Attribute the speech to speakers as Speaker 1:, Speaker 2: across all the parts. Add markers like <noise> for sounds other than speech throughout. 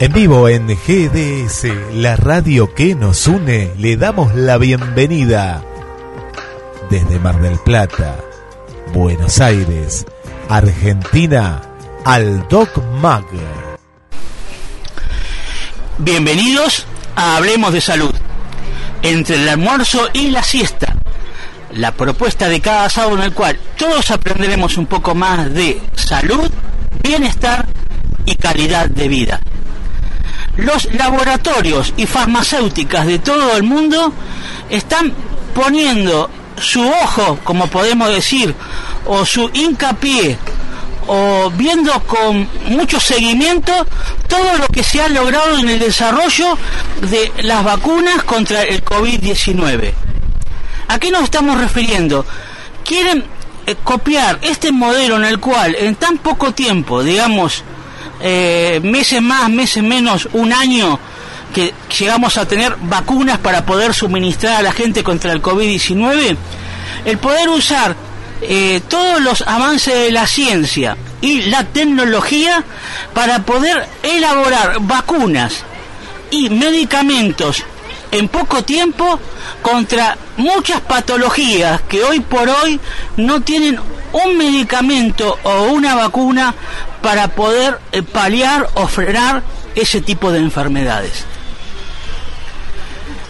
Speaker 1: En vivo en GDS, la radio que nos une, le damos la bienvenida desde Mar del Plata, Buenos Aires, Argentina, al Doc Mag.
Speaker 2: Bienvenidos a Hablemos de Salud. Entre el almuerzo y la siesta, la propuesta de cada sábado en el cual todos aprenderemos un poco más de salud, bienestar y calidad de vida. Los laboratorios y farmacéuticas de todo el mundo están poniendo su ojo, como podemos decir, o su hincapié, o viendo con mucho seguimiento todo lo que se ha logrado en el desarrollo de las vacunas contra el COVID-19. ¿A qué nos estamos refiriendo? Quieren eh, copiar este modelo en el cual en tan poco tiempo, digamos, eh, meses más, meses menos, un año, que llegamos a tener vacunas para poder suministrar a la gente contra el COVID-19, el poder usar eh, todos los avances de la ciencia y la tecnología para poder elaborar vacunas y medicamentos en poco tiempo contra muchas patologías que hoy por hoy no tienen un medicamento o una vacuna para poder eh, paliar o frenar ese tipo de enfermedades.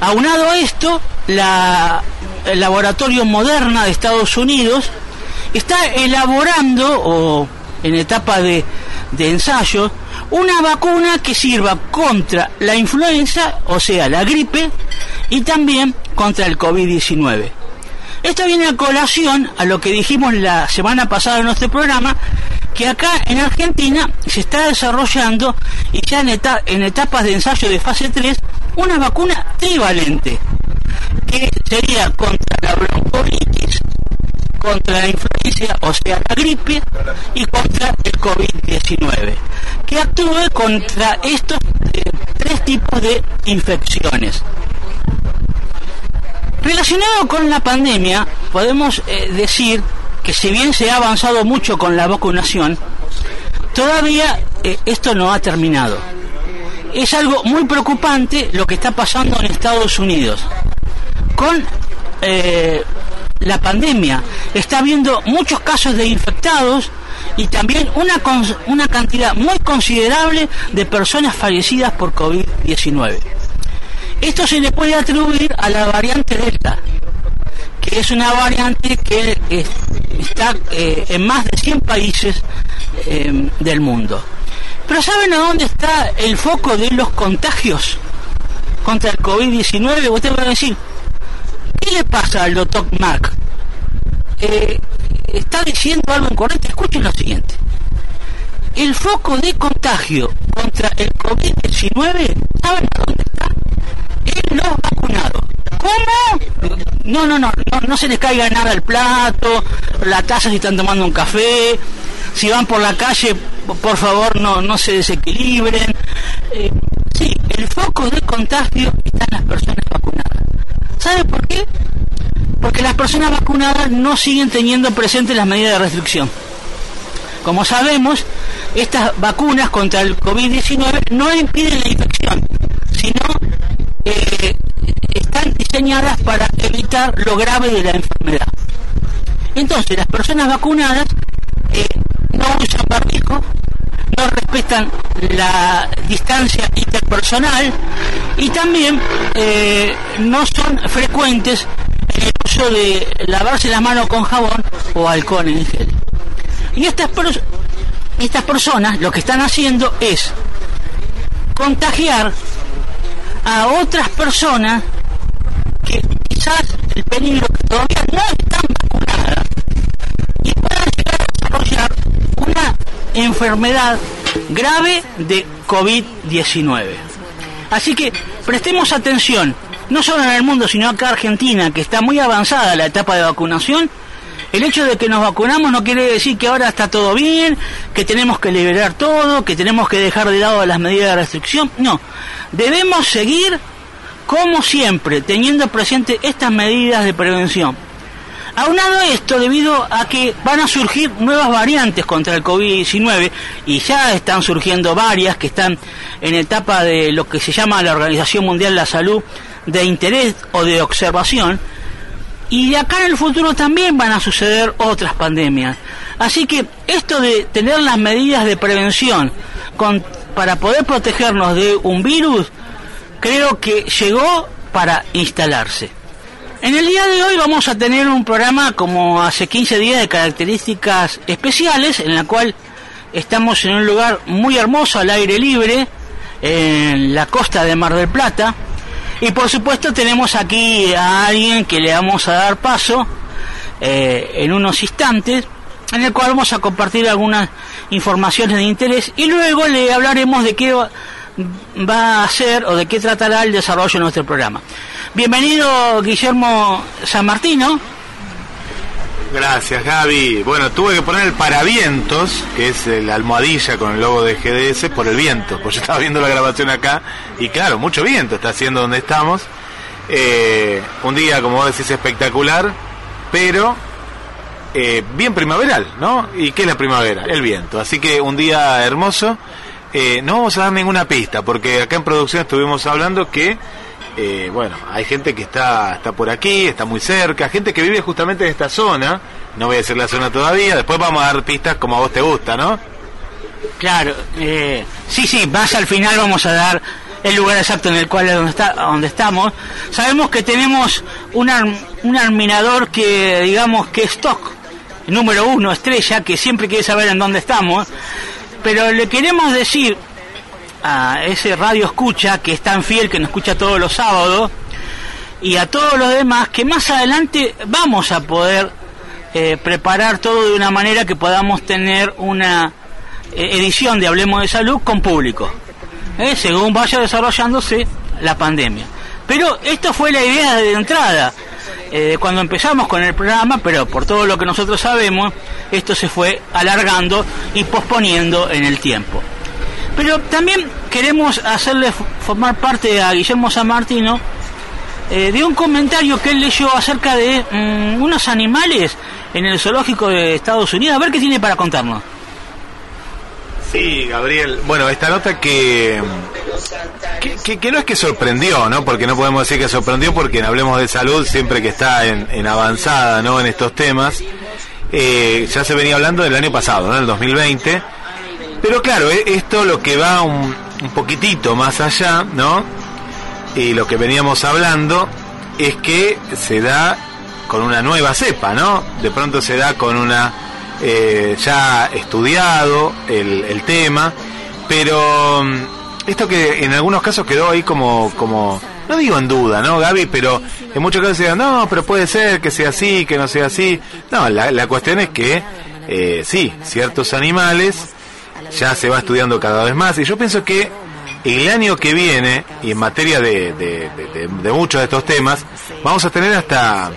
Speaker 2: Aunado a esto, el laboratorio Moderna de Estados Unidos está elaborando, o en etapa de, de ensayo, una vacuna que sirva contra la influenza, o sea, la gripe, y también contra el COVID-19. Esto viene a colación a lo que dijimos la semana pasada en nuestro programa, que acá en Argentina se está desarrollando, y ya en, eta- en etapas de ensayo de fase 3, una vacuna trivalente, que sería contra la bronquitis, contra la influencia, o sea, la gripe, y contra el COVID-19, que actúe contra estos eh, tres tipos de infecciones. Relacionado con la pandemia, podemos eh, decir que si bien se ha avanzado mucho con la vacunación, todavía eh, esto no ha terminado. Es algo muy preocupante lo que está pasando en Estados Unidos. Con eh, la pandemia está habiendo muchos casos de infectados y también una, una cantidad muy considerable de personas fallecidas por COVID-19. Esto se le puede atribuir a la variante Delta, que es una variante que eh, está eh, en más de 100 países eh, del mundo. Pero ¿saben a dónde está el foco de los contagios contra el COVID-19? Usted va a decir, ¿qué le pasa al doctor Mark? Eh, está diciendo algo incorrecto. Escuchen lo siguiente. El foco de contagio contra el COVID-19, ¿saben a dónde está? En los vacunados. ¿Cómo? No, no, no, no, se les caiga nada al plato, la taza si están tomando un café, si van por la calle, por favor no, no se desequilibren. Eh, sí, el foco de contagio está en las personas vacunadas. ¿Sabe por qué? Porque las personas vacunadas no siguen teniendo presentes las medidas de restricción. Como sabemos, estas vacunas contra el COVID-19 no impiden la infección, sino eh, diseñadas para evitar lo grave de la enfermedad. Entonces, las personas vacunadas eh, no usan barbijo, no respetan la distancia interpersonal y también eh, no son frecuentes en el uso de lavarse las manos con jabón o alcohol en gel. Y estas, pers- estas personas lo que están haciendo es contagiar a otras personas quizás el peligro que todavía no están vacunadas y puedan llegar a desarrollar una enfermedad grave de COVID-19. Así que prestemos atención, no solo en el mundo, sino acá en Argentina, que está muy avanzada la etapa de vacunación. El hecho de que nos vacunamos no quiere decir que ahora está todo bien, que tenemos que liberar todo, que tenemos que dejar de lado las medidas de restricción. No, debemos seguir como siempre, teniendo presente estas medidas de prevención. Aunado a esto, debido a que van a surgir nuevas variantes contra el COVID-19 y ya están surgiendo varias que están en etapa de lo que se llama la Organización Mundial de la Salud de interés o de observación, y de acá en el futuro también van a suceder otras pandemias. Así que esto de tener las medidas de prevención con, para poder protegernos de un virus, creo que llegó para instalarse. En el día de hoy vamos a tener un programa como hace 15 días de características especiales, en la cual estamos en un lugar muy hermoso al aire libre, en la costa de Mar del Plata, y por supuesto tenemos aquí a alguien que le vamos a dar paso eh, en unos instantes, en el cual vamos a compartir algunas informaciones de interés y luego le hablaremos de qué va a hacer o de qué tratará el desarrollo de nuestro programa. Bienvenido Guillermo San Martino.
Speaker 3: Gracias Gaby. Bueno, tuve que poner el paravientos, que es la almohadilla con el logo de GDS, por el viento, porque yo <laughs> estaba viendo la grabación acá y claro, mucho viento está haciendo donde estamos. Eh, un día, como vos decís, espectacular, pero eh, bien primaveral, ¿no? ¿Y qué es la primavera? El viento. Así que un día hermoso. Eh, no vamos a dar ninguna pista, porque acá en producción estuvimos hablando que, eh, bueno, hay gente que está, está por aquí, está muy cerca, gente que vive justamente en esta zona, no voy a decir la zona todavía, después vamos a dar pistas como a vos te gusta, ¿no?
Speaker 2: Claro, eh, sí, sí, más al final vamos a dar el lugar exacto en el cual es donde, está, donde estamos. Sabemos que tenemos un, un arminador que, digamos, que es stock, número uno, estrella, que siempre quiere saber en dónde estamos pero le queremos decir a ese radio escucha que es tan fiel que nos escucha todos los sábados y a todos los demás que más adelante vamos a poder eh, preparar todo de una manera que podamos tener una eh, edición de Hablemos de Salud con público, eh, según vaya desarrollándose la pandemia. Pero esto fue la idea de entrada. Eh, cuando empezamos con el programa, pero por todo lo que nosotros sabemos, esto se fue alargando y posponiendo en el tiempo. Pero también queremos hacerle formar parte a Guillermo San Martino eh, de un comentario que él leyó acerca de mm, unos animales en el zoológico de Estados Unidos. A ver qué tiene para contarnos.
Speaker 3: Sí, Gabriel. Bueno, esta nota que, que, no es que sorprendió, ¿no? Porque no podemos decir que sorprendió porque en Hablemos de Salud, siempre que está en, avanzada, ¿no? En estos temas, eh, ya se venía hablando del año pasado, ¿no? El 2020. Pero claro, eh, esto lo que va un, poquitito más allá, ¿no? Y lo que veníamos hablando es que se da con una nueva cepa, ¿no? De pronto se da con una eh, ya estudiado el, tema, pero mm, esto que en algunos casos quedó ahí como, como, no digo en duda, ¿no, Gaby? Pero en muchos casos decían, no, pero puede ser que sea así, que no sea así. No, la, la cuestión es que, eh, sí, ciertos animales ya se va estudiando cada vez más, y yo pienso que el año que viene, y en materia de, de muchos de estos temas, vamos a tener hasta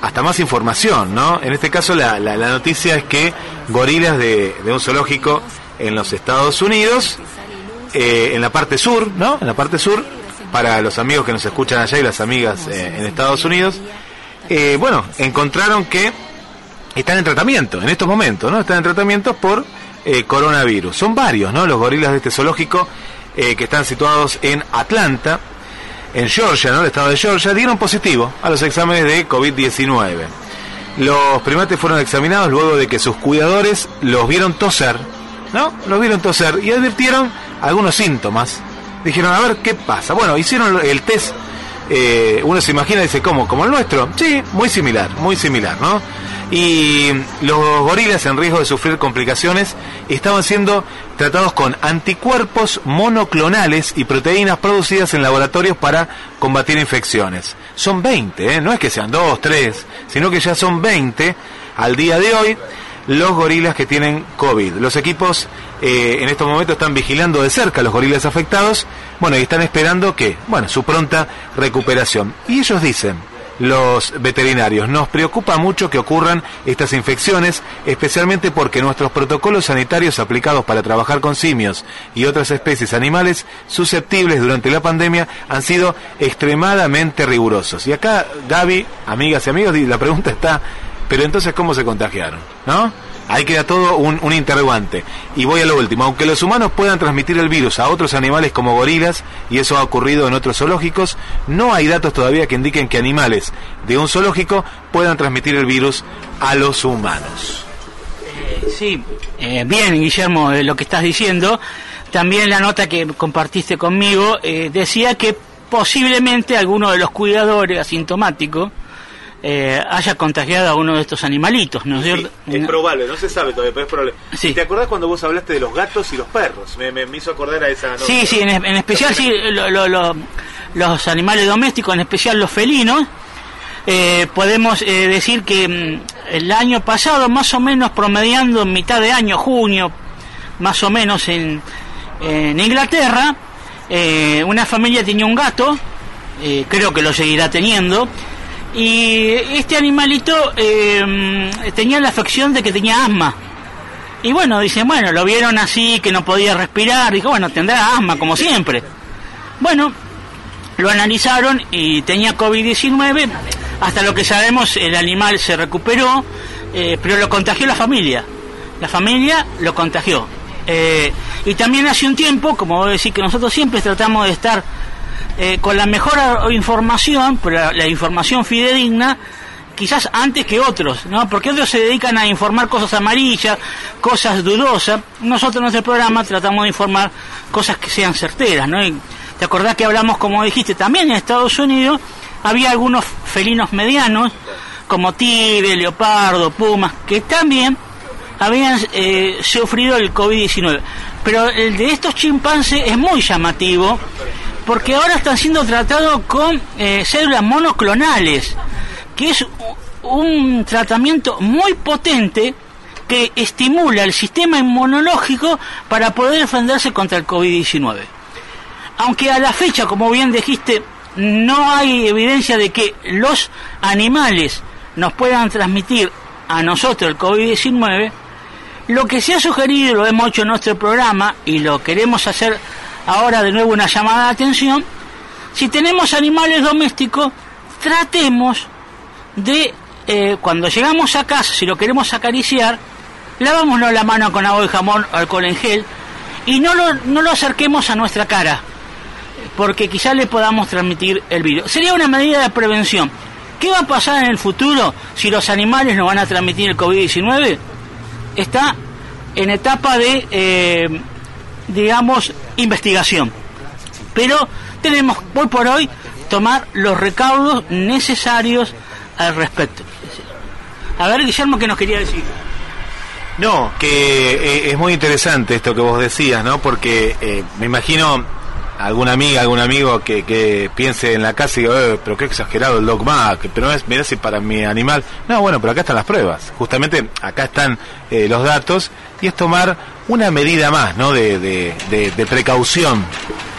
Speaker 3: hasta más información, ¿no? En este caso la, la, noticia es que gorilas de, un zoológico en los Estados Unidos, eh, en la parte sur, ¿no? En la parte sur, para los amigos que nos escuchan allá y las amigas eh, en Estados Unidos, eh, bueno, encontraron que están en tratamiento en estos momentos, ¿no? Están en tratamiento por coronavirus. Son varios, ¿no? Los gorilas de este zoológico que están situados en Atlanta, en Georgia, ¿no? el estado de Georgia, dieron positivo a los exámenes de COVID-19. Los primates fueron examinados luego de que sus cuidadores los vieron toser, ¿no? Los vieron toser y advirtieron algunos síntomas. Dijeron, a ver, ¿qué pasa? Bueno, hicieron el test, eh, uno se imagina y dice, ¿cómo? ¿Como el nuestro? Sí, muy similar, muy similar, ¿no? y los gorilas en riesgo de sufrir complicaciones estaban siendo tratados con anticuerpos monoclonales y proteínas producidas en laboratorios para combatir infecciones. Son 20, ¿eh? no es que sean 2, 3, sino que ya son 20 al día de hoy. Los gorilas que tienen COVID. Los equipos eh, en estos momentos están vigilando de cerca a los gorilas afectados, bueno, y están esperando que, bueno, su pronta recuperación. Y ellos dicen, los veterinarios. Nos preocupa mucho que ocurran estas infecciones, especialmente porque nuestros protocolos sanitarios aplicados para trabajar con simios y otras especies animales susceptibles durante la pandemia han sido extremadamente rigurosos. Y acá, Gaby, amigas y amigos, la pregunta está, pero entonces, ¿cómo se contagiaron? ¿No? Ahí queda todo un, interrogante. Y voy a lo último. Aunque los humanos puedan transmitir el virus a otros animales como gorilas, y eso ha ocurrido en otros zoológicos, no hay datos todavía que indiquen que animales de un zoológico puedan transmitir el virus a los humanos.
Speaker 2: Eh, sí, eh, bien, Guillermo, eh, lo que estás diciendo. También la nota que compartiste conmigo eh, decía que posiblemente alguno de los cuidadores asintomáticos eh, haya contagiado a uno de estos animalitos, ¿no es cierto?
Speaker 3: Es probable, no se sabe todavía, pero es probable.
Speaker 2: Sí.
Speaker 3: ¿Te acordás cuando vos hablaste de los gatos y los perros? Me, me, me hizo acordar a esa nota.
Speaker 2: Sí, sí, en, en especial sí, lo, lo, lo, los animales domésticos, en especial los felinos. Eh, podemos eh, decir que mm, el año pasado, más o menos promediando en mitad de año, junio, más o menos en, en Inglaterra, eh, una familia tenía un gato, creo que lo seguirá teniendo, y este animalito eh, tenía la afección de que tenía asma. Y bueno, dicen, bueno, lo vieron así, que no podía respirar, dijo, bueno, tendrá asma como siempre. Bueno, lo analizaron y tenía COVID-19, hasta lo que sabemos el animal se recuperó, eh, pero lo contagió la familia. La familia lo contagió. Eh, y también hace un tiempo, como voy a decir que nosotros siempre tratamos de estar eh, con la mejor información, pero la, información fidedigna, quizás antes que otros, ¿no? Porque otros se dedican a informar cosas amarillas, cosas dudosas. Nosotros en nuestro programa tratamos de informar cosas que sean certeras, ¿no? Te acordás que hablamos, como dijiste, también en Estados Unidos había algunos felinos medianos, como tigre, leopardo, pumas, que también habían eh, sufrido el COVID-19. Pero el de estos chimpancés es muy llamativo porque ahora están siendo tratados con eh, células monoclonales, que es un tratamiento muy potente que estimula el sistema inmunológico para poder defenderse contra el COVID-19. Aunque a la fecha, como bien dijiste, no hay evidencia de que los animales nos puedan transmitir a nosotros el COVID-19, lo que se ha sugerido, lo hemos hecho en nuestro programa y lo queremos hacer ahora de nuevo una llamada de atención, si tenemos animales domésticos, tratemos de, eh, cuando llegamos a casa, si lo queremos acariciar, lavámonos la mano con agua y jamón, alcohol en gel, y no lo, no lo acerquemos a nuestra cara, porque quizás le podamos transmitir el virus. Sería una medida de prevención. ¿Qué va a pasar en el futuro si los animales nos van a transmitir el COVID-19? Está en etapa de, eh, digamos, investigación. Pero tenemos, hoy por hoy, tomar los recaudos necesarios al respecto. A ver, Guillermo, ¿qué nos quería decir?
Speaker 3: No, que eh, es muy interesante esto que vos decías, ¿no? Porque eh, me imagino alguna amiga, algún amigo que, que piense en la casa y diga, eh, pero qué exagerado el dogma, que, pero es, mira si para mi animal. No, bueno, pero acá están las pruebas. Justamente acá están eh, los datos y es tomar una medida más, ¿no? De, de, de, de precaución.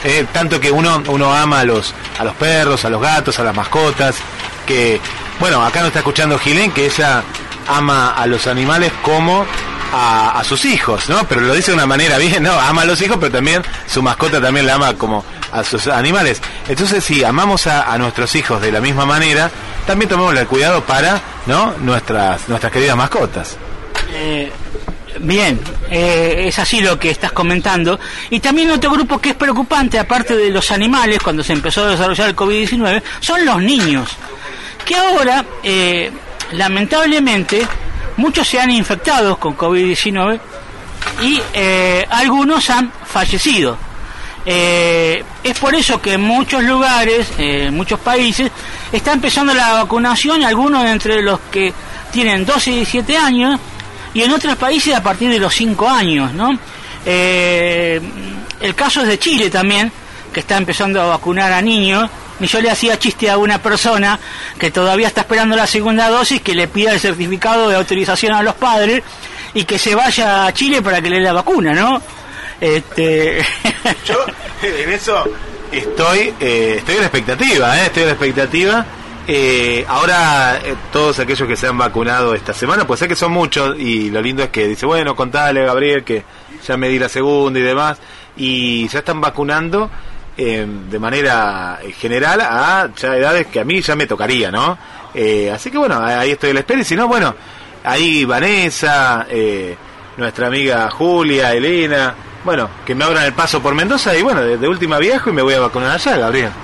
Speaker 3: Eh, tanto que uno, uno ama a los, a los perros, a los gatos, a las mascotas, que, bueno, acá nos está escuchando Gilén, que ella ama a los animales como a, sus hijos, ¿no? Pero lo dice de una manera bien, ¿no? Ama a los hijos, pero también su mascota también la ama como a sus animales. Entonces, si amamos a, nuestros hijos de la misma manera, también tomamos el cuidado para, ¿no? Nuestras, nuestras queridas mascotas.
Speaker 2: Eh, bien, eh, es así lo que estás comentando. Y también otro grupo que es preocupante, aparte de los animales, cuando se empezó a desarrollar el COVID-19, son los niños. Que ahora, eh, lamentablemente, muchos se han infectado con COVID-19 y eh, algunos han fallecido. Eh, es por eso que en muchos lugares, eh, en muchos países, está empezando la vacunación, algunos entre los que tienen 12 y 17 años, y en otros países a partir de los 5 años, ¿no? Eh, el caso es de Chile también, que está empezando a vacunar a niños, y yo le hacía chiste a una persona que todavía está esperando la segunda dosis que le pida el certificado de autorización a los padres y que se vaya a Chile para que le dé la vacuna, ¿no? Este... <laughs>
Speaker 3: Yo en eso estoy, eh, estoy en expectativa, ¿eh? estoy en expectativa. Eh, ahora eh, todos aquellos que se han vacunado esta semana, pues sé que son muchos y lo lindo es que dice, bueno, contale Gabriel que ya me di la segunda y demás, y ya están vacunando eh, de manera general a ya edades que a mí ya me tocaría, ¿no? Eh, así que bueno, ahí estoy a la espera y si no, bueno, ahí Vanessa, eh, nuestra amiga Julia, Elena, bueno, que me abran el paso por Mendoza y bueno, de, última viajo y me voy a vacunar allá, Gabriel. <laughs>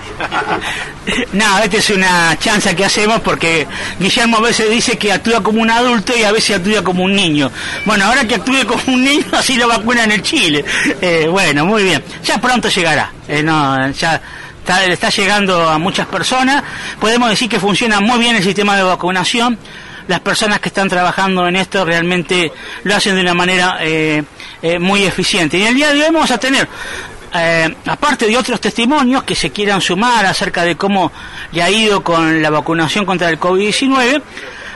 Speaker 2: No, esta es una chanza que hacemos porque Guillermo a veces dice que actúa como un adulto y a veces actúa como un niño. Bueno, ahora que actúe como un niño, así lo vacunan en Chile. Eh, bueno, muy bien. Ya pronto llegará. Eh, no, ya está, está llegando a muchas personas. Podemos decir que funciona muy bien el sistema de vacunación. Las personas que están trabajando en esto realmente lo hacen de una manera eh, eh, muy eficiente. Y en el día de hoy vamos a tener eh, aparte de otros testimonios que se quieran sumar acerca de cómo le ha ido con la vacunación contra el COVID-19,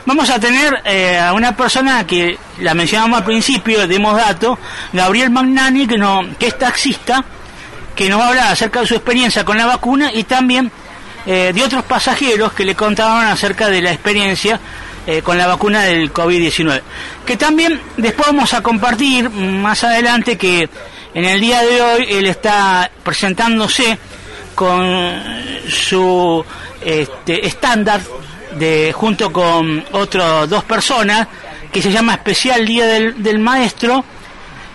Speaker 2: vamos a tener a una persona que la mencionamos al principio, demos dato, Gabriel Magnani, que, no, que es taxista, que nos va a hablar acerca de su experiencia con la vacuna y también de otros pasajeros que le contaban acerca de la experiencia eh, con la vacuna del COVID-19. Que también después vamos a compartir más adelante que en el día de hoy él está presentándose con su este, estándar de junto con otras dos personas que se llama Especial Día del, del Maestro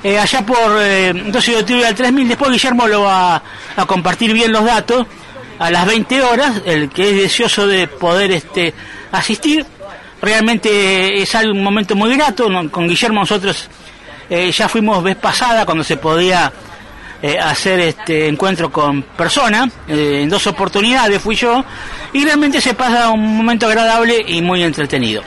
Speaker 2: eh, allá por eh, 12 de octubre al 3000 después Guillermo lo va a compartir bien los datos a las 20 horas el que es deseoso de poder este asistir realmente es algo, un momento muy grato con Guillermo nosotros eh, ya fuimos vez pasada cuando se podía eh, hacer este encuentro con personas, eh, en dos oportunidades fui yo, y realmente se pasa un momento agradable y muy entretenido.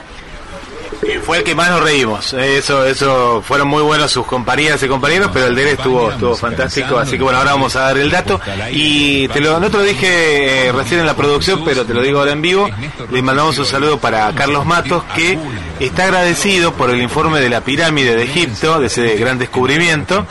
Speaker 3: Fue el que más nos reímos. Eso, eso fueron muy buenos sus compañeras y compañeros, pero el de él estuvo, estuvo fantástico. Así que bueno, ahora vamos a dar el dato. Y te lo, no te lo dije eh, recién en la producción, pero te lo digo ahora en vivo. Le mandamos un saludo para Carlos Matos, que está agradecido por el informe de la pirámide de Egipto, de ese gran descubrimiento.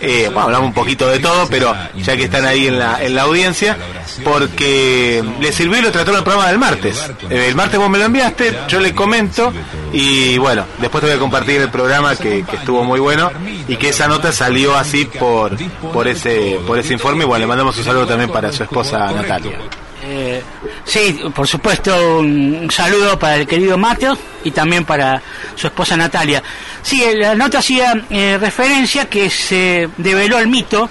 Speaker 3: Eh, bueno, hablamos un poquito de todo, pero ya que están ahí en la, en la audiencia, porque le sirvió y lo trató en el programa del martes. El martes vos me lo enviaste, yo le comento y bueno, después te voy a compartir el programa que, estuvo muy bueno y que esa nota salió así por por ese por ese informe. Y bueno, le mandamos un saludo también para su esposa Natalia.
Speaker 2: Eh, sí, por supuesto, un saludo para el querido Mateo y también para su esposa Natalia. Sí, la nota hacía eh, referencia que se develó el mito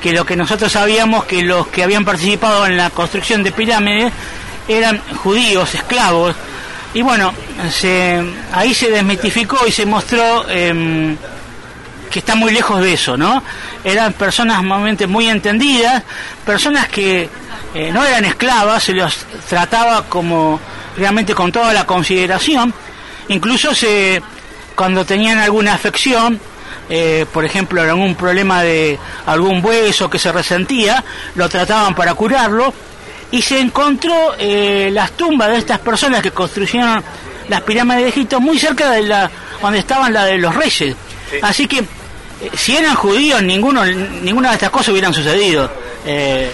Speaker 2: que lo que nosotros sabíamos que los que habían participado en la construcción de pirámides eran judíos, esclavos, y bueno, se, ahí se desmitificó y se mostró em, que está muy lejos de eso, ¿no? Eran personas normalmente muy entendidas, personas que eh, no eran esclavas, se los trataba como realmente con toda la consideración, incluso se cuando tenían alguna afección, eh, por ejemplo, algún problema de algún hueso que se resentía, lo trataban para curarlo y se encontró eh, las tumbas de estas personas que construyeron las pirámides de Egipto muy cerca de la donde estaban la de los reyes. Así que eh, si eran judíos, ninguno, ninguna de estas cosas hubieran sucedido. Eh,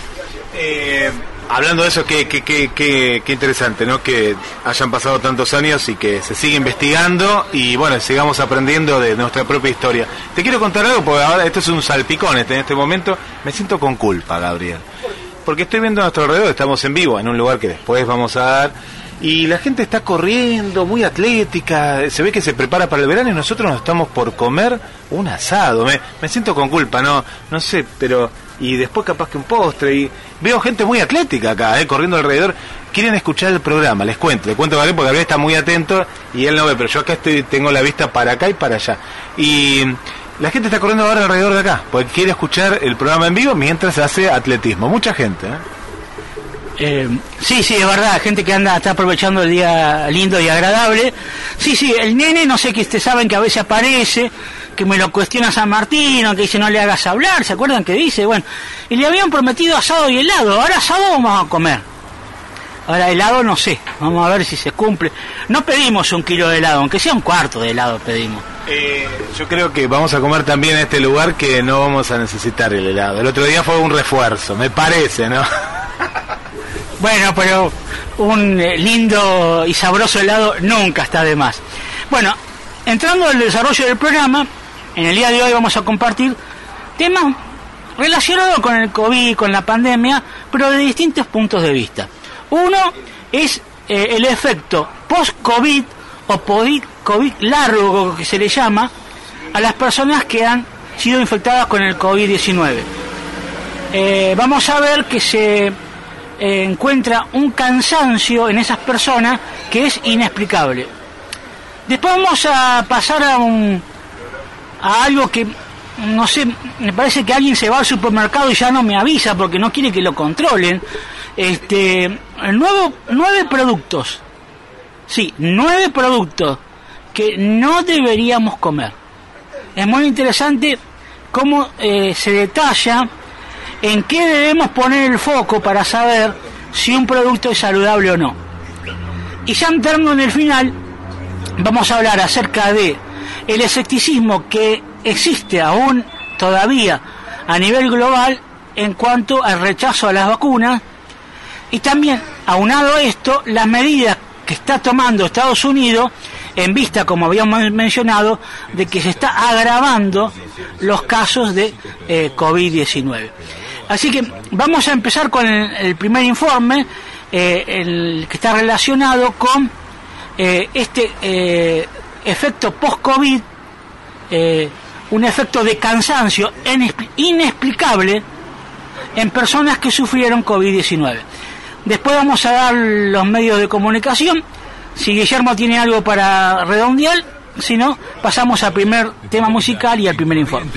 Speaker 3: Eh, hablando de eso, qué, qué, qué, qué, qué interesante, ¿no? Que hayan pasado tantos años y que se siga investigando y bueno, sigamos aprendiendo de nuestra propia historia. Te quiero contar algo, porque ahora esto es un salpicón este, en este momento. Me siento con culpa, Gabriel. Porque estoy viendo a nuestro alrededor, estamos en vivo, en un lugar que después vamos a dar. Y la gente está corriendo, muy atlética, se ve que se prepara para el verano y nosotros nos estamos por comer un asado. Me, me siento con culpa, no, no sé, pero y después capaz que un postre y veo gente muy atlética acá, eh, corriendo alrededor. Quieren escuchar el programa, les cuento, les cuento a Gabriel porque Gabriel está muy atento y él no ve, pero yo acá estoy, tengo la vista para acá y para allá. Y la gente está corriendo ahora alrededor de acá, porque quiere escuchar el programa en vivo mientras se hace atletismo. Mucha gente, ¿eh?
Speaker 2: Eh, sí, sí, es verdad, gente que anda, está aprovechando el día lindo y agradable. Sí, sí, el nene, no sé que ustedes saben que a veces aparece, que me lo cuestiona San Martino, que dice no le hagas hablar, ¿se acuerdan que dice? Bueno, y le habían prometido asado y helado, ahora asado vamos a comer. Ahora helado no sé, vamos a ver si se cumple. No pedimos un kilo de helado, aunque sea un cuarto de helado pedimos.
Speaker 3: Eh, yo creo que vamos a comer también en este lugar que no vamos a necesitar el helado. El otro día fue un refuerzo, me parece, ¿no? <laughs>
Speaker 2: Bueno, pero un eh, lindo y sabroso helado nunca está de más. Bueno, entrando al desarrollo del programa, en el día de hoy vamos a compartir temas relacionados con el COVID, con la pandemia, pero de distintos puntos de vista. Uno es eh, el efecto post-COVID o COVID largo, que se le llama, a las personas que han sido infectadas con el COVID-19. Eh, vamos a ver que se eh, encuentra un cansancio en esas personas que es inexplicable. Después vamos a pasar a, un, a algo que, no sé, me parece que alguien se va al supermercado y ya no me avisa porque no quiere que lo controlen. Este, nuevo, nueve productos, sí, nueve productos que no deberíamos comer. Es muy interesante cómo eh, se detalla en qué debemos poner el foco para saber si un producto es saludable o no. Y ya entrando en el final, vamos a hablar acerca de el escepticismo que existe aún todavía a nivel global en cuanto al rechazo a las vacunas y también aunado a esto las medidas está tomando Estados Unidos en vista, como habíamos mencionado, de que se está agravando los casos de eh, COVID-19. Así que vamos a empezar con el, primer informe, eh, el que está relacionado con eh, este efecto post-COVID, un efecto de cansancio inexplicable en personas que sufrieron COVID-19. Después vamos a dar los medios de comunicación si Guillermo tiene algo para redondear, si no, pasamos al primer tema musical y al primer informe.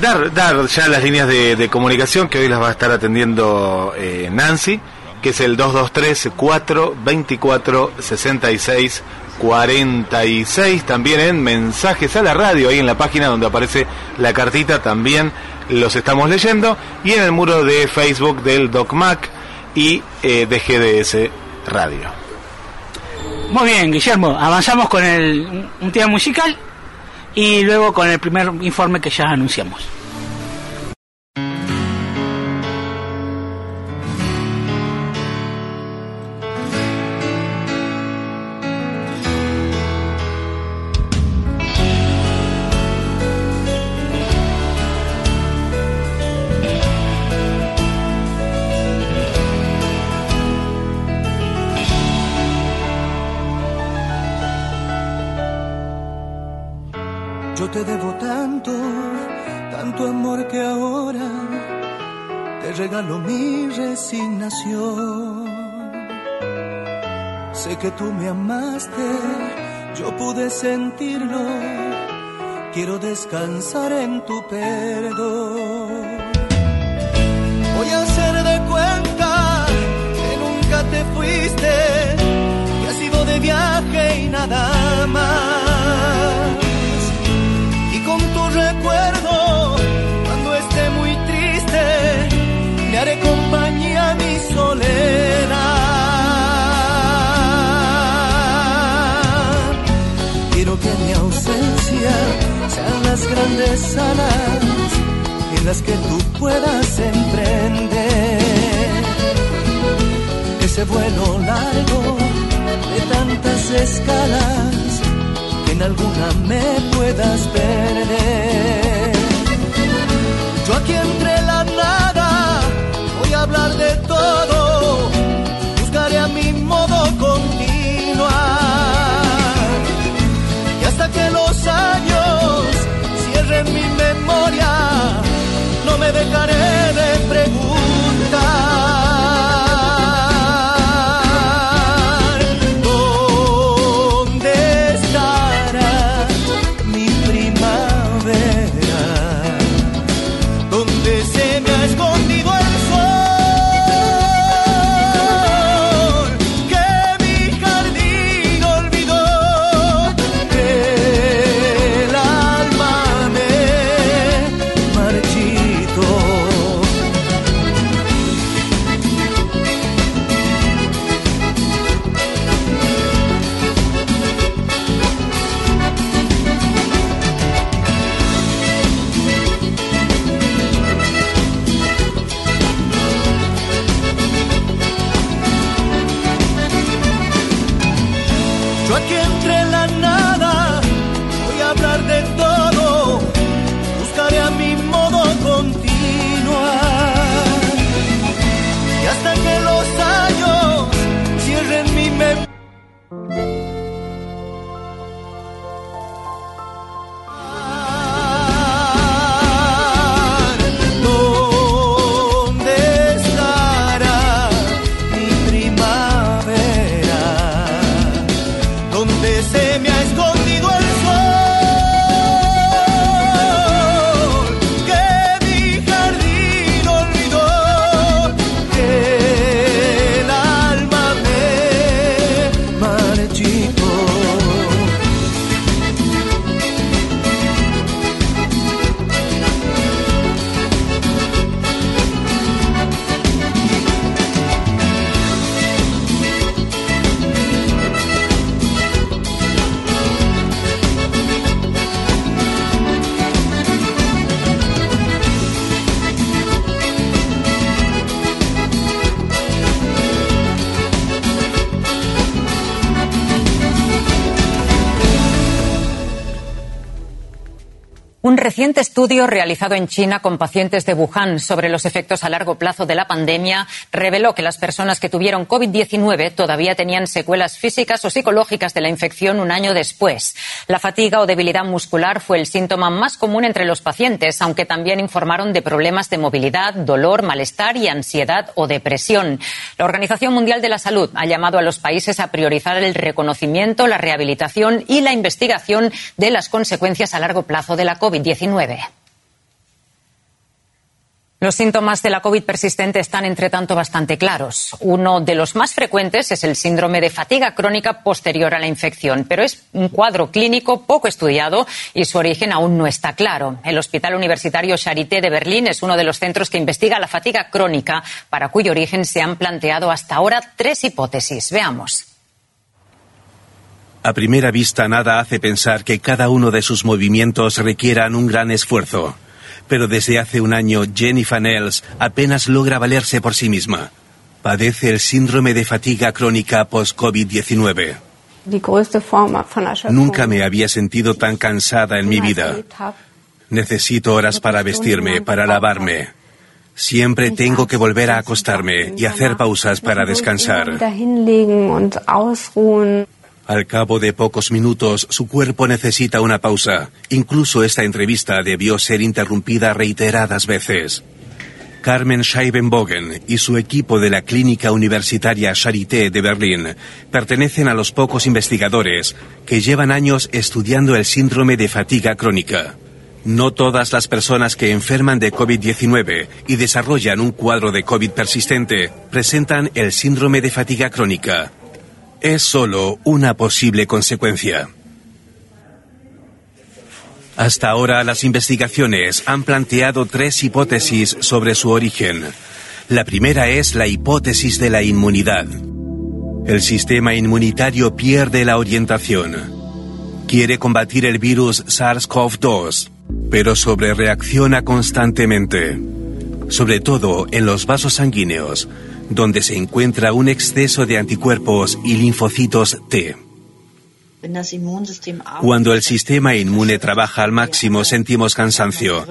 Speaker 3: Dar, dar ya las líneas de, comunicación que hoy las va a estar atendiendo eh, Nancy, que es el 223 424 66 46, también en mensajes a la radio, ahí en la página donde aparece la cartita, también los estamos leyendo, y en el muro de Facebook del DocMac y eh, de GDS Radio.
Speaker 2: Muy bien, Guillermo, avanzamos con el, un tema musical y luego con el primer informe que ya anunciamos.
Speaker 4: Que tú me amaste, yo pude sentirlo. Quiero descansar en tu perdón. Voy a hacer de cuenta que nunca te fuiste, que has ido de viaje y nada más. Grandes alas en las que tú puedas emprender ese vuelo largo de tantas escalas que en alguna me puedas perder. Yo aquí entre la nada voy a hablar de todo, buscaré a mi modo continuar que los dejaré de preguntar.
Speaker 5: Reciente estudio realizado en China con pacientes de Wuhan sobre los efectos a largo plazo de la pandemia reveló que las personas que tuvieron COVID-19 todavía tenían secuelas físicas o psicológicas de la infección un año después. La fatiga o debilidad muscular fue el síntoma más común entre los pacientes, aunque también informaron de problemas de movilidad, dolor, malestar y ansiedad o depresión. La Organización Mundial de la Salud ha llamado a los países a priorizar el reconocimiento, la rehabilitación y la investigación de las consecuencias a largo plazo de la COVID-19. Los síntomas de la COVID persistente están, entre tanto, bastante claros. Uno de los más frecuentes es el síndrome de fatiga crónica posterior a la infección, pero es un cuadro clínico poco estudiado y su origen aún no está claro. El Hospital Universitario Charité de Berlín es uno de los centros que investiga la fatiga crónica, para cuyo origen se han planteado hasta ahora tres hipótesis. Veamos.
Speaker 6: A primera vista nada hace pensar que cada uno de sus movimientos requieran un gran esfuerzo. Pero desde hace un año Jennifer Nels apenas logra valerse por sí misma. Padece el síndrome de fatiga crónica post-COVID-19. Nunca me había sentido tan cansada en mi vida. Necesito horas para vestirme, para lavarme. Siempre tengo que volver a acostarme y hacer pausas para descansar. Al cabo de pocos minutos, su cuerpo necesita una pausa. Incluso esta entrevista debió ser interrumpida reiteradas veces. Carmen Scheibenbogen y su equipo de la Clínica Universitaria Charité de Berlín pertenecen a los pocos investigadores que llevan años estudiando el síndrome de fatiga crónica. No todas las personas que enferman de COVID-19 y desarrollan un cuadro de COVID persistente presentan el síndrome de fatiga crónica. Es solo una posible consecuencia. Hasta ahora las investigaciones han planteado tres hipótesis sobre su origen. La primera es la hipótesis de la inmunidad. El sistema inmunitario pierde la orientación. Quiere combatir el virus SARS-CoV-2, pero sobrereacciona constantemente, sobre todo en los vasos sanguíneos, donde se encuentra un exceso de anticuerpos y linfocitos T. Cuando el sistema inmune trabaja al máximo sentimos cansancio.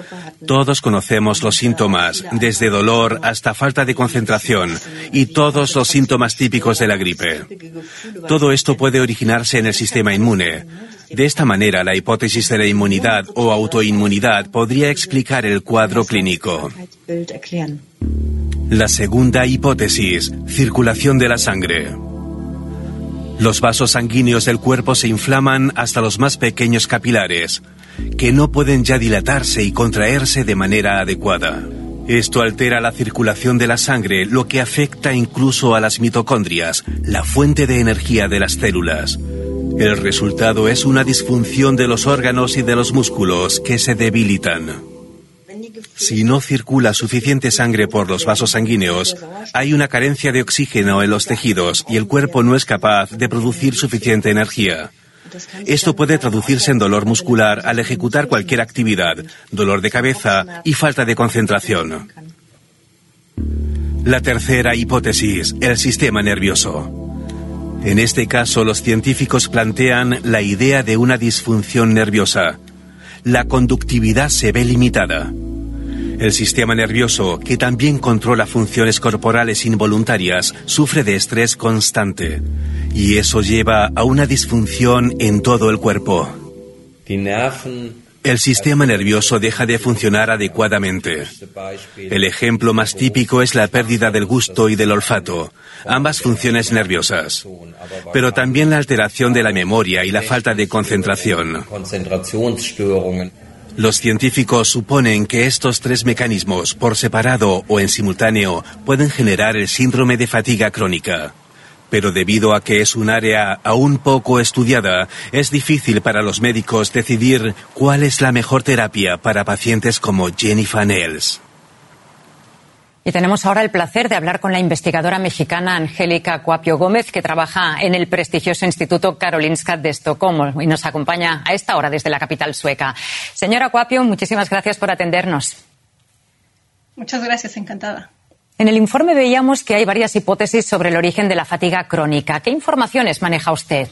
Speaker 6: Todos conocemos los síntomas, desde dolor hasta falta de concentración y todos los síntomas típicos de la gripe. Todo esto puede originarse en el sistema inmune. De esta manera, la hipótesis de la inmunidad o autoinmunidad podría explicar el cuadro clínico. La segunda hipótesis, circulación de la sangre. Los vasos sanguíneos del cuerpo se inflaman hasta los más pequeños capilares, que no pueden ya dilatarse y contraerse de manera adecuada. Esto altera la circulación de la sangre, lo que afecta incluso a las mitocondrias, la fuente de energía de las células. El resultado es una disfunción de los órganos y de los músculos que se debilitan. Si no circula suficiente sangre por los vasos sanguíneos, hay una carencia de oxígeno en los tejidos y el cuerpo no es capaz de producir suficiente energía. Esto puede traducirse en dolor muscular al ejecutar cualquier actividad, dolor de cabeza y falta de concentración. La tercera hipótesis, el sistema nervioso. En este caso, los científicos plantean la idea de una disfunción nerviosa. La conductividad se ve limitada. El sistema nervioso, que también controla funciones corporales involuntarias, sufre de estrés constante. Y eso lleva a una disfunción en todo el cuerpo. El sistema nervioso deja de funcionar adecuadamente. El ejemplo más típico es la pérdida del gusto y del olfato, ambas funciones nerviosas, pero también la alteración de la memoria y la falta de concentración. Los científicos suponen que estos tres mecanismos, por separado o en simultáneo, pueden generar el síndrome de fatiga crónica pero debido a que es un área aún poco estudiada, es difícil para los médicos decidir cuál es la mejor terapia para pacientes como Jennifer Nels.
Speaker 5: Y tenemos ahora el placer de hablar con la investigadora mexicana Angélica Cuapio Gómez, que trabaja en el prestigioso Instituto Karolinska de Estocolmo y nos acompaña a esta hora desde la capital sueca. Señora Cuapio, muchísimas gracias por atendernos.
Speaker 7: Muchas gracias, encantada.
Speaker 5: En el informe veíamos que hay varias hipótesis sobre el origen de la fatiga crónica. ¿Qué informaciones maneja usted?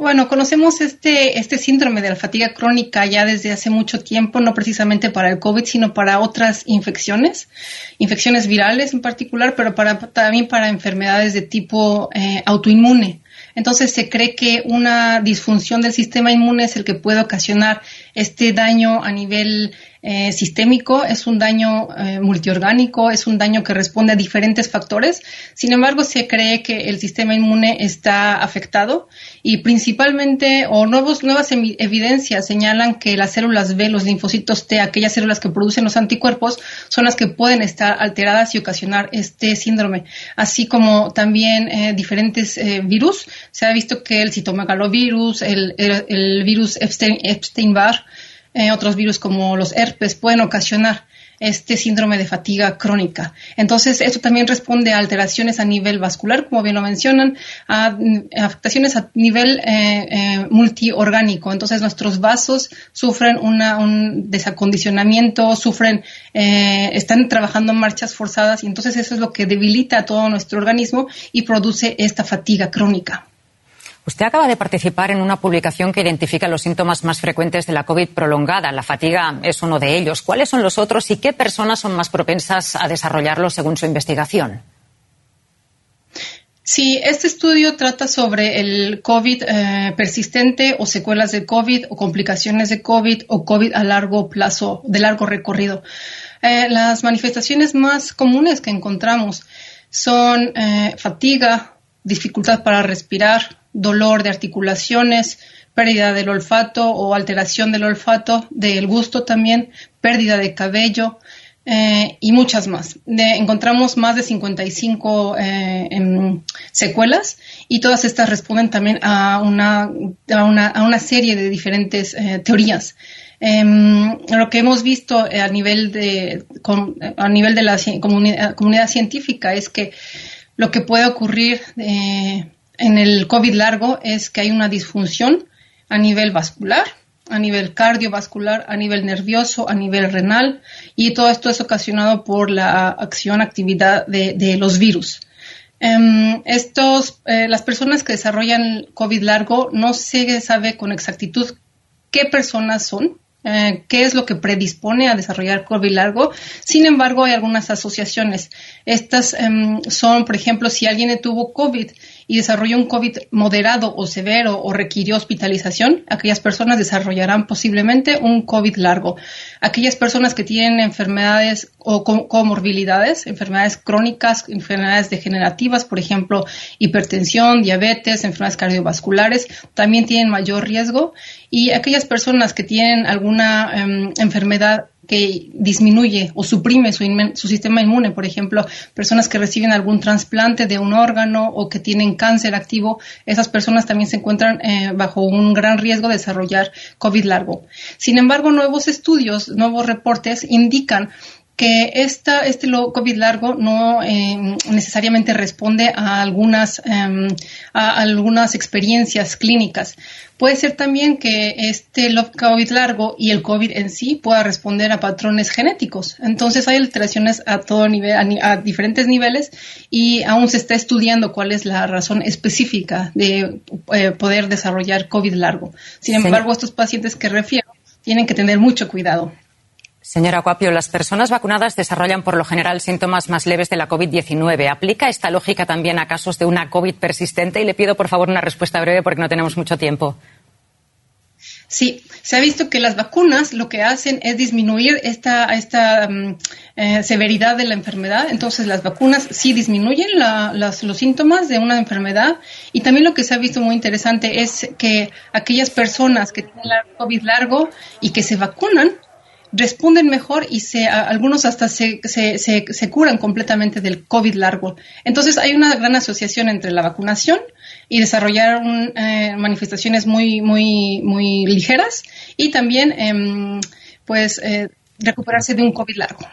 Speaker 7: Bueno, conocemos este, este síndrome de la fatiga crónica ya desde hace mucho tiempo, no precisamente para el COVID, sino para otras infecciones, infecciones virales en particular, pero para, también para enfermedades de tipo eh, autoinmune. Entonces se cree que una disfunción del sistema inmune es el que puede ocasionar este daño a nivel eh, sistémico, es un daño eh, multiorgánico, es un daño que responde a diferentes factores. Sin embargo, se cree que el sistema inmune está afectado y principalmente, o nuevos, nuevas evidencias señalan que las células B, los linfocitos T, aquellas células que producen los anticuerpos, son las que pueden estar alteradas y ocasionar este síndrome, así como también eh, diferentes virus. Se ha visto que el citomegalovirus, el, el, virus Epstein-Barr, eh, otros virus como los herpes pueden ocasionar este síndrome de fatiga crónica. Entonces, esto también responde a alteraciones a nivel vascular, como bien lo mencionan, a, afectaciones a nivel eh, eh, multiorgánico. Entonces, nuestros vasos sufren un desacondicionamiento, sufren, están trabajando en marchas forzadas y entonces eso es lo que debilita a todo nuestro organismo y produce esta fatiga crónica.
Speaker 5: Usted acaba de participar en una publicación que identifica los síntomas más frecuentes de la COVID prolongada. La fatiga es uno de ellos. ¿Cuáles son los otros y qué personas son más propensas a desarrollarlo según su investigación?
Speaker 7: Sí, este estudio trata sobre el COVID eh, persistente o secuelas de COVID o complicaciones de COVID o COVID a largo plazo, de largo recorrido. Eh, las manifestaciones más comunes que encontramos son eh, fatiga, dificultad para respirar, dolor de articulaciones, pérdida del olfato o alteración del olfato, del gusto también, pérdida de cabello eh, y muchas más. encontramos más de 55 eh, secuelas y todas estas responden también a una, a una, serie de diferentes eh, teorías. Em, lo que hemos visto a nivel de, a nivel de la comunidad científica es que lo que puede ocurrir en el COVID largo es que hay una disfunción a nivel vascular, a nivel cardiovascular, a nivel nervioso, a nivel renal, y todo esto es ocasionado por la acción, actividad de, los virus. Em, estos, eh, las personas que desarrollan COVID largo no se sabe con exactitud qué personas son, eh, qué es lo que predispone a desarrollar COVID largo. Sin embargo, hay algunas asociaciones. Estas em, son, por ejemplo, si alguien tuvo COVID y desarrolló un COVID moderado o severo o requirió hospitalización, aquellas personas desarrollarán posiblemente un COVID largo. Aquellas personas que tienen enfermedades o comorbilidades, enfermedades crónicas, enfermedades degenerativas, por ejemplo, hipertensión, diabetes, enfermedades cardiovasculares, también tienen mayor riesgo. Y aquellas personas que tienen alguna em, enfermedad que disminuye o suprime su, su, sistema inmune, por ejemplo, personas que reciben algún trasplante de un órgano o que tienen cáncer activo, esas personas también se encuentran eh, bajo un gran riesgo de desarrollar COVID largo. Sin embargo, nuevos estudios, nuevos reportes indican que esta, este COVID largo no eh, necesariamente responde a algunas, em, a algunas experiencias clínicas. Puede ser también que este COVID largo y el COVID en sí pueda responder a patrones genéticos. Entonces hay alteraciones a todo nivel, a, diferentes niveles y aún se está estudiando cuál es la razón específica de eh, poder desarrollar COVID largo. Sin embargo, estos pacientes que refiero tienen que tener mucho cuidado.
Speaker 5: Señora Cuapio, las personas vacunadas desarrollan por lo general síntomas más leves de la COVID-19. ¿Aplica esta lógica también a casos de una COVID persistente? Y le pido, por favor, una respuesta breve porque no tenemos mucho tiempo.
Speaker 7: Sí, se ha visto que las vacunas lo que hacen es disminuir esta, esta mm, eh, severidad de la enfermedad. Entonces, las vacunas sí disminuyen los síntomas de una enfermedad. Y también lo que se ha visto muy interesante es que aquellas personas que tienen COVID largo y que se vacunan, responden mejor y se, algunos hasta se, se, se, curan completamente del COVID largo. Entonces hay una gran asociación entre la vacunación y desarrollar eh, manifestaciones muy, muy, muy ligeras y también em, pues eh, recuperarse de un COVID largo.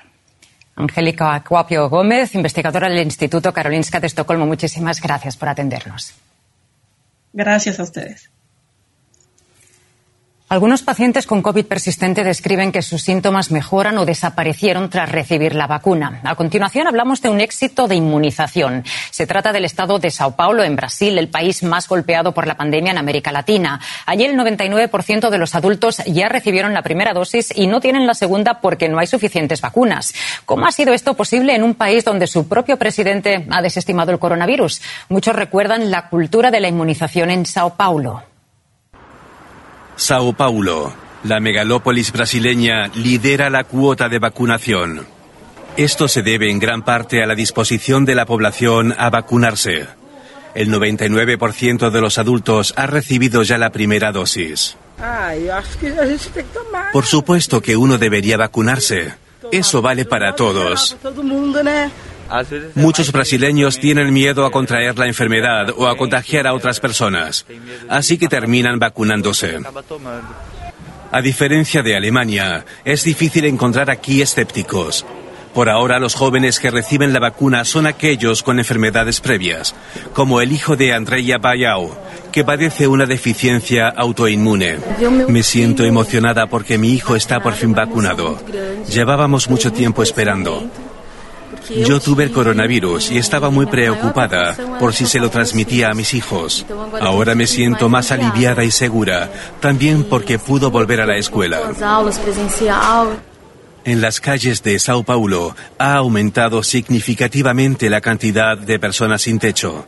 Speaker 5: Angélica Acuapio Gómez, investigadora del Instituto Karolinska de Estocolmo, muchísimas gracias por atendernos.
Speaker 7: Gracias a ustedes.
Speaker 5: Algunos pacientes con COVID persistente describen que sus síntomas mejoran o desaparecieron tras recibir la vacuna. A continuación hablamos de un éxito de inmunización. Se trata del estado de Sao Paulo, en Brasil, el país más golpeado por la pandemia en América Latina. Allí el 99% de los adultos ya recibieron la primera dosis y no tienen la segunda porque no hay suficientes vacunas. ¿Cómo ha sido esto posible en un país donde su propio presidente ha desestimado el coronavirus? Muchos recuerdan la cultura de la inmunización en Sao Paulo.
Speaker 6: Sao Paulo, la megalópolis brasileña, lidera la cuota de vacunación. Esto se debe en gran parte a la disposición de la población a vacunarse. El 99% de los adultos ha recibido ya la primera dosis. Por supuesto que uno debería vacunarse. Eso vale para todos. Muchos brasileños tienen miedo a contraer la enfermedad o a contagiar a otras personas, así que terminan vacunándose. A diferencia de Alemania, es difícil encontrar aquí escépticos. Por ahora los jóvenes que reciben la vacuna son aquellos con enfermedades previas, como el hijo de Andrea Bayao, que padece una deficiencia autoinmune. Me siento emocionada porque mi hijo está por fin vacunado. Llevábamos mucho tiempo esperando. Yo tuve el coronavirus y estaba muy preocupada por si se lo transmitía a mis hijos. Ahora me siento más aliviada y segura, también porque pudo volver a la escuela. En las calles de Sao Paulo ha aumentado significativamente la cantidad de personas sin techo.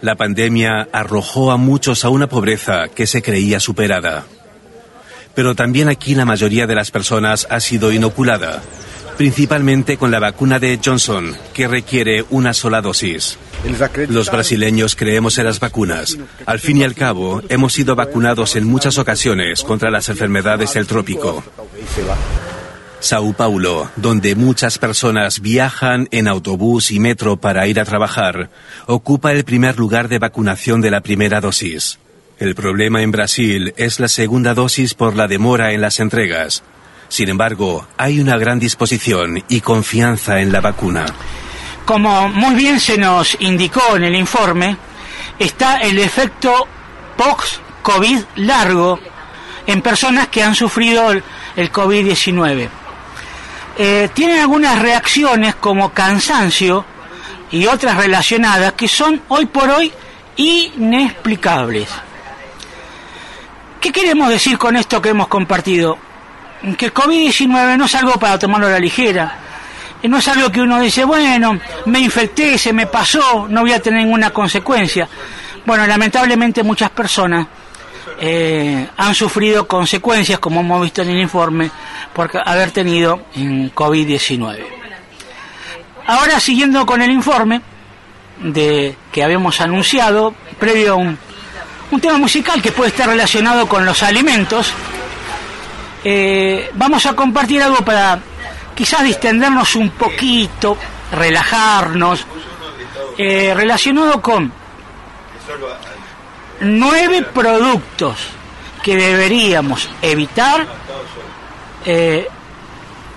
Speaker 6: La pandemia arrojó a muchos a una pobreza que se creía superada. Pero también aquí la mayoría de las personas ha sido inoculada principalmente con la vacuna de Johnson, que requiere una sola dosis. Los brasileños creemos en las vacunas. Al fin y al cabo, hemos sido vacunados en muchas ocasiones contra las enfermedades del trópico. Sao Paulo, donde muchas personas viajan en autobús y metro para ir a trabajar, ocupa el primer lugar de vacunación de la primera dosis. El problema en Brasil es la segunda dosis por la demora en las entregas. Sin embargo, hay una gran disposición y confianza en la vacuna.
Speaker 2: Como muy bien se nos indicó en el informe, está el efecto post-COVID largo en personas que han sufrido el, COVID-19. Eh, tienen algunas reacciones como cansancio y otras relacionadas que son hoy por hoy inexplicables. ¿Qué queremos decir con esto que hemos compartido? Que el COVID-19 no es algo para tomarlo a la ligera. No es algo que uno dice, bueno, me infecté, se me pasó, no voy a tener ninguna consecuencia. Bueno, lamentablemente muchas personas eh, han sufrido consecuencias, como hemos visto en el informe, por haber tenido COVID-19. Ahora, siguiendo con el informe de que habíamos anunciado, previo a un, un tema musical que puede estar relacionado con los alimentos, eh, vamos a compartir algo para quizás distendernos un poquito, relajarnos, eh, relacionado con nueve productos que deberíamos evitar eh,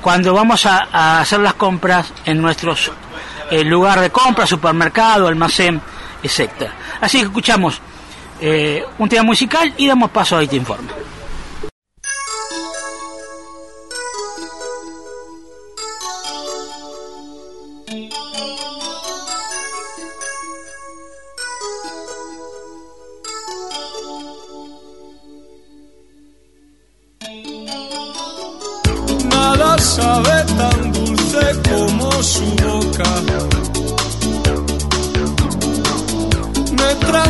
Speaker 2: cuando vamos a, hacer las compras en nuestros eh, lugar de compra, supermercado, almacén, etc. Así que escuchamos eh, un tema musical y damos paso a este informe.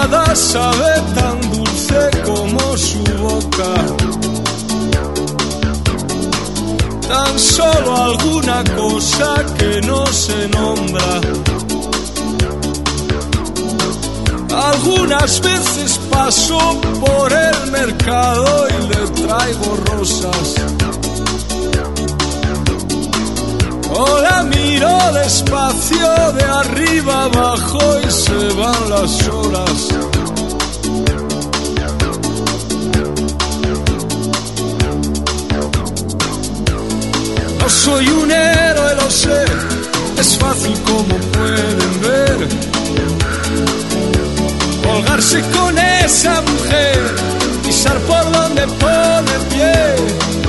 Speaker 4: Nada sabe tan dulce como su boca. Tan solo alguna cosa que no se nombra. Algunas veces paso por el mercado y le traigo rosas. O la miro despacio de arriba abajo y se van las horas. No soy un héroe, lo sé, es fácil como pueden ver colgarse con esa mujer, pisar por donde pone pie.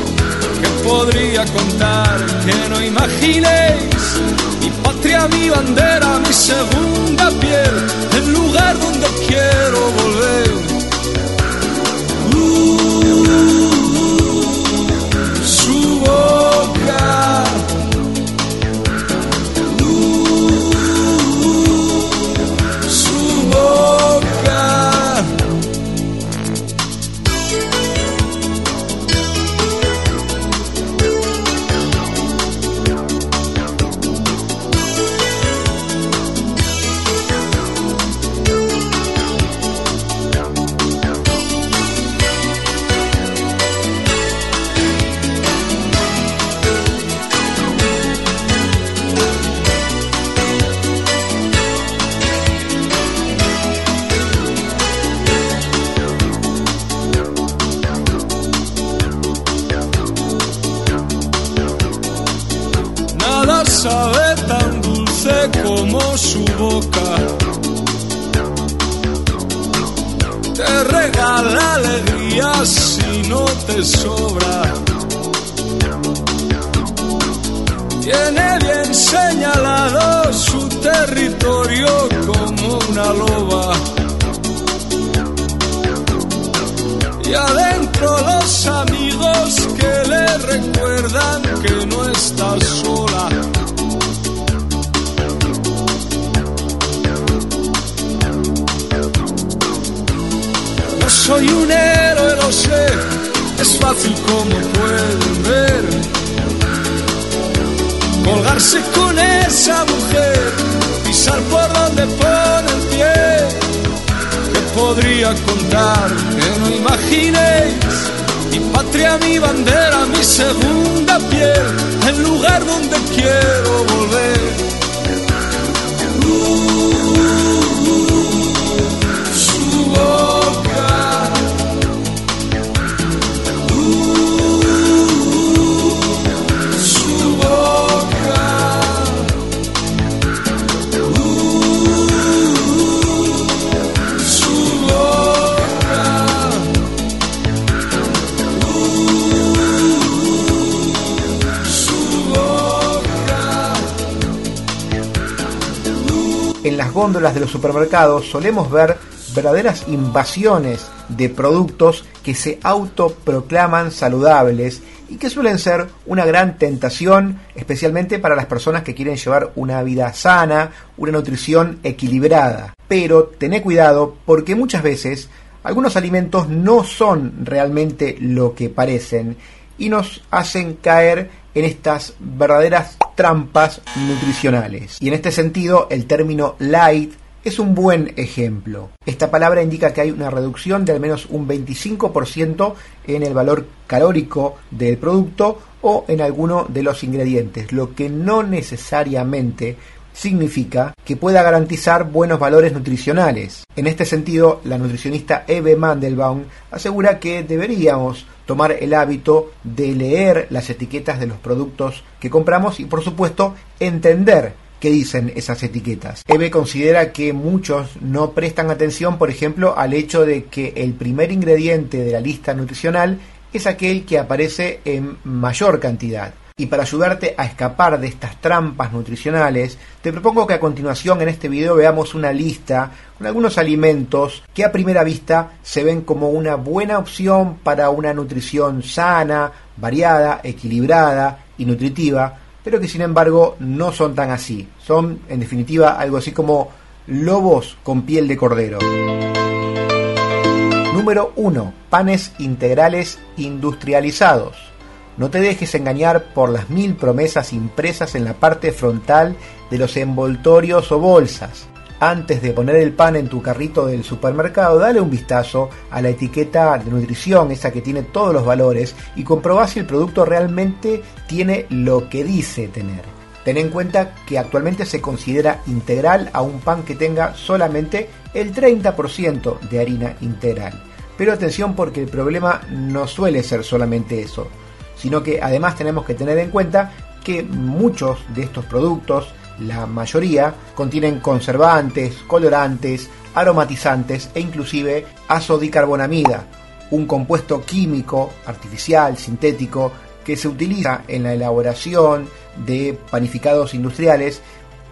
Speaker 4: Que podría contar que no imaginéis. Mi patria, mi bandera, mi segunda piel,
Speaker 8: supermercados solemos ver verdaderas invasiones de productos que se autoproclaman saludables y que suelen ser una gran tentación, especialmente para las personas que quieren llevar una vida sana, una nutrición equilibrada. Pero tené cuidado porque muchas veces algunos alimentos no son realmente lo que parecen y nos hacen caer en estas verdaderas trampas nutricionales. Y en este sentido, el término light es un buen ejemplo. Esta palabra indica que hay una reducción de al menos un 25% en el valor calórico del producto o en alguno de los ingredientes, lo que no necesariamente significa que pueda garantizar buenos valores nutricionales. En este sentido, la nutricionista Eve Mandelbaum asegura que deberíamos tomar el hábito de leer las etiquetas de los productos que compramos y por supuesto entender qué dicen esas etiquetas. Eve considera que muchos no prestan atención, por ejemplo, al hecho de que el primer ingrediente de la lista nutricional es aquel que aparece en mayor cantidad. Y para ayudarte a escapar de estas trampas nutricionales, te propongo que a continuación en este video veamos una lista con algunos alimentos que a primera vista se ven como una buena opción para una nutrición sana, variada, equilibrada y nutritiva, pero que sin embargo no son tan así. Son en definitiva algo así como lobos con piel de cordero. Número 1. Panes integrales industrializados. No te dejes engañar por las mil promesas impresas en la parte frontal de los envoltorios o bolsas. Antes de poner el pan en tu carrito del supermercado, dale un vistazo a la etiqueta de nutrición, esa que tiene todos los valores, y comprobá si el producto realmente tiene lo que dice tener. Ten en cuenta que actualmente se considera integral a un pan que tenga solamente el 30% de harina integral. Pero atención porque el problema no suele ser solamente eso sino que además tenemos que tener en cuenta que muchos de estos productos, la mayoría, contienen conservantes, colorantes, aromatizantes e inclusive azodicarbonamida, un compuesto químico, artificial, sintético, que se utiliza en la elaboración de panificados industriales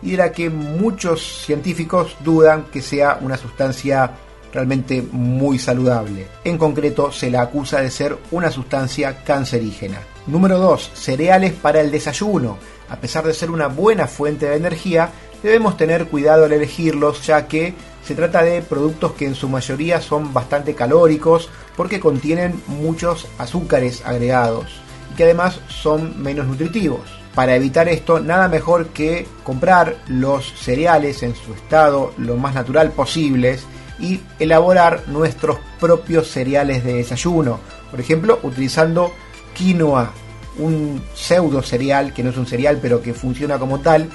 Speaker 8: y de la que muchos científicos dudan que sea una sustancia realmente muy saludable. En concreto, se la acusa de ser una sustancia cancerígena. Número 2. Cereales para el desayuno. A pesar de ser una buena fuente de energía, debemos tener cuidado al elegirlos ya que se trata de productos que en su mayoría son bastante calóricos porque contienen muchos azúcares agregados y que además son menos nutritivos. Para evitar esto, nada mejor que comprar los cereales en su estado lo más natural posibles y elaborar nuestros propios cereales de desayuno. Por ejemplo, utilizando quinoa, un pseudo cereal, que no es un cereal, pero que funciona como tal,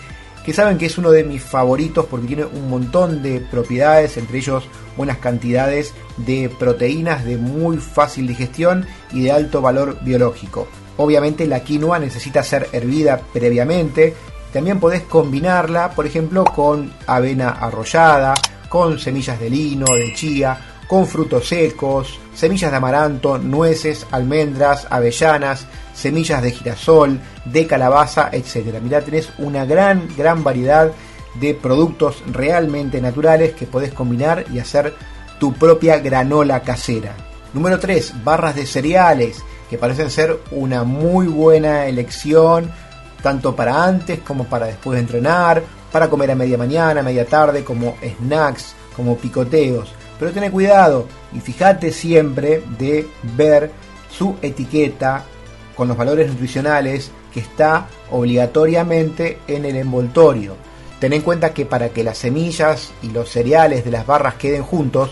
Speaker 8: que saben que es uno de mis favoritos porque tiene un montón de propiedades, entre ellos buenas cantidades de proteínas de muy fácil digestión y de alto valor biológico. Obviamente la quinoa necesita ser hervida previamente, también podés combinarla, por ejemplo, con avena arrollada, con semillas de lino, de chía, con frutos secos, semillas de amaranto, nueces, almendras, avellanas, semillas de girasol, de calabaza, etc. Mirá, tenés una gran, gran variedad de productos realmente naturales que podés combinar y hacer tu propia granola casera. Número 3. Barras de cereales, que parecen ser una muy buena elección tanto para antes como para después de entrenar para comer a media mañana, media tarde, como snacks, como picoteos. Pero ten cuidado y fíjate siempre de ver su etiqueta con los valores nutricionales que está obligatoriamente en el envoltorio. Ten en cuenta que para que las semillas y los cereales de las barras queden juntos,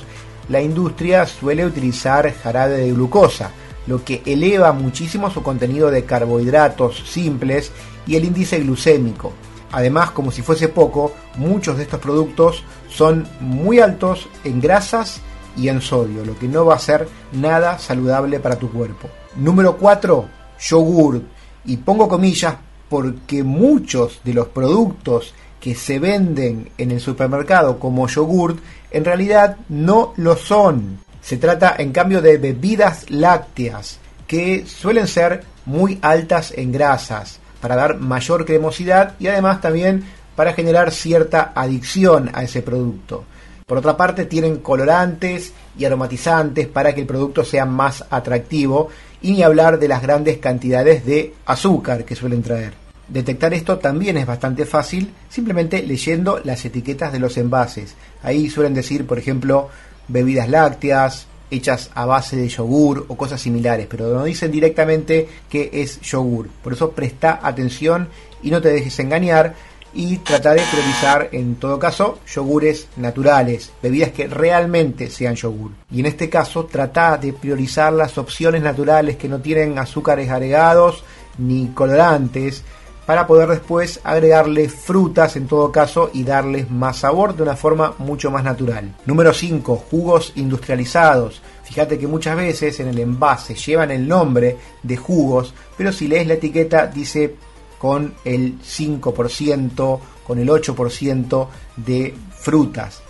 Speaker 8: la industria suele utilizar jarabe de glucosa, lo que eleva muchísimo su contenido de carbohidratos simples y el índice glucémico. Además, como si fuese poco, muchos de estos productos son muy altos en grasas y en sodio, lo que no va a ser nada saludable para tu cuerpo. Número 4, yogur. Y pongo comillas porque muchos de los productos que se venden en el supermercado como yogur en realidad no lo son. Se trata en cambio de bebidas lácteas que suelen ser muy altas en grasas para dar mayor cremosidad y además también para generar cierta adicción a ese producto. Por otra parte, tienen colorantes y aromatizantes para que el producto sea más atractivo y ni hablar de las grandes cantidades de azúcar que suelen traer. Detectar esto también es bastante fácil simplemente leyendo las etiquetas de los envases. Ahí suelen decir, por ejemplo, bebidas lácteas, hechas a base de yogur o cosas similares, pero no dicen directamente que es yogur. Por eso presta atención y no te dejes engañar y trata de priorizar en todo caso yogures naturales, bebidas que realmente sean yogur. Y en este caso trata de priorizar las opciones naturales que no tienen azúcares agregados ni colorantes para poder después agregarle frutas en todo caso y darles más sabor de una forma mucho más natural. Número 5. Jugos industrializados. Fíjate que muchas veces en el envase llevan el nombre de jugos, pero si lees la etiqueta dice con el 5%, con el 8% de frutas.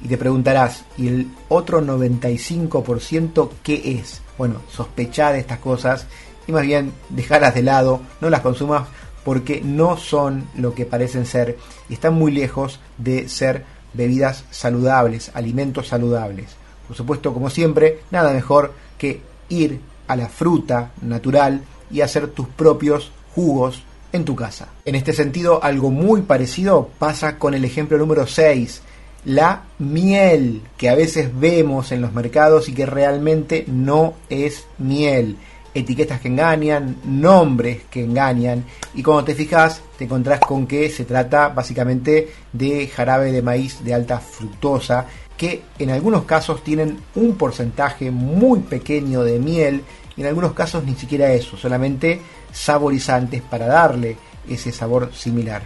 Speaker 8: Y te preguntarás, ¿y el otro 95% qué es? Bueno, sospechar de estas cosas y más bien dejarlas de lado, no las consumas porque no son lo que parecen ser y están muy lejos de ser bebidas saludables, alimentos saludables. Por supuesto, como siempre, nada mejor que ir a la fruta natural y hacer tus propios jugos en tu casa. En este sentido, algo muy parecido pasa con el ejemplo número 6, la miel que a veces vemos en los mercados y que realmente no es miel. Etiquetas que engañan, nombres que engañan y cuando te fijas te encontrás con que se trata básicamente de jarabe de maíz de alta fructosa que en algunos casos tienen un porcentaje muy pequeño de miel y en algunos casos ni siquiera eso, solamente saborizantes para darle ese sabor similar.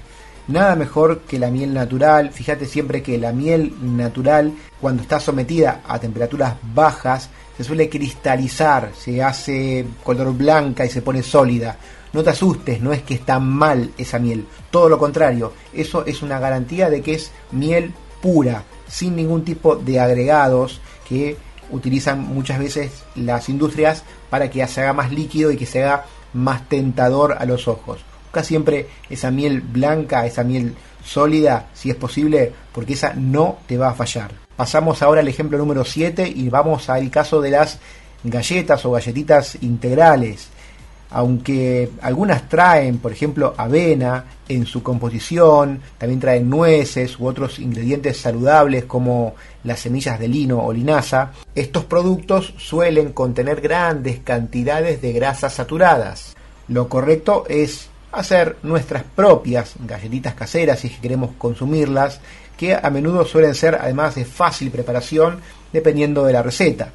Speaker 8: Nada mejor que la miel natural. Fíjate siempre que la miel natural, cuando está sometida a temperaturas bajas, se suele cristalizar, se hace color blanca y se pone sólida. No te asustes, no es que está mal esa miel. Todo lo contrario, eso es una garantía de que es miel pura, sin ningún tipo de agregados que utilizan muchas veces las industrias para que se haga más líquido y que se haga más tentador a los ojos. Busca siempre esa miel blanca, esa miel sólida, si es posible, porque esa no te va a fallar. Pasamos ahora al ejemplo número 7 y vamos al caso de las galletas o galletitas integrales aunque algunas traen, por ejemplo, avena en su composición, también traen nueces u otros ingredientes saludables como las semillas de lino o linaza, estos productos suelen contener grandes cantidades de grasas saturadas. Lo correcto es hacer nuestras propias galletitas caseras si queremos consumirlas, que a menudo suelen ser además de fácil preparación dependiendo de la receta.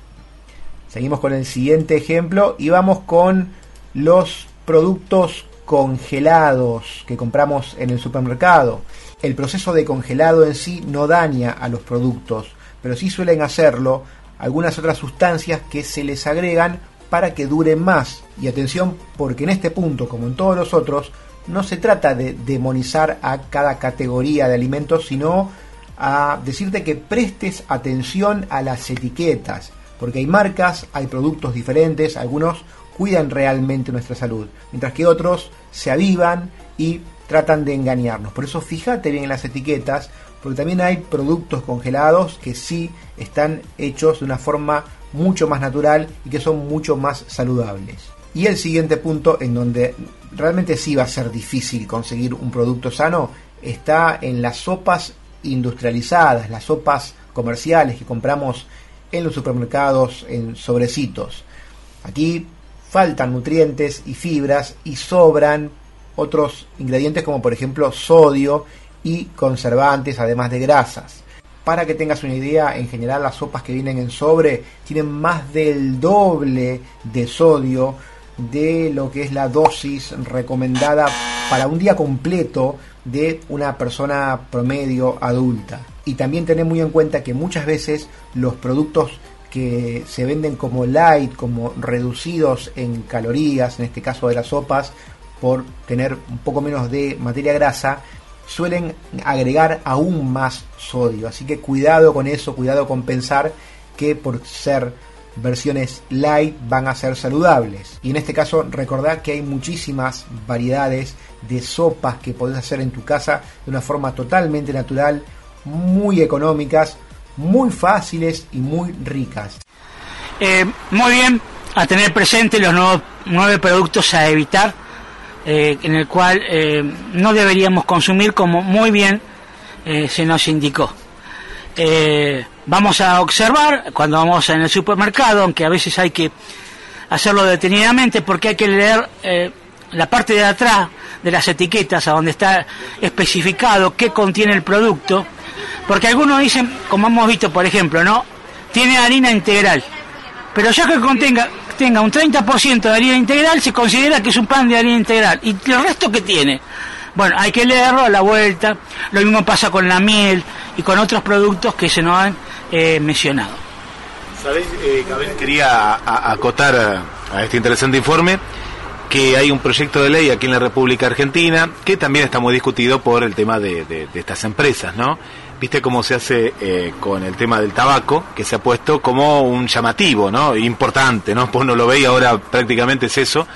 Speaker 8: Seguimos con el siguiente ejemplo y vamos con los productos congelados que compramos en el supermercado. El proceso de congelado en sí no daña a los productos, pero sí suelen hacerlo algunas otras sustancias que se les agregan para que duren más. Y atención, porque en este punto, como en todos los otros, no se trata de demonizar a cada categoría de alimentos, sino a decirte que prestes atención a las etiquetas, porque hay marcas, hay productos diferentes, algunos cuidan realmente nuestra salud, mientras que otros se avivan y tratan de engañarnos. Por eso fíjate bien en las etiquetas, porque también hay productos congelados que sí están hechos de una forma mucho más natural y que son mucho más saludables. Y el siguiente punto en donde realmente sí va a ser difícil conseguir un producto sano está en las sopas industrializadas, las sopas comerciales que compramos en los supermercados en sobrecitos. Aquí faltan nutrientes y fibras y sobran otros ingredientes como por ejemplo sodio y conservantes además de grasas. Para que tengas una idea, en general las sopas que vienen en sobre tienen más del doble de sodio de lo que es la dosis recomendada para un día completo de una persona promedio adulta. Y también tener muy en cuenta que muchas veces los productos que se venden como light, como reducidos en calorías, en este caso de las sopas, por tener un poco menos de materia grasa, suelen agregar aún más sodio. Así que cuidado con eso, cuidado con pensar que por ser versiones light van a ser saludables. Y en este caso recordad que hay muchísimas variedades de sopas que podés hacer en tu casa de una forma totalmente natural, muy económicas, muy fáciles y muy ricas.
Speaker 2: Eh, muy bien, a tener presente los nuevos, nueve productos a evitar, eh, en el cual eh, no deberíamos consumir como muy bien se nos indicó. vamos a observar cuando vamos en el supermercado, aunque a veces hay que hacerlo detenidamente porque hay que leer la parte de atrás de las etiquetas a donde está especificado qué contiene el producto, porque algunos dicen, como hemos visto por ejemplo, ¿no? Tiene harina integral, pero ya que contenga tenga un 30% de harina integral se considera que es un pan de harina integral y el resto que tiene bueno, hay que leerlo a la vuelta. Lo mismo pasa con la miel y con otros productos que se nos han eh, mencionado.
Speaker 3: ¿Sabés, eh, Quería acotar a, este interesante informe que hay un proyecto de ley aquí en la República Argentina que también está muy discutido por el tema de, estas empresas, ¿no? Viste cómo se hace eh, con el tema del tabaco, que se ha puesto como un llamativo, ¿no? Importante, ¿no? Pues no lo ve ahora prácticamente es eso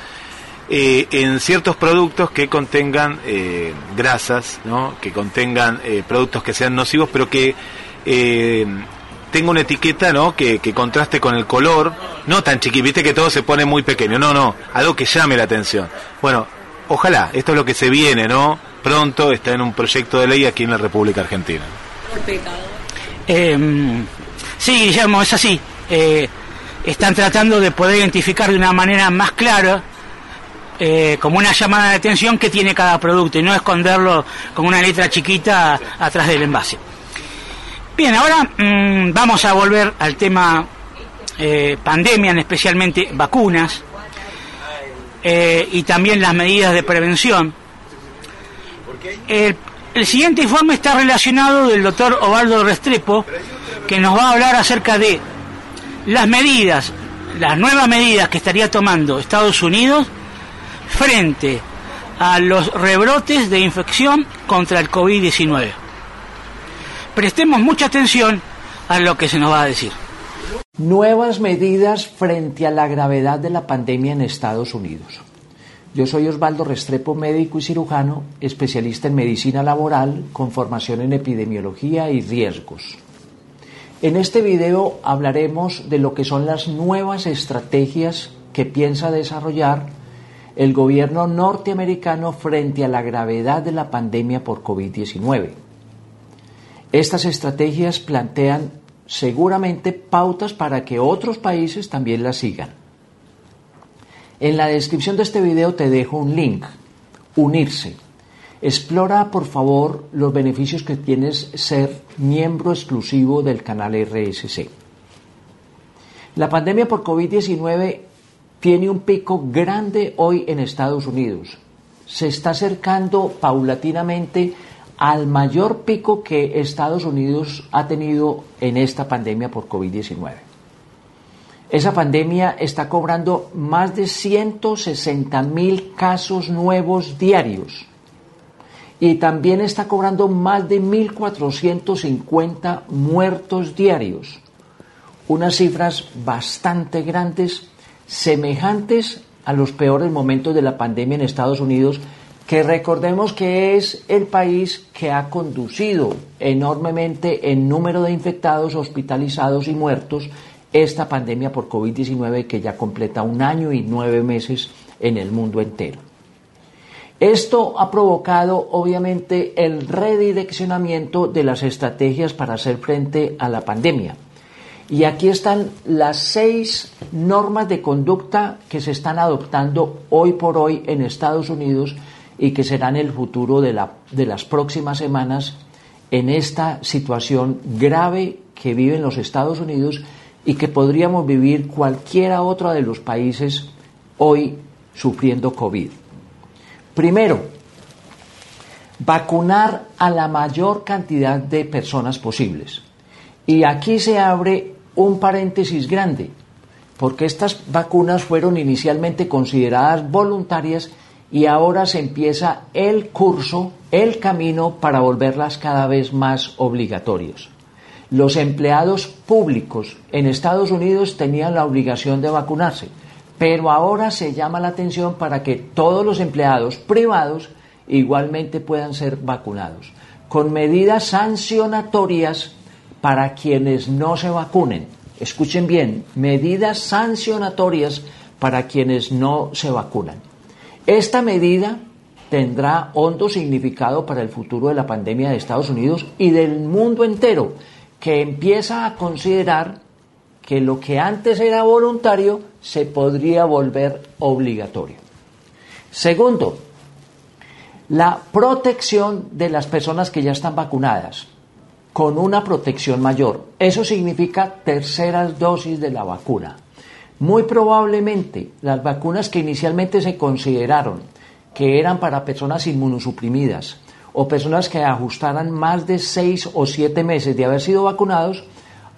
Speaker 3: eh, en ciertos productos que contengan eh, grasas, ¿no? que contengan eh, productos que sean nocivos, pero que tenga una etiqueta ¿no? Que, contraste con el color, no tan chiquito, viste que todo se pone muy pequeño, no, no, algo que llame la atención. Bueno, ojalá, esto es lo que se viene, ¿no? Pronto está en un proyecto de ley aquí en la República Argentina.
Speaker 2: Em, sí, Guillermo, es así. están tratando de poder identificar de una manera más clara eh, como una llamada de atención que tiene cada producto y no esconderlo con una letra chiquita atrás del envase. Bien, ahora mm, vamos a volver al tema eh, pandemia, especialmente vacunas eh, y también las medidas de prevención. El, el siguiente informe está relacionado del doctor Ovaldo Restrepo, que nos va a hablar acerca de las medidas, las nuevas medidas que estaría tomando Estados Unidos frente a los rebrotes de infección contra el COVID-19. Prestemos mucha atención a lo que se nos va a decir.
Speaker 9: Nuevas medidas frente a la gravedad de la pandemia en Estados Unidos. Yo soy Osvaldo Restrepo, médico y cirujano, especialista en medicina laboral con formación en epidemiología y riesgos. En este video hablaremos de lo que son las nuevas estrategias que piensa desarrollar el gobierno norteamericano frente a la gravedad de la pandemia por COVID-19. Estas estrategias plantean seguramente pautas para que otros países también las sigan. En la descripción de este video te dejo un link, unirse. Explora por favor los beneficios que tienes ser miembro exclusivo del canal RSC. La pandemia por COVID-19 tiene un pico grande hoy en Estados Unidos. Se está acercando paulatinamente al mayor pico que Estados Unidos ha tenido en esta pandemia por COVID-19. Esa pandemia está cobrando más de 160 mil casos nuevos diarios y también está cobrando más de 1.450 muertos diarios. Unas cifras bastante grandes semejantes a los peores momentos de la pandemia en Estados Unidos, que recordemos que es el país que ha conducido enormemente en número de infectados, hospitalizados y muertos esta pandemia por COVID-19 que ya completa un año y nueve meses en el mundo entero. Esto ha provocado obviamente el redireccionamiento de las estrategias para hacer frente a la pandemia. Y aquí están las seis normas de conducta que se están adoptando hoy por hoy en Estados Unidos y que serán el futuro de, la, de las próximas semanas en esta situación grave que viven los Estados Unidos y que podríamos vivir cualquiera otro de los países hoy sufriendo COVID. Primero, vacunar a la mayor cantidad de personas posibles. Y aquí se abre un paréntesis grande, porque estas vacunas fueron inicialmente consideradas voluntarias y ahora se empieza el curso, el camino para volverlas cada vez más obligatorios. Los empleados públicos en Estados Unidos tenían la obligación de vacunarse, pero ahora se llama la atención para que todos los empleados privados igualmente puedan ser vacunados, con medidas sancionatorias para quienes no se vacunen. Escuchen bien, medidas sancionatorias para quienes no se vacunan. Esta medida tendrá hondo significado para el futuro de la pandemia de Estados Unidos y del mundo entero, que empieza a considerar que lo que antes era voluntario se podría volver obligatorio. Segundo, la protección de las personas que ya están vacunadas con una protección mayor. Eso significa terceras dosis de la vacuna. Muy probablemente las vacunas que inicialmente se consideraron que eran para personas inmunosuprimidas o personas que ajustaran más de seis o siete meses de haber sido vacunados,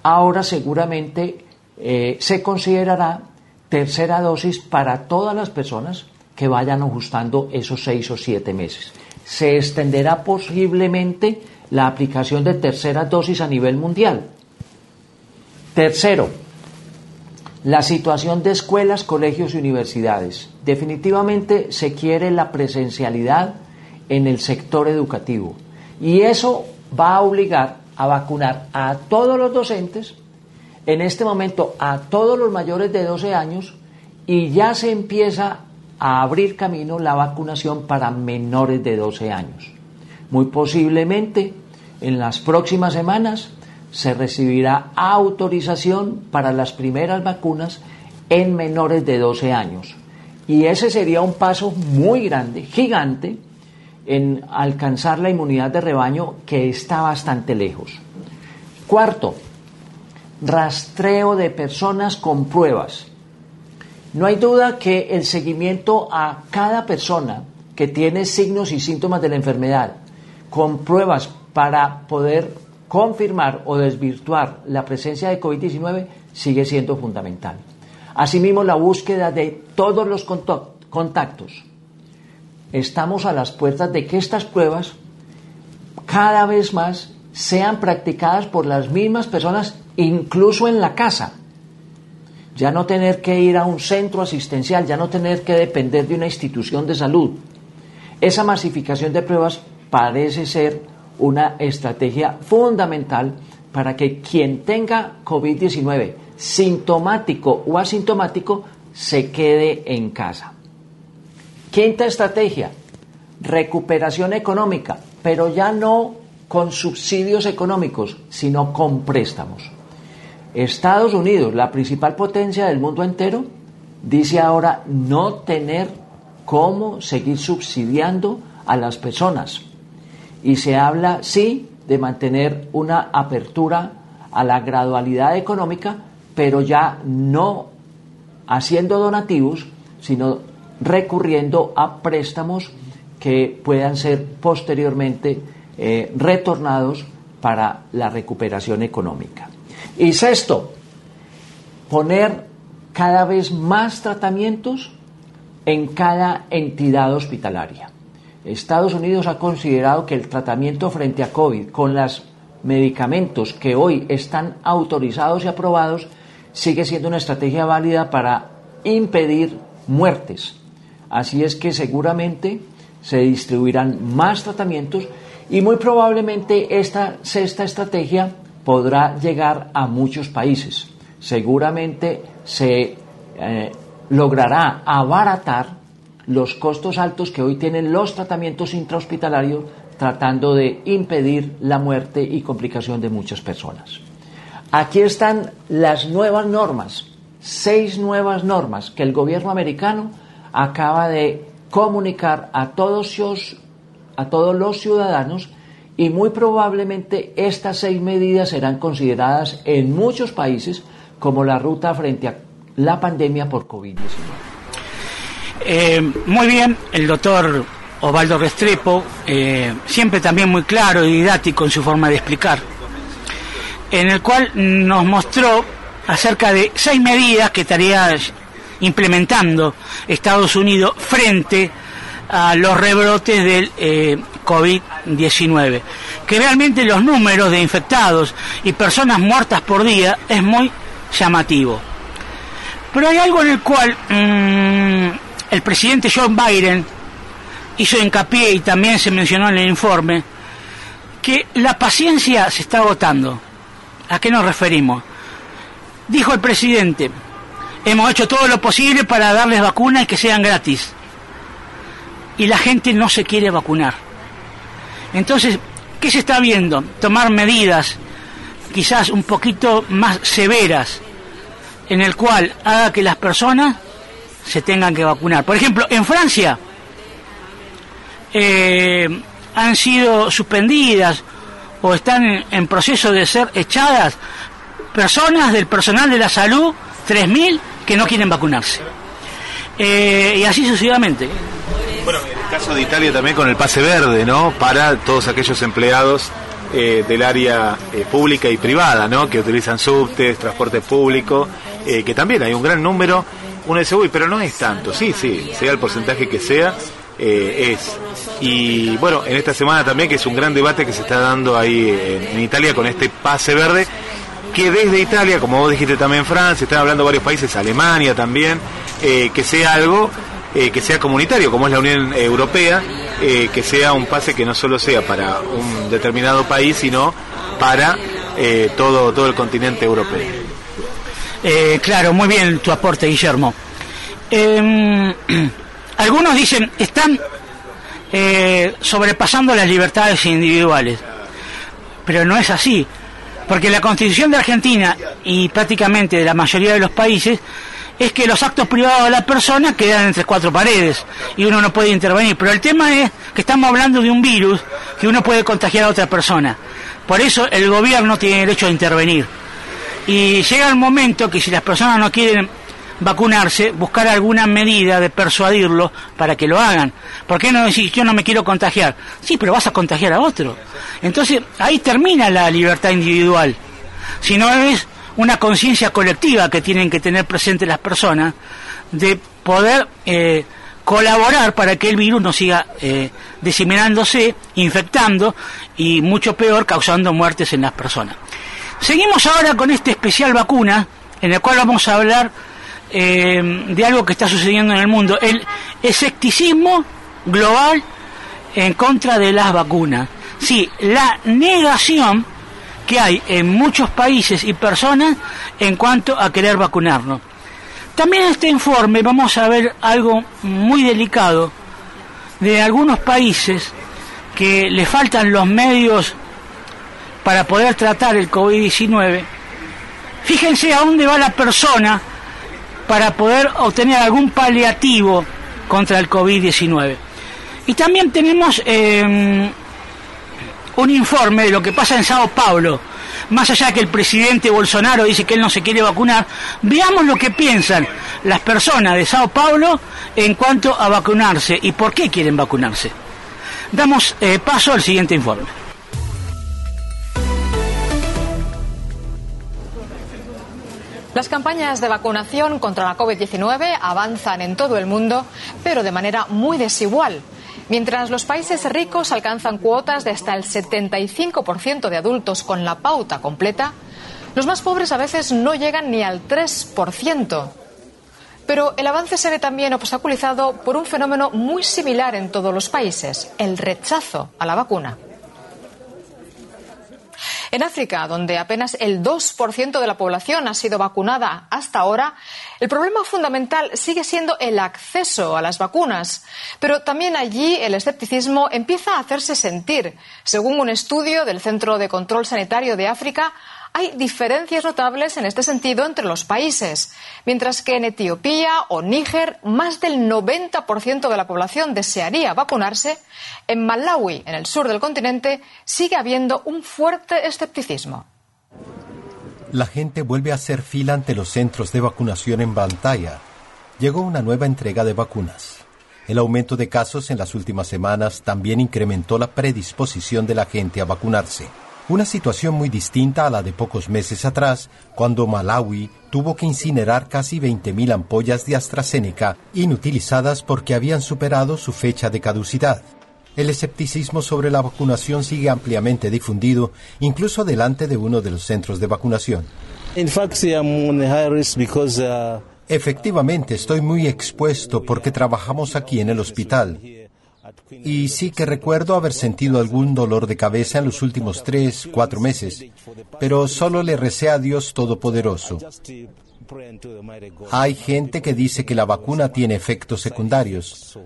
Speaker 9: ahora seguramente eh, se considerará tercera dosis para todas las personas que vayan ajustando esos seis o siete meses. Se extenderá posiblemente la aplicación de tercera dosis a nivel mundial. Tercero, la situación de escuelas, colegios y universidades. Definitivamente se quiere la presencialidad en el sector educativo y eso va a obligar a vacunar a todos los docentes, en este momento a todos los mayores de 12 años y ya se empieza a abrir camino la vacunación para menores de 12 años. Muy posiblemente en las próximas semanas se recibirá autorización para las primeras vacunas en menores de 12 años. Y ese sería un paso muy grande, gigante, en alcanzar la inmunidad de rebaño que está bastante lejos. Cuarto, rastreo de personas con pruebas. No hay duda que el seguimiento a cada persona que tiene signos y síntomas de la enfermedad, con pruebas para poder confirmar o desvirtuar la presencia de COVID-19 sigue siendo fundamental. Asimismo, la búsqueda de todos los contactos. Estamos a las puertas de que estas pruebas cada vez más sean practicadas por las mismas personas, incluso en la casa. Ya no tener que ir a un centro asistencial, ya no tener que depender de una institución de salud. Esa masificación de pruebas parece ser una estrategia fundamental para que quien tenga COVID-19 sintomático o asintomático se quede en casa. Quinta estrategia, recuperación económica, pero ya no con subsidios económicos, sino con préstamos. Estados Unidos, la principal potencia del mundo entero, dice ahora no tener cómo seguir subsidiando a las personas y se habla, sí, de mantener una apertura a la gradualidad económica, pero ya no haciendo donativos, sino recurriendo a préstamos que puedan ser posteriormente eh, retornados para la recuperación económica. Y sexto, poner cada vez más tratamientos en cada entidad hospitalaria. Estados Unidos ha considerado que el tratamiento frente a COVID con los medicamentos que hoy están autorizados y aprobados sigue siendo una estrategia válida para impedir muertes. Así es que seguramente se distribuirán más tratamientos y muy probablemente esta sexta estrategia podrá llegar a muchos países. Seguramente se eh, logrará abaratar los costos altos que hoy tienen los tratamientos intrahospitalarios tratando de impedir la muerte y complicación de muchas personas. Aquí están las nuevas normas, seis nuevas normas que el gobierno americano acaba de comunicar a todos, los, a todos los ciudadanos y muy probablemente estas seis medidas serán consideradas en muchos países como la ruta frente a la pandemia por COVID-19.
Speaker 2: Eh, muy bien, el doctor Osvaldo Restrepo, eh, siempre también muy claro y didáctico en su forma de explicar, en el cual nos mostró acerca de seis medidas que estaría implementando Estados Unidos frente a los rebrotes del eh, COVID-19. Que realmente los números de infectados y personas muertas por día es muy llamativo. Pero hay algo en el cual mmm, el presidente John Biden hizo hincapié y también se mencionó en el informe que la paciencia se está agotando. ¿A qué nos referimos? Dijo el presidente, hemos hecho todo lo posible para darles vacunas y que sean gratis. Y la gente no se quiere vacunar. Entonces, ¿qué se está viendo? Tomar medidas quizás un poquito más severas, en el cual haga que las personas se tengan que vacunar. Por ejemplo, en Francia eh, han sido suspendidas o están en, proceso de ser echadas personas del personal de la salud, 3.000 que no quieren vacunarse. Eh, y así sucesivamente.
Speaker 3: Bueno, en el caso de Italia también con el pase verde, ¿no? Para todos aquellos empleados eh, del área eh, pública y privada, ¿no? Que utilizan subtes, transporte público, que también hay un gran número. Uno dice, uy, pero no es tanto. Sí, sí, sea el porcentaje que sea, es. Y bueno, en esta semana también, que es un gran debate que se está dando ahí en Italia con este pase verde, que desde Italia, como vos dijiste también Francia, están hablando varios países, Alemania también, eh, que sea algo eh, que sea comunitario, como es la Unión Europea, eh, que sea un pase que no solo sea para un determinado país, sino para todo, todo el continente europeo.
Speaker 2: Claro, muy bien tu aporte, Guillermo. Em, <clears throat> algunos dicen, están sobrepasando las libertades individuales, pero no es así. Porque la constitución de Argentina y prácticamente de la mayoría de los países es que los actos privados de la persona quedan entre cuatro paredes y uno no puede intervenir. Pero el tema es que estamos hablando de un virus que uno puede contagiar a otra persona. Por eso el gobierno tiene derecho a intervenir. Y llega el momento que si las personas no quieren vacunarse, buscar alguna medida de persuadirlo para que lo hagan. ¿Por qué no decir yo no me quiero contagiar? Sí, pero vas a contagiar a otro. Entonces ahí termina la libertad individual. Si no es una conciencia colectiva que tienen que tener presente las personas de poder eh, colaborar para que el virus no siga eh, diseminándose, infectando y mucho peor causando muertes en las personas. Seguimos ahora con este especial vacuna en el cual vamos a hablar eh, de algo que está sucediendo en el mundo, el escepticismo global en contra de las vacunas. Sí, la negación que hay en muchos países y personas en cuanto a querer vacunarnos. También en este informe vamos a ver algo muy delicado de algunos países que le faltan los medios para poder tratar el COVID-19. Fíjense a dónde va la persona para poder obtener algún paliativo contra el COVID-19. Y también tenemos em, un informe de lo que pasa en Sao Paulo. Más allá de que el presidente Bolsonaro dice que él no se quiere vacunar, veamos lo que piensan las personas de Sao Paulo en cuanto a vacunarse y por qué quieren vacunarse. Damos eh, paso al siguiente informe.
Speaker 10: Las campañas de vacunación contra la COVID-19 avanzan en todo el mundo, pero de manera muy desigual. Mientras los países ricos alcanzan cuotas de hasta el 75% de adultos con la pauta completa, los más pobres a veces no llegan ni al 3%. Pero el avance se ve también obstaculizado por un fenómeno muy similar en todos los países, el rechazo a la vacuna. En África, donde apenas el 2% de la población ha sido vacunada hasta ahora, el problema fundamental sigue siendo el acceso a las vacunas. Pero también allí el escepticismo empieza a hacerse sentir. Según un estudio del Centro de Control Sanitario de África, hay diferencias notables en este sentido entre los países. Mientras que en Etiopía o Níger más del 90% de la población desearía vacunarse, en Malawi, en el sur del continente, sigue habiendo un fuerte escepticismo.
Speaker 11: La gente vuelve a hacer fila ante los centros de vacunación en Bantaya. Llegó una nueva entrega de vacunas. El aumento de casos en las últimas semanas también incrementó la predisposición de la gente a vacunarse. Una situación muy distinta a la de pocos meses atrás, cuando Malawi tuvo que incinerar casi 20.000 ampollas de AstraZeneca inutilizadas porque habían superado su fecha de caducidad. El escepticismo sobre la vacunación sigue ampliamente difundido, incluso delante de uno de los centros de vacunación. Uh, Efectivamente, estoy muy expuesto porque trabajamos aquí en el hospital. Y sí que recuerdo haber sentido algún dolor de cabeza en los últimos tres, cuatro meses, pero solo le recé a Dios Todopoderoso. Hay gente que dice que la vacuna tiene efectos secundarios,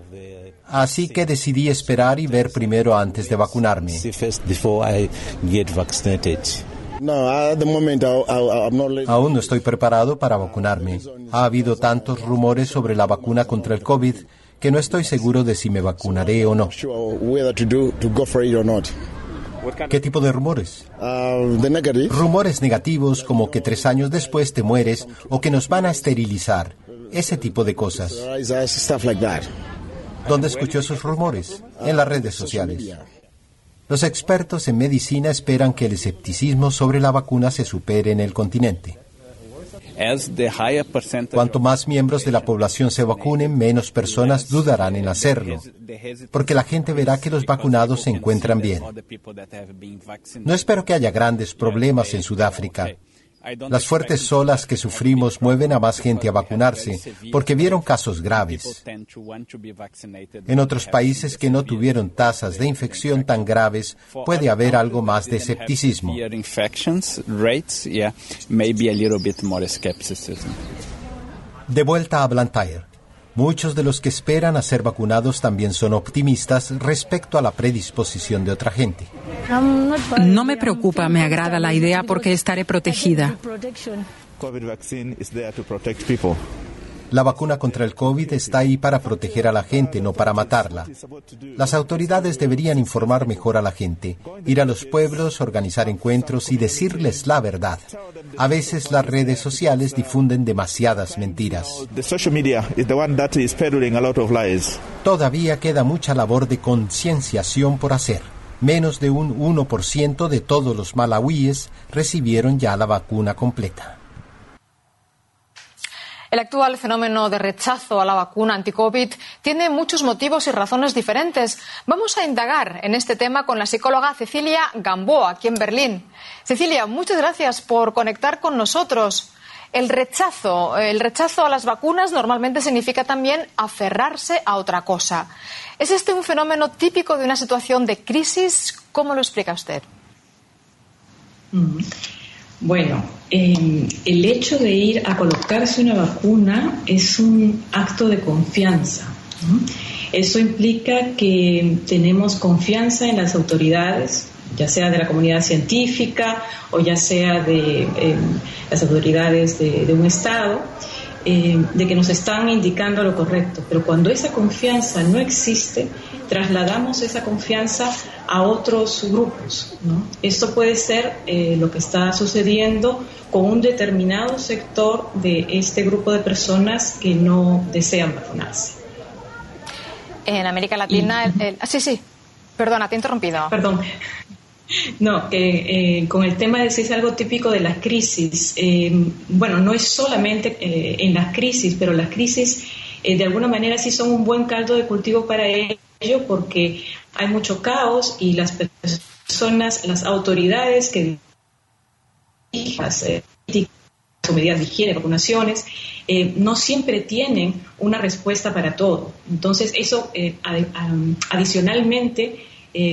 Speaker 11: así que decidí esperar y ver primero antes de vacunarme. Aún no estoy preparado para vacunarme. Ha habido tantos rumores sobre la vacuna contra el COVID que no estoy seguro de si me vacunaré o no. ¿Qué tipo de rumores? Rumores negativos como que tres años después te mueres o que nos van a esterilizar. Ese tipo de cosas. ¿Dónde escuchó esos rumores? En las redes sociales. Los expertos en medicina esperan que el escepticismo sobre la vacuna se supere en el continente. Cuanto más miembros de la población se vacunen, menos personas dudarán en hacerlo, porque la gente verá que los vacunados se encuentran bien. No espero que haya grandes problemas en Sudáfrica. Las fuertes olas que sufrimos mueven a más gente a vacunarse porque vieron casos graves. En otros países que no tuvieron tasas de infección tan graves puede haber algo más de escepticismo. De vuelta a Blantyre. Muchos de los que esperan a ser vacunados también son optimistas respecto a la predisposición de otra gente.
Speaker 12: No me preocupa, me agrada la idea porque estaré protegida.
Speaker 11: La vacuna contra el COVID está ahí para proteger a la gente, no para matarla. Las autoridades deberían informar mejor a la gente, ir a los pueblos, organizar encuentros y decirles la verdad. A veces las redes sociales difunden demasiadas mentiras. Todavía queda mucha labor de concienciación por hacer. Menos de un 1% de todos los malawíes recibieron ya la vacuna completa.
Speaker 10: El actual fenómeno de rechazo a la vacuna anti-COVID tiene muchos motivos y razones diferentes. Vamos a indagar en este tema con la psicóloga Cecilia Gamboa, aquí en Berlín. Cecilia, muchas gracias por conectar con nosotros. El rechazo, el rechazo a las vacunas normalmente significa también aferrarse a otra cosa. ¿Es este un fenómeno típico de una situación de crisis? ¿Cómo lo explica usted?
Speaker 13: Mm. Bueno, em, el hecho de ir a colocarse una vacuna es un acto de confianza. Eso implica que tenemos confianza en las autoridades, ya sea de la comunidad científica o ya sea de em, las autoridades de, un Estado, em, de que nos están indicando lo correcto. Pero cuando esa confianza no existe, trasladamos esa confianza a otros grupos. Esto puede ser eh, lo que está sucediendo con un determinado sector de este grupo de personas que no desean vacunarse.
Speaker 10: En América Latina, ah, sí, sí, perdona, te he interrumpido.
Speaker 13: Perdón. <laughs> No, eh, con el tema de si es algo típico de las crisis, eh, bueno, no es solamente en las crisis, pero las crisis de alguna manera sí son un buen caldo de cultivo para ellos porque hay mucho caos y las personas, las autoridades que las eh, medidas de higiene, vacunaciones, eh, no siempre tienen una respuesta para todo. Entonces, eso eh, adicionalmente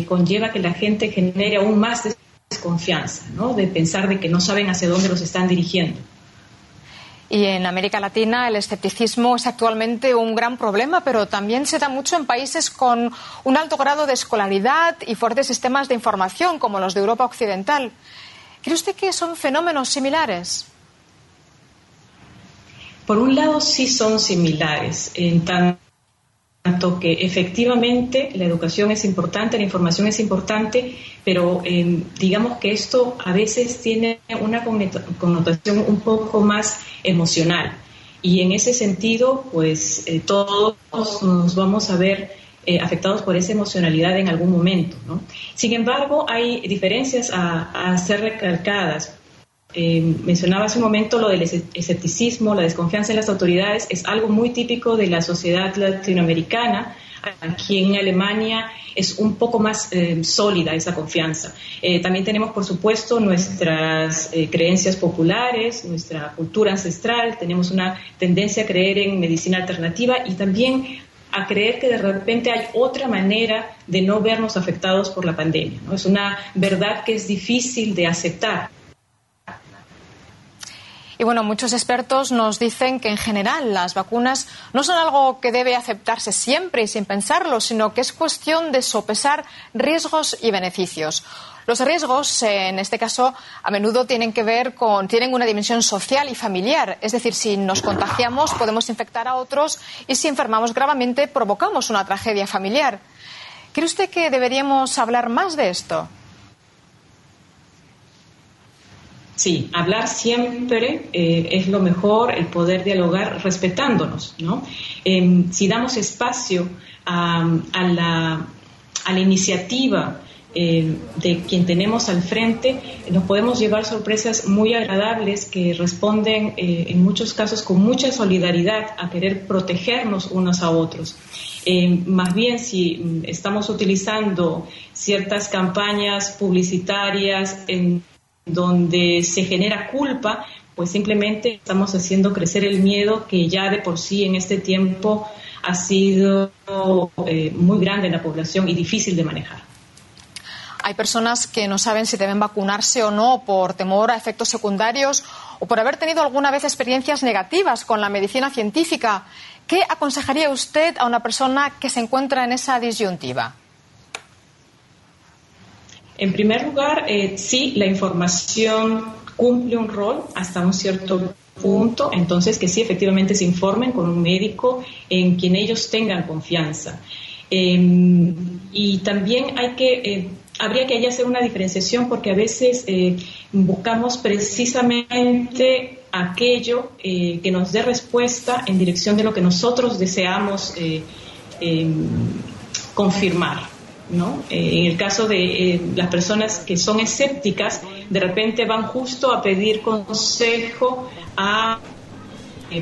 Speaker 13: conlleva que la gente genere aún más desconfianza, ¿no? de pensar de que no saben hacia dónde los están dirigiendo.
Speaker 10: Y en América Latina el escepticismo es actualmente un gran problema, pero también se da mucho en países con un alto grado de escolaridad y fuertes sistemas de información, como los de Europa Occidental. ¿Cree usted que son fenómenos similares?
Speaker 13: Por un lado, sí son similares, en tanto tanto que efectivamente la educación es importante, la información es importante, pero em, digamos que esto a veces tiene una connotación un poco más emocional. Y en ese sentido, pues eh, todos nos vamos a ver eh, afectados por esa emocionalidad en algún momento. Sin embargo, hay diferencias a ser recalcadas. Eh, mencionaba hace un momento lo del escepticismo, la desconfianza en las autoridades, es algo muy típico de la sociedad latinoamericana. Aquí en Alemania es un poco más eh, sólida esa confianza. Eh, también tenemos, por supuesto, nuestras creencias populares, nuestra cultura ancestral, tenemos una tendencia a creer en medicina alternativa y también a creer que de repente hay otra manera de no vernos afectados por la pandemia. Es una verdad que es difícil de aceptar.
Speaker 10: Y bueno, muchos expertos nos dicen que en general las vacunas no son algo que debe aceptarse siempre y sin pensarlo, sino que es cuestión de sopesar riesgos y beneficios. Los riesgos, en este caso, a menudo tienen que ver con, tienen una dimensión social y familiar. Es decir, si nos contagiamos, podemos infectar a otros y si enfermamos gravemente, provocamos una tragedia familiar. ¿Cree usted que deberíamos hablar más de esto?
Speaker 13: Sí, hablar siempre eh, es lo mejor, el poder dialogar respetándonos, ¿no? Em, si damos espacio a, la, iniciativa eh, de quien tenemos al frente, nos podemos llevar sorpresas muy agradables que responden eh, en muchos casos con mucha solidaridad a querer protegernos unos a otros. Eh, más bien si mm, estamos utilizando ciertas campañas publicitarias en donde se genera culpa, pues simplemente estamos haciendo crecer el miedo que ya de por sí en este tiempo ha sido muy grande en la población y difícil de manejar.
Speaker 10: Hay personas que no saben si deben vacunarse o no por temor a efectos secundarios o por haber tenido alguna vez experiencias negativas con la medicina científica. ¿Qué aconsejaría usted a una persona que se encuentra en esa disyuntiva?
Speaker 13: En primer lugar, eh, sí, la información cumple un rol hasta un cierto punto, entonces que sí efectivamente se informen con un médico en quien ellos tengan confianza. Em, y también hay que eh, habría que hacer una diferenciación porque a veces eh, buscamos precisamente aquello que nos dé respuesta en dirección de lo que nosotros deseamos em, confirmar. ¿No? en el caso de las personas que son escépticas, de repente van justo a pedir consejo a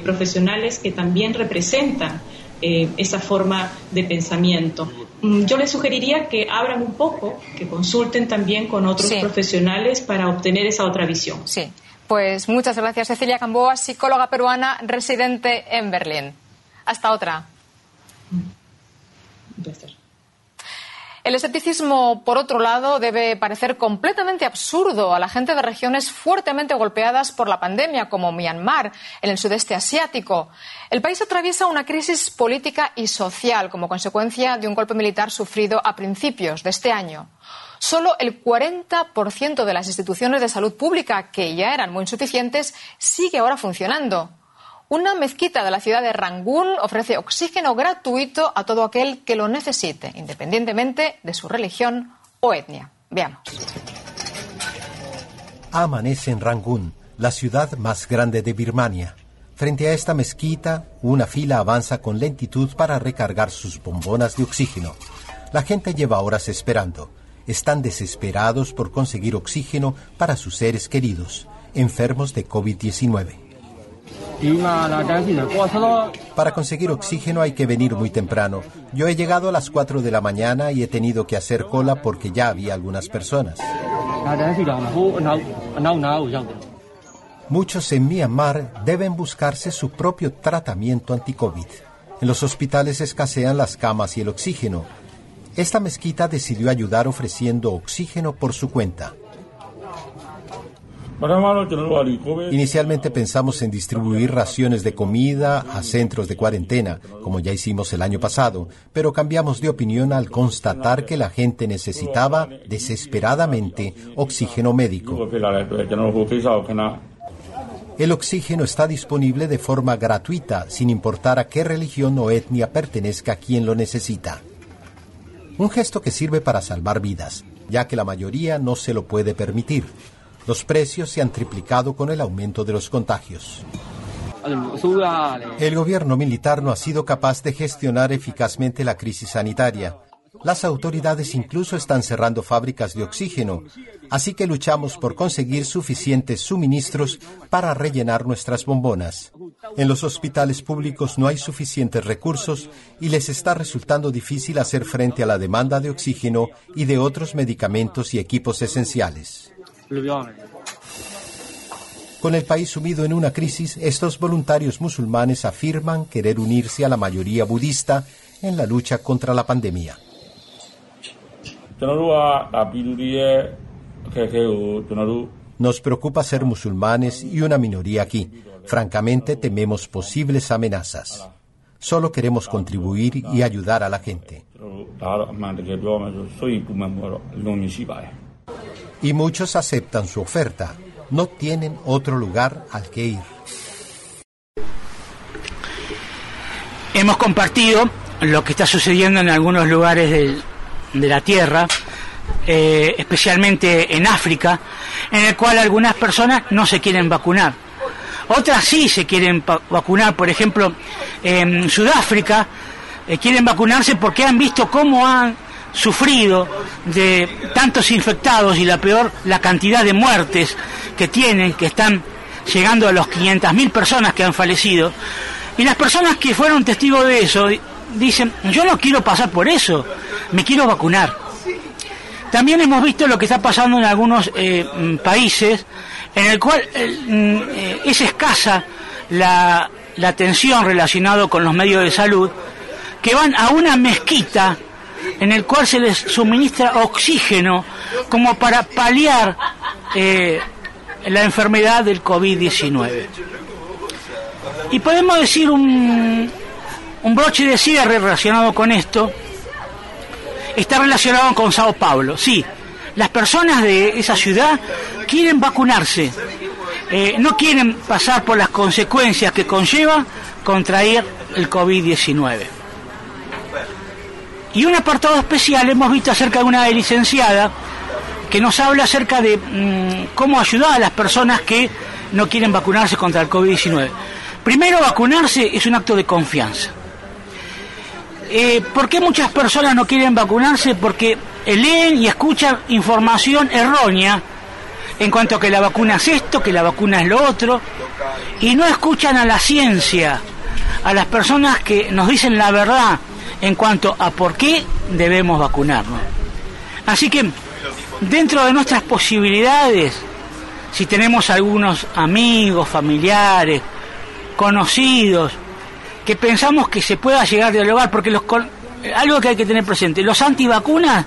Speaker 13: profesionales que también representan esa forma de pensamiento. Mm, yo les sugeriría que abran un poco, que consulten también con otros profesionales para obtener esa otra visión.
Speaker 10: Sí, pues muchas gracias Cecilia Camboa, psicóloga peruana residente en Berlín. Hasta otra.
Speaker 13: Gracias.
Speaker 10: El escepticismo, por otro lado, debe parecer completamente absurdo a la gente de regiones fuertemente golpeadas por la pandemia, como Myanmar, en el sudeste asiático. El país atraviesa una crisis política y social como consecuencia de un golpe militar sufrido a principios de este año. Solo el 40% de las instituciones de salud pública, que ya eran muy insuficientes, sigue ahora funcionando. Una mezquita de la ciudad de Rangún ofrece oxígeno gratuito a todo aquel que lo necesite, independientemente de su religión o etnia. Veamos.
Speaker 11: Amanece en Rangún, la ciudad más grande de Birmania. Frente a esta mezquita, una fila avanza con lentitud para recargar sus bombonas de oxígeno. La gente lleva horas esperando. Están desesperados por conseguir oxígeno para sus seres queridos, enfermos de COVID-19. Para conseguir oxígeno hay que venir muy temprano. Yo he llegado a las 4 de la mañana y he tenido que hacer cola porque ya había algunas personas. Muchos en Myanmar deben buscarse su propio tratamiento anti-COVID. En los hospitales escasean las camas y el oxígeno. Esta mezquita decidió ayudar ofreciendo oxígeno por su cuenta. Inicialmente pensamos en distribuir raciones de comida a centros de cuarentena, como ya hicimos el año pasado, pero cambiamos de opinión al constatar que la gente necesitaba desesperadamente oxígeno médico. El oxígeno está disponible de forma gratuita, sin importar a qué religión o etnia pertenezca quien lo necesita. Un gesto que sirve para salvar vidas, ya que la mayoría no se lo puede permitir. Los precios se han triplicado con el aumento de los contagios. El gobierno militar no ha sido capaz de gestionar eficazmente la crisis sanitaria. Las autoridades incluso están cerrando fábricas de oxígeno, así que luchamos por conseguir suficientes suministros para rellenar nuestras bombonas. En los hospitales públicos no hay suficientes recursos y les está resultando difícil hacer frente a la demanda de oxígeno y de otros medicamentos y equipos esenciales. Con el país sumido en una crisis, estos voluntarios musulmanes afirman querer unirse a la mayoría budista en la lucha contra la pandemia. Nos preocupa ser musulmanes y una minoría aquí. Francamente tememos posibles amenazas. Solo queremos contribuir y ayudar a la gente. Y muchos aceptan su oferta. No tienen otro lugar al que ir.
Speaker 2: Hemos compartido lo que está sucediendo en algunos lugares de la Tierra, eh, especialmente en África, en el cual algunas personas no se quieren vacunar. Otras sí se quieren vacunar, por ejemplo, en Sudáfrica eh, quieren vacunarse porque han visto cómo han sufrido de tantos infectados y la peor, la cantidad de muertes que tienen, que están llegando a los 500.000 personas que han fallecido. Y las personas que fueron testigos de eso di- dicen, yo no quiero pasar por eso, me quiero vacunar. También hemos visto lo que está pasando en algunos eh, mm, países en el cual eh, mm, eh, es escasa la, la atención relacionada con los medios de salud, que van a una mezquita en el cual se les suministra oxígeno como para paliar eh, la enfermedad del COVID-19. Y podemos decir un, un broche de cierre relacionado con esto, está relacionado con Sao Paulo. Sí, las personas de esa ciudad quieren vacunarse, eh, no quieren pasar por las consecuencias que conlleva contraer el COVID-19. Y un apartado especial hemos visto acerca de una licenciada que nos habla acerca de mm, cómo ayudar a las personas que no quieren vacunarse contra el COVID-19. Primero, vacunarse es un acto de confianza. Eh, ¿Por qué muchas personas no quieren vacunarse? Porque leen y escuchan información errónea en cuanto a que la vacuna es esto, que la vacuna es lo otro, y no escuchan a la ciencia, a las personas que nos dicen la verdad en cuanto a por qué debemos vacunarnos. Así que, dentro de nuestras posibilidades, si tenemos algunos amigos, familiares, conocidos, que pensamos que se pueda llegar a dialogar, porque los algo que hay que tener presente, los antivacunas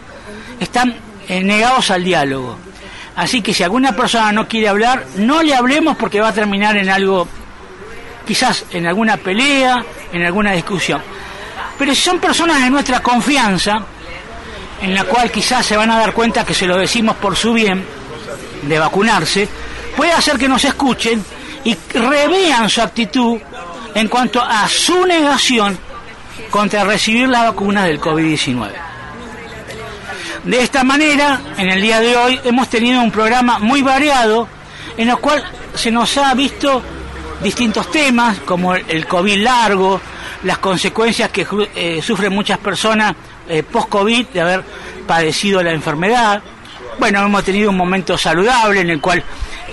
Speaker 2: están eh, negados al diálogo. Así que si alguna persona no quiere hablar, no le hablemos porque va a terminar en algo, quizás en alguna pelea, en alguna discusión. Pero si son personas de nuestra confianza, en la cual quizás se van a dar cuenta que se lo decimos por su bien, de vacunarse, puede hacer que nos escuchen y revean su actitud en cuanto a su negación contra recibir la vacuna del COVID-19. De esta manera, en el día de hoy hemos tenido un programa muy variado en el cual se nos ha visto distintos temas como el- COVID largo, las consecuencias que eh, sufren muchas personas eh, post-COVID de haber padecido la enfermedad. Bueno, hemos tenido un momento saludable en el cual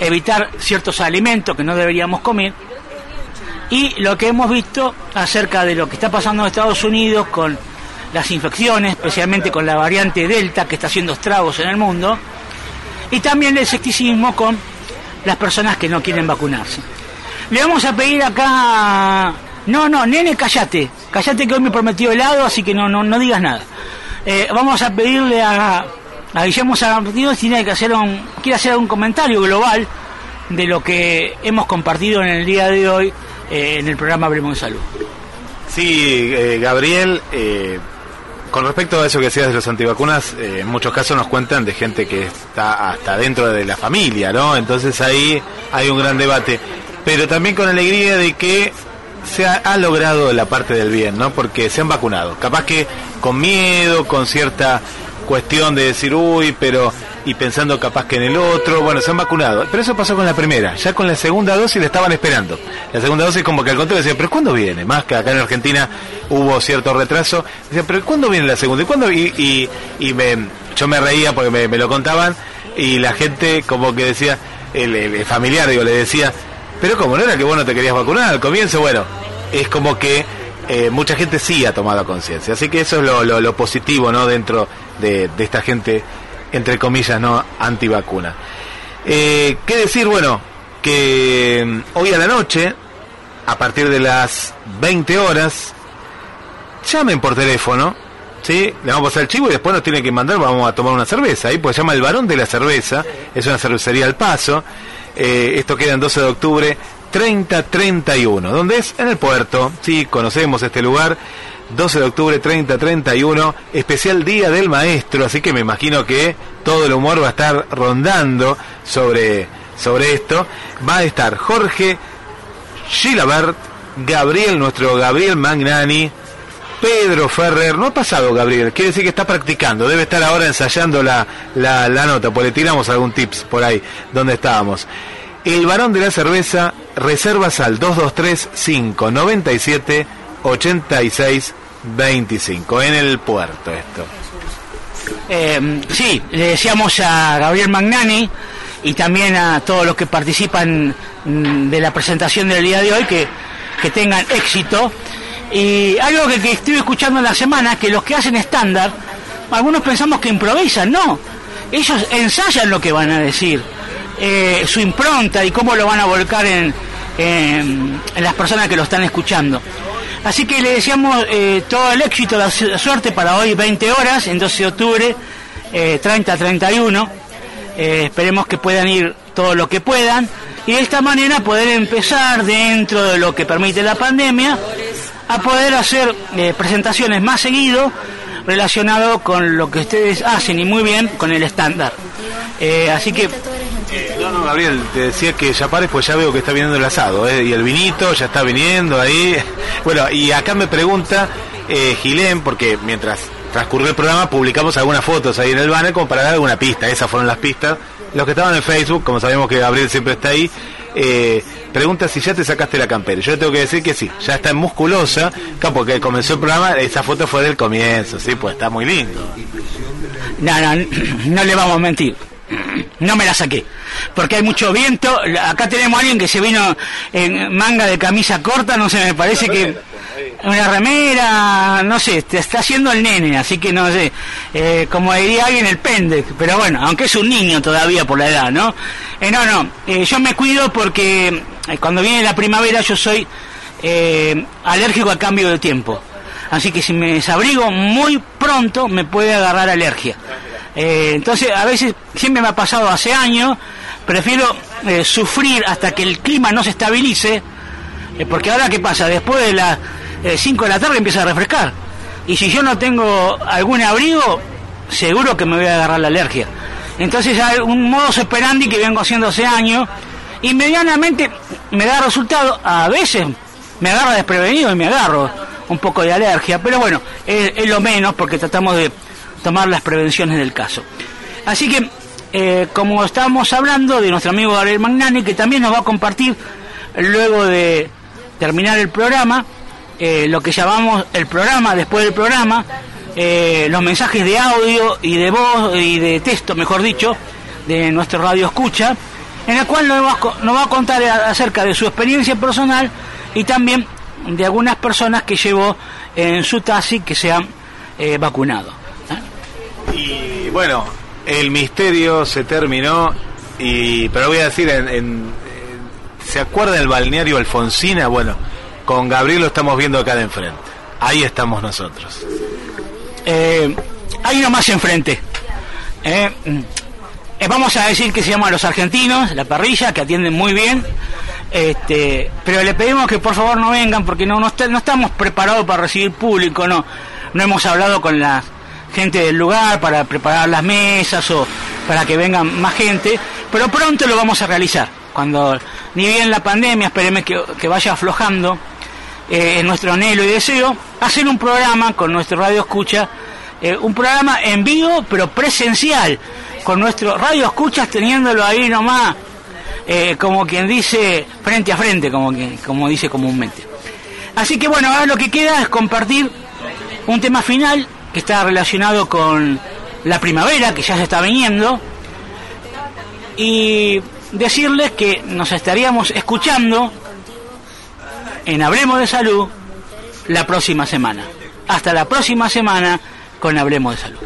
Speaker 2: evitar ciertos alimentos que no deberíamos comer y lo que hemos visto acerca de lo que está pasando en Estados Unidos con las infecciones, especialmente con la variante Delta que está haciendo estragos en el mundo, y también el escepticismo con las personas que no quieren vacunarse. Le vamos a pedir acá... No, no, nene, callate. Callate que hoy me prometió helado, así que no, no, no digas nada. Eh, vamos a pedirle a, a Guillermo Sarantino si tiene que hacer un, quiere hacer algún comentario global de lo que hemos compartido en el día de hoy eh, en el programa de Salud.
Speaker 3: Sí, eh, Gabriel, con respecto a eso que decías de los antivacunas, en muchos casos nos cuentan de gente que está hasta dentro de la familia, ¿no? Entonces ahí hay un gran debate. Pero también con alegría de que se ha, logrado la parte del bien, ¿no? Porque se han vacunado. Capaz que con miedo, con cierta cuestión de decir, uy, pero... Y pensando capaz que en el otro, bueno, se han vacunado. Pero eso pasó con la primera. Ya con la segunda dosis le estaban esperando. La segunda dosis como que al contrario decían, pero ¿cuándo viene? Más que acá en Argentina hubo cierto retraso. Decían, pero ¿cuándo viene la segunda? ¿Y cuándo? Y me, yo me reía porque me, me lo contaban y la gente como que decía, el, el familiar, digo, le decía, pero como no era que vos no te querías vacunar al comienzo, bueno, es como que eh, mucha gente sí ha tomado conciencia. Así que eso es lo, positivo, ¿no? Dentro de, esta gente, entre comillas, ¿no? Antivacuna. Eh, ¿Qué decir? Bueno, que mm, hoy a la noche, a partir de las 20 horas, llamen por teléfono, ¿sí? Le vamos a pasar el chivo y después nos tiene que mandar, vamos a tomar una cerveza. Ahí pues llama El Varón de la Cerveza, es una cervecería al paso. Eh, esto queda en 12 de octubre 3031, donde es en el puerto, sí, conocemos este lugar. 12 de octubre 30-31, especial Día del Maestro, así que me imagino que todo el humor va a estar rondando sobre, sobre esto. Va a estar Jorge Gilabert, Gabriel, nuestro Gabriel Magnani, Pedro Ferrer, no ha pasado Gabriel, quiere decir que está practicando, debe estar ahora ensayando la, la, nota, pues le tiramos algún tips por ahí donde estábamos. El varón de la cerveza, reservas al 223 597 86 25 en el puerto esto.
Speaker 2: Eh, sí, le decíamos a Gabriel Magnani y también a todos los que participan mm, de la presentación del día de hoy que, que tengan éxito. Y algo que, que estuve escuchando en la semana, que los que hacen estándar, algunos pensamos que improvisan, no, ellos ensayan lo que van a decir, eh, su impronta y cómo lo van a volcar en, las personas que lo están escuchando. Así que le deseamos eh, todo el éxito, la su- suerte para hoy 20 horas, en 12 de octubre, eh, 30-31. Eh, esperemos que puedan ir todo lo que puedan y de esta manera poder empezar dentro de lo que permite la pandemia a poder hacer eh, presentaciones más seguido relacionado con lo que ustedes hacen y muy bien con el estándar. Eh, así que
Speaker 3: No, no, Gabriel, te decía que ya pares, pues ya veo que está viniendo el asado, ¿eh? y el vinito ya está viniendo ahí. <laughs> Bueno, y acá me pregunta eh, Gilén, porque mientras transcurrió el programa publicamos algunas fotos ahí en el banner como para dar alguna pista, esas fueron las pistas. Los que estaban en Facebook, como sabemos que Gabriel siempre está ahí, eh, pregunta si ya te sacaste la campera. Yo tengo que decir que sí, ya está en musculosa, porque comenzó el programa, esa foto fue del comienzo, sí, pues está muy lindo.
Speaker 2: No, no, <clears throat> no le vamos a mentir. <clears throat> No me la saqué. Porque hay mucho viento. Acá tenemos a alguien que se vino en manga de camisa corta, no sé, me parece que una remera, no sé, te está haciendo el nene, así que no sé, eh, como diría alguien el pende, pero bueno, aunque es un niño todavía por la edad, ¿no? Eh, no, no, eh, yo me cuido porque eh, cuando viene la primavera yo soy eh, alérgico al cambio de tiempo. Así que si me desabrigo muy pronto me puede agarrar alergia. Entonces, a veces, siempre me ha pasado hace años, prefiero sufrir hasta que el clima no se estabilice, porque ahora qué pasa, después de las 5 de la tarde empieza a refrescar. Y si yo no tengo algún abrigo, seguro que me voy a agarrar la alergia. Entonces hay un modo operandi que vengo haciendo hace años, y medianamente me da resultado, a veces me agarra desprevenido y me agarro un poco de alergia, pero bueno, es, es lo menos porque tratamos de tomar las prevenciones del caso. Así que, eh, como estábamos hablando de nuestro amigo Gabriel Magnani, que también nos va a compartir luego de terminar el programa, eh, lo que llamamos el programa, después del programa, eh, los mensajes de audio y de voz y de texto, mejor dicho, de nuestro radio escucha, en el cual nos va, nos va a contar acerca de su experiencia personal y también de algunas personas que llevó en su taxi que se han eh, vacunado.
Speaker 3: Y bueno, el misterio se terminó, y pero voy a decir, en, en- eh, ¿se acuerda del balneario Alfonsina? Bueno, con Gabriel lo estamos viendo acá de enfrente. Ahí estamos nosotros.
Speaker 2: Eh, hay uno más enfrente. Eh, mm, eh, vamos a decir que se llama Los Argentinos, la parrilla, que atienden muy bien. Este, pero le pedimos que por favor no vengan porque no, no, está- no estamos preparados para recibir público, no, no hemos hablado con la gente del lugar para preparar las mesas o para que vengan más gente, pero pronto lo vamos a realizar. Cuando ni bien la pandemia, esperemos que, vaya aflojando, eh, es nuestro anhelo y deseo, hacer un programa con nuestro radio escucha, eh, un programa en vivo pero presencial, con nuestro radio escuchas teniéndolo ahí nomás, eh, como quien dice, frente a frente, como, que, como dice comúnmente. Así que bueno, ahora lo que queda es compartir un tema final que está relacionado con la primavera, que ya se está viniendo, y decirles que nos estaríamos escuchando en Hablemos de Salud la próxima semana. Hasta la próxima semana con Hablemos de Salud.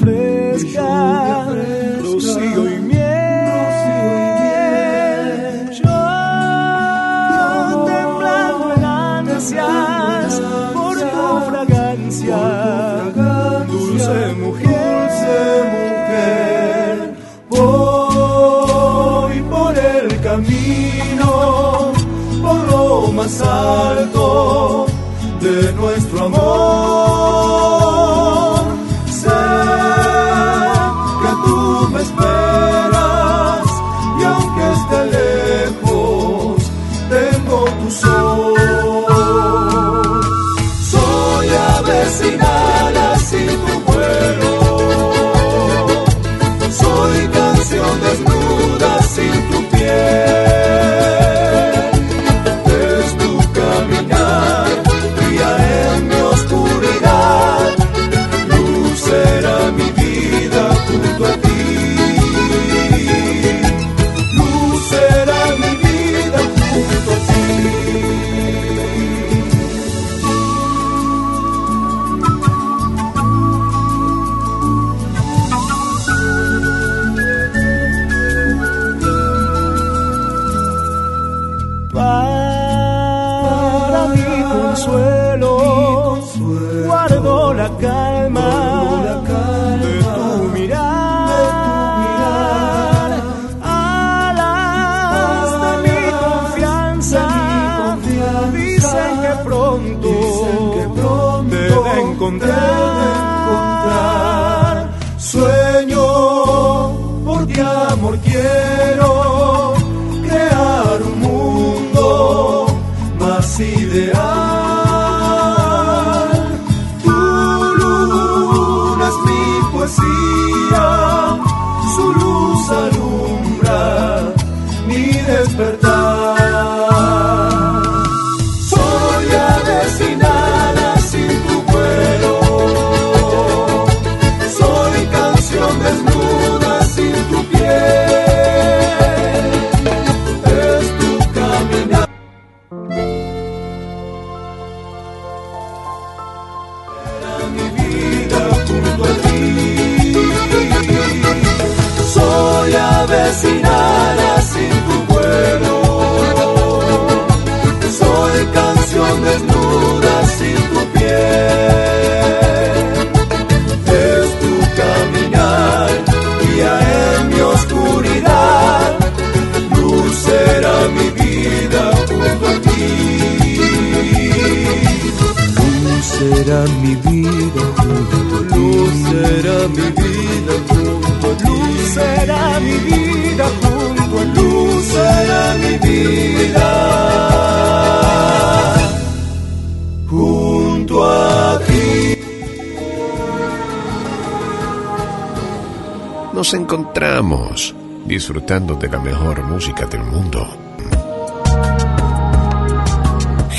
Speaker 4: refresca, rocío y miel. Yo temblando en ansias por tu fragancia, dulce, mujer, dulce mujer, voy por el camino, por lo más alto. Quiero será mi vida junto a ti. Luz será mi vida junto a ti. Luz será mi vida junto a ti. Luz será mi vida junto a ti.
Speaker 14: Nos encontramos disfrutando de la mejor música del mundo.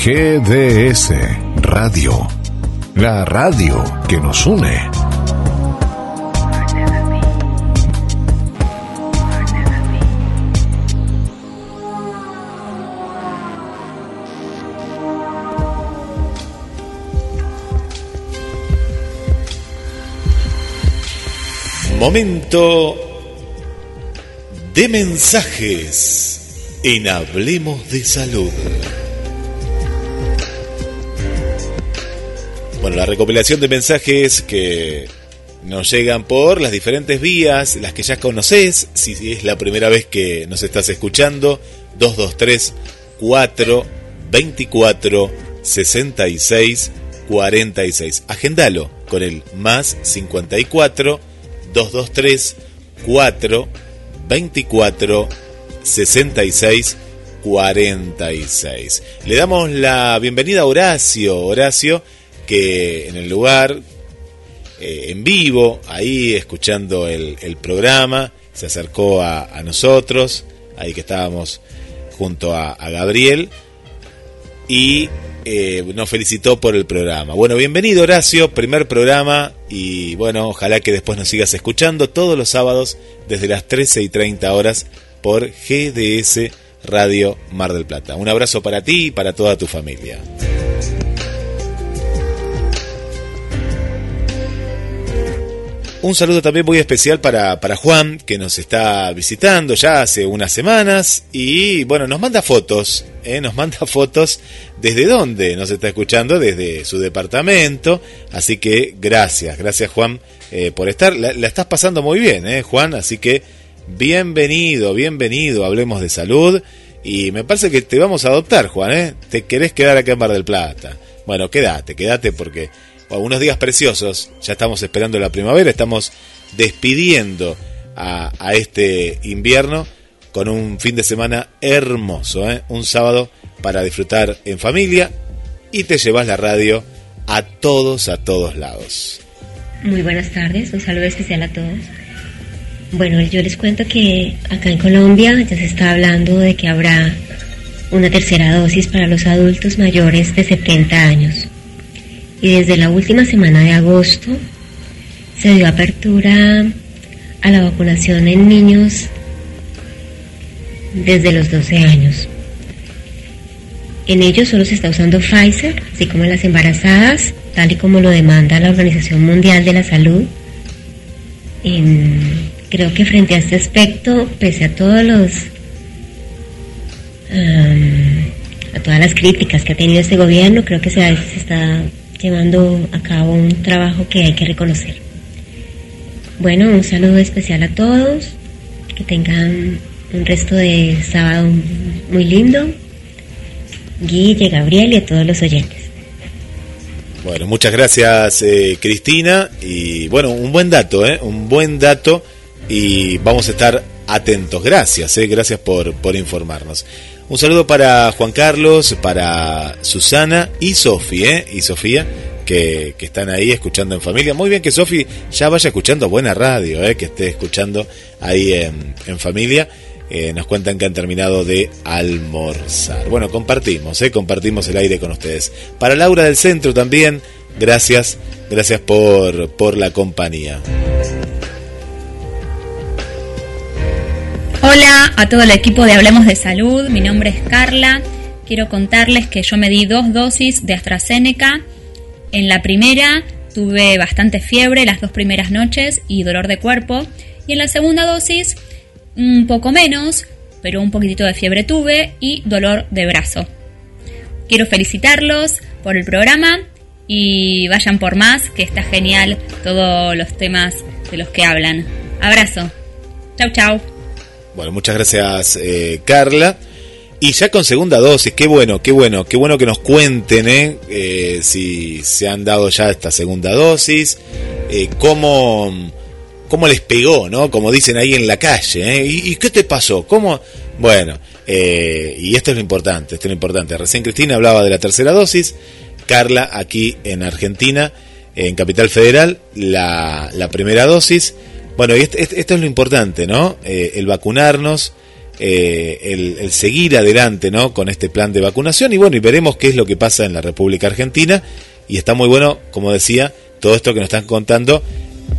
Speaker 14: GDS Radio, la radio que nos une.
Speaker 3: Momento de mensajes en Hablemos de Salud. La recopilación de mensajes que nos llegan por las diferentes vías, las que ya conoces, si es la primera vez que nos estás escuchando, 223 4 24 66 46. Agendalo con el más 54 223 4 24 66 46. Le damos la bienvenida a Horacio, Horacio, que en el lugar, eh, en vivo, ahí escuchando el, programa, se acercó a, nosotros, ahí que estábamos junto a, a Gabriel, y eh, nos felicitó por el programa. Bueno, bienvenido Horacio, primer programa y bueno, ojalá que después nos sigas escuchando todos los sábados desde las 13 y 30 horas por GDS Radio Mar del Plata. Un abrazo para ti y para toda tu familia. Un saludo también muy especial para, para Juan, que nos está visitando ya hace unas semanas y bueno, nos manda fotos, ¿eh? nos manda <laughs> fotos desde dónde nos está escuchando, desde su departamento, así que gracias, gracias Juan eh, por estar, la, la, estás pasando muy bien, ¿eh, Juan, así que Bienvenido, bienvenido, hablemos de salud. Y me parece que te vamos a adoptar, Juan, ¿eh? Te querés quedar acá en Mar del Plata. Bueno, quédate, quédate porque unos días preciosos, ya estamos esperando la primavera, estamos despidiendo a, a este invierno con un fin de semana hermoso, ¿eh? un sábado para disfrutar en familia y te llevas la radio a todos, a todos lados.
Speaker 15: Muy buenas tardes, un saludo especial a todos. Bueno, yo les cuento que acá en Colombia ya se está hablando de que habrá una tercera dosis para los adultos mayores de 70 años. Y desde la última semana de agosto se dio apertura a la vacunación en niños desde los 12 años. En ellos solo se está usando Pfizer, así como en las embarazadas, tal y como lo demanda la Organización Mundial de la Salud. creo que frente a este aspecto, pese a todos los a todas las críticas que ha tenido este gobierno, creo que se está llevando a cabo un trabajo que hay que reconocer. Bueno, un saludo especial a todos, que tengan un resto de sábado muy lindo Guille, Gabriel y a todos los oyentes.
Speaker 3: Bueno, muchas gracias eh, Cristina y bueno, un buen dato, ¿eh? un buen dato y vamos a estar atentos. Gracias, ¿eh? gracias por, por informarnos. Un saludo para Juan Carlos, para Susana y Sofía, ¿eh? y Sofía, que, están ahí escuchando en familia. Muy bien que Sofi ya vaya escuchando buena radio, ¿eh? que esté escuchando ahí en, en familia. Eh, nos cuentan que han terminado de almorzar. Bueno, compartimos, compartimos el aire con ustedes. Para Laura del Centro también, gracias, gracias por, por la compañía.
Speaker 16: Hola a todo el equipo de Hablemos de Salud, mi nombre es Carla. Quiero contarles que yo me di dos dosis de AstraZeneca. En la primera tuve bastante fiebre las dos primeras noches y dolor de cuerpo. Y en la segunda dosis un poco menos, pero un poquitito de fiebre tuve y dolor de brazo. Quiero felicitarlos por el programa y vayan por más, que está genial todos los temas de los que hablan. Abrazo. Chau, chau.
Speaker 3: Bueno, muchas gracias, eh, Carla. Y ya con segunda dosis, qué bueno, qué bueno, qué bueno que nos cuenten ¿eh? eh si se han dado ya esta segunda dosis, eh, cómo cómo les pegó, ¿no? Como dicen ahí en la calle, ¿eh? ¿Y, qué te pasó? ¿Cómo? Bueno, eh, y esto es lo importante, esto es lo importante. Recién Cristina hablaba de la tercera dosis, Carla aquí en Argentina, en Capital Federal, la, primera dosis. Bueno, y esto, es lo importante, ¿no? Eh, el vacunarnos, el, el, seguir adelante, ¿no? Con este plan de vacunación y bueno, y veremos qué es lo que pasa en la República Argentina. Y está muy bueno, como decía, todo esto que nos están contando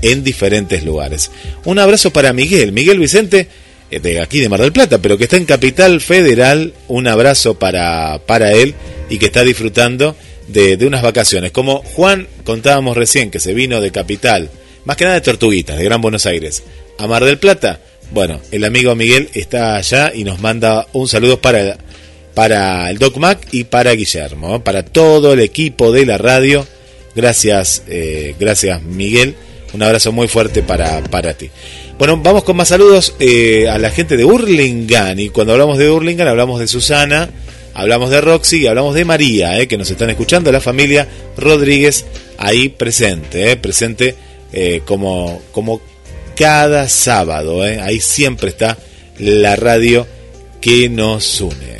Speaker 3: en diferentes lugares. Un abrazo para Miguel, Miguel Vicente, eh, de aquí de Mar del Plata, pero que está en Capital Federal. Un abrazo para, para él y que está disfrutando de, unas vacaciones. Como Juan contábamos recién, que se vino de Capital, más que nada de Tortuguitas, de Gran Buenos Aires, a Mar del Plata. Bueno, el amigo Miguel está allá y nos manda un saludo para, para el Doc Mac y para Guillermo, para todo el equipo de la radio. Gracias, eh, gracias Miguel un abrazo muy fuerte para, para ti. Bueno, vamos con más saludos eh, a la gente de Urlingan. Y cuando hablamos de Urlingan, hablamos de Susana, hablamos de Roxy y hablamos de María, eh, que nos están escuchando, la familia Rodríguez ahí presente, presente eh, como, como cada sábado. Eh, ahí siempre está la radio que nos une.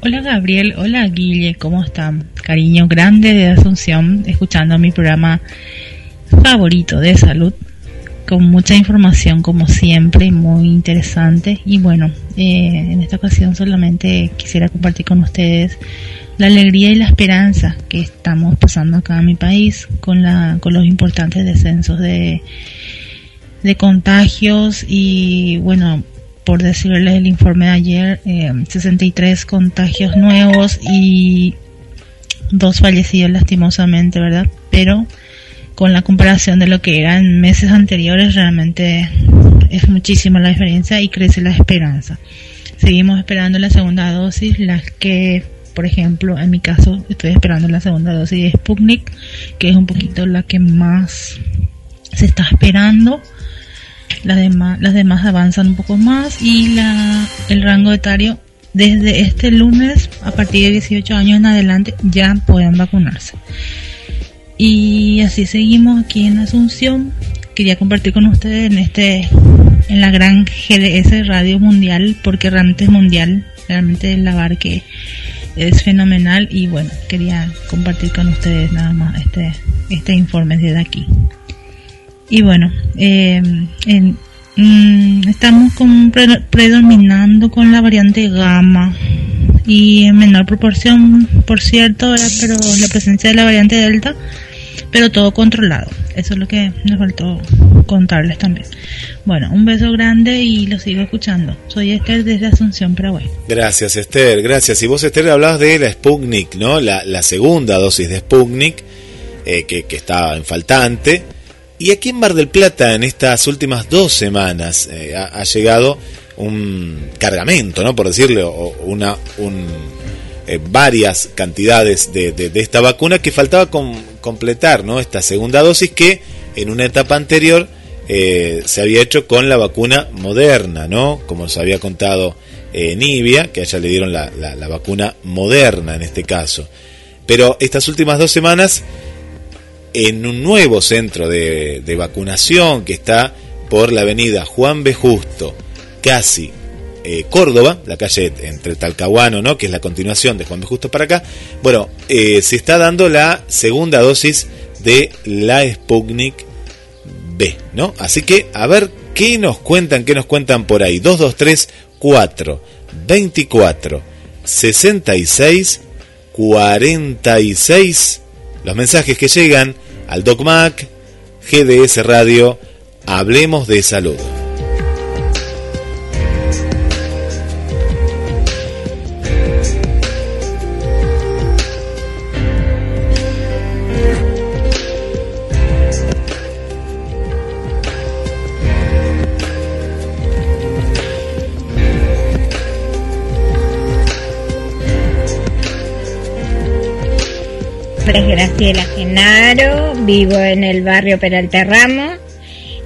Speaker 17: Hola Gabriel, hola Guille, ¿cómo están? Cariño grande de Asunción, escuchando mi programa favorito de salud, con mucha información como siempre, muy interesante. Y bueno, eh, en esta ocasión solamente quisiera compartir con ustedes la alegría y la esperanza que estamos pasando acá en mi país con, la, con los importantes descensos de, de contagios y bueno, por decirles el informe de ayer, 63 eh, contagios nuevos y dos fallecidos lastimosamente, ¿verdad? Pero con la comparación de lo que eran meses anteriores, realmente es muchísima la diferencia y crece la esperanza. Seguimos esperando la segunda dosis, las que, por ejemplo, en mi caso, estoy esperando la segunda dosis de Sputnik, que es un poquito la que más se está esperando las demás, las demás avanzan un poco más y la, el rango etario desde este lunes a partir de 18 años en adelante ya pueden vacunarse. Y así seguimos aquí en Asunción. Quería compartir con ustedes en este en la gran GDS Radio Mundial porque realmente es mundial, realmente el lavar que es fenomenal y bueno, quería compartir con ustedes nada más este este informe desde aquí. Y bueno, eh, mm, estamos con, predominando con la variante gamma y en menor proporción, por cierto, pero la presencia de la variante delta, pero todo controlado. Eso es lo que nos faltó contarles también. Bueno, un beso grande y lo sigo escuchando. Soy Esther desde Asunción, Paraguay.
Speaker 3: Gracias, Esther. Gracias. Y vos, Esther, hablabas de la Sputnik, ¿no? La, la segunda dosis de Sputnik, eh, que, que está en faltante. Y aquí en Mar del Plata, en estas últimas dos semanas, eh, ha, llegado un cargamento, ¿no? Por decirlo, una, un, eh, varias cantidades de, de, esta vacuna que faltaba completar, ¿no? Esta segunda dosis que en una etapa anterior eh, se había hecho con la vacuna moderna, ¿no? Como se había contado Nibia, que a ella le dieron la, la, vacuna moderna en este caso. Pero estas últimas dos semanas en un nuevo centro de, vacunación que está por la avenida Juan B. Justo, casi eh, Córdoba, la calle entre Talcahuano, ¿no? que es la continuación de Juan B. Justo para acá. Bueno, eh, se está dando la segunda dosis de la Sputnik B, ¿no? Así que a ver qué nos cuentan, qué nos cuentan por ahí. 223 4 24 66 46 los mensajes que llegan al DocMac, GDS Radio, Hablemos de Salud.
Speaker 18: Es Graciela Genaro, vivo en el barrio Peralta Ramos.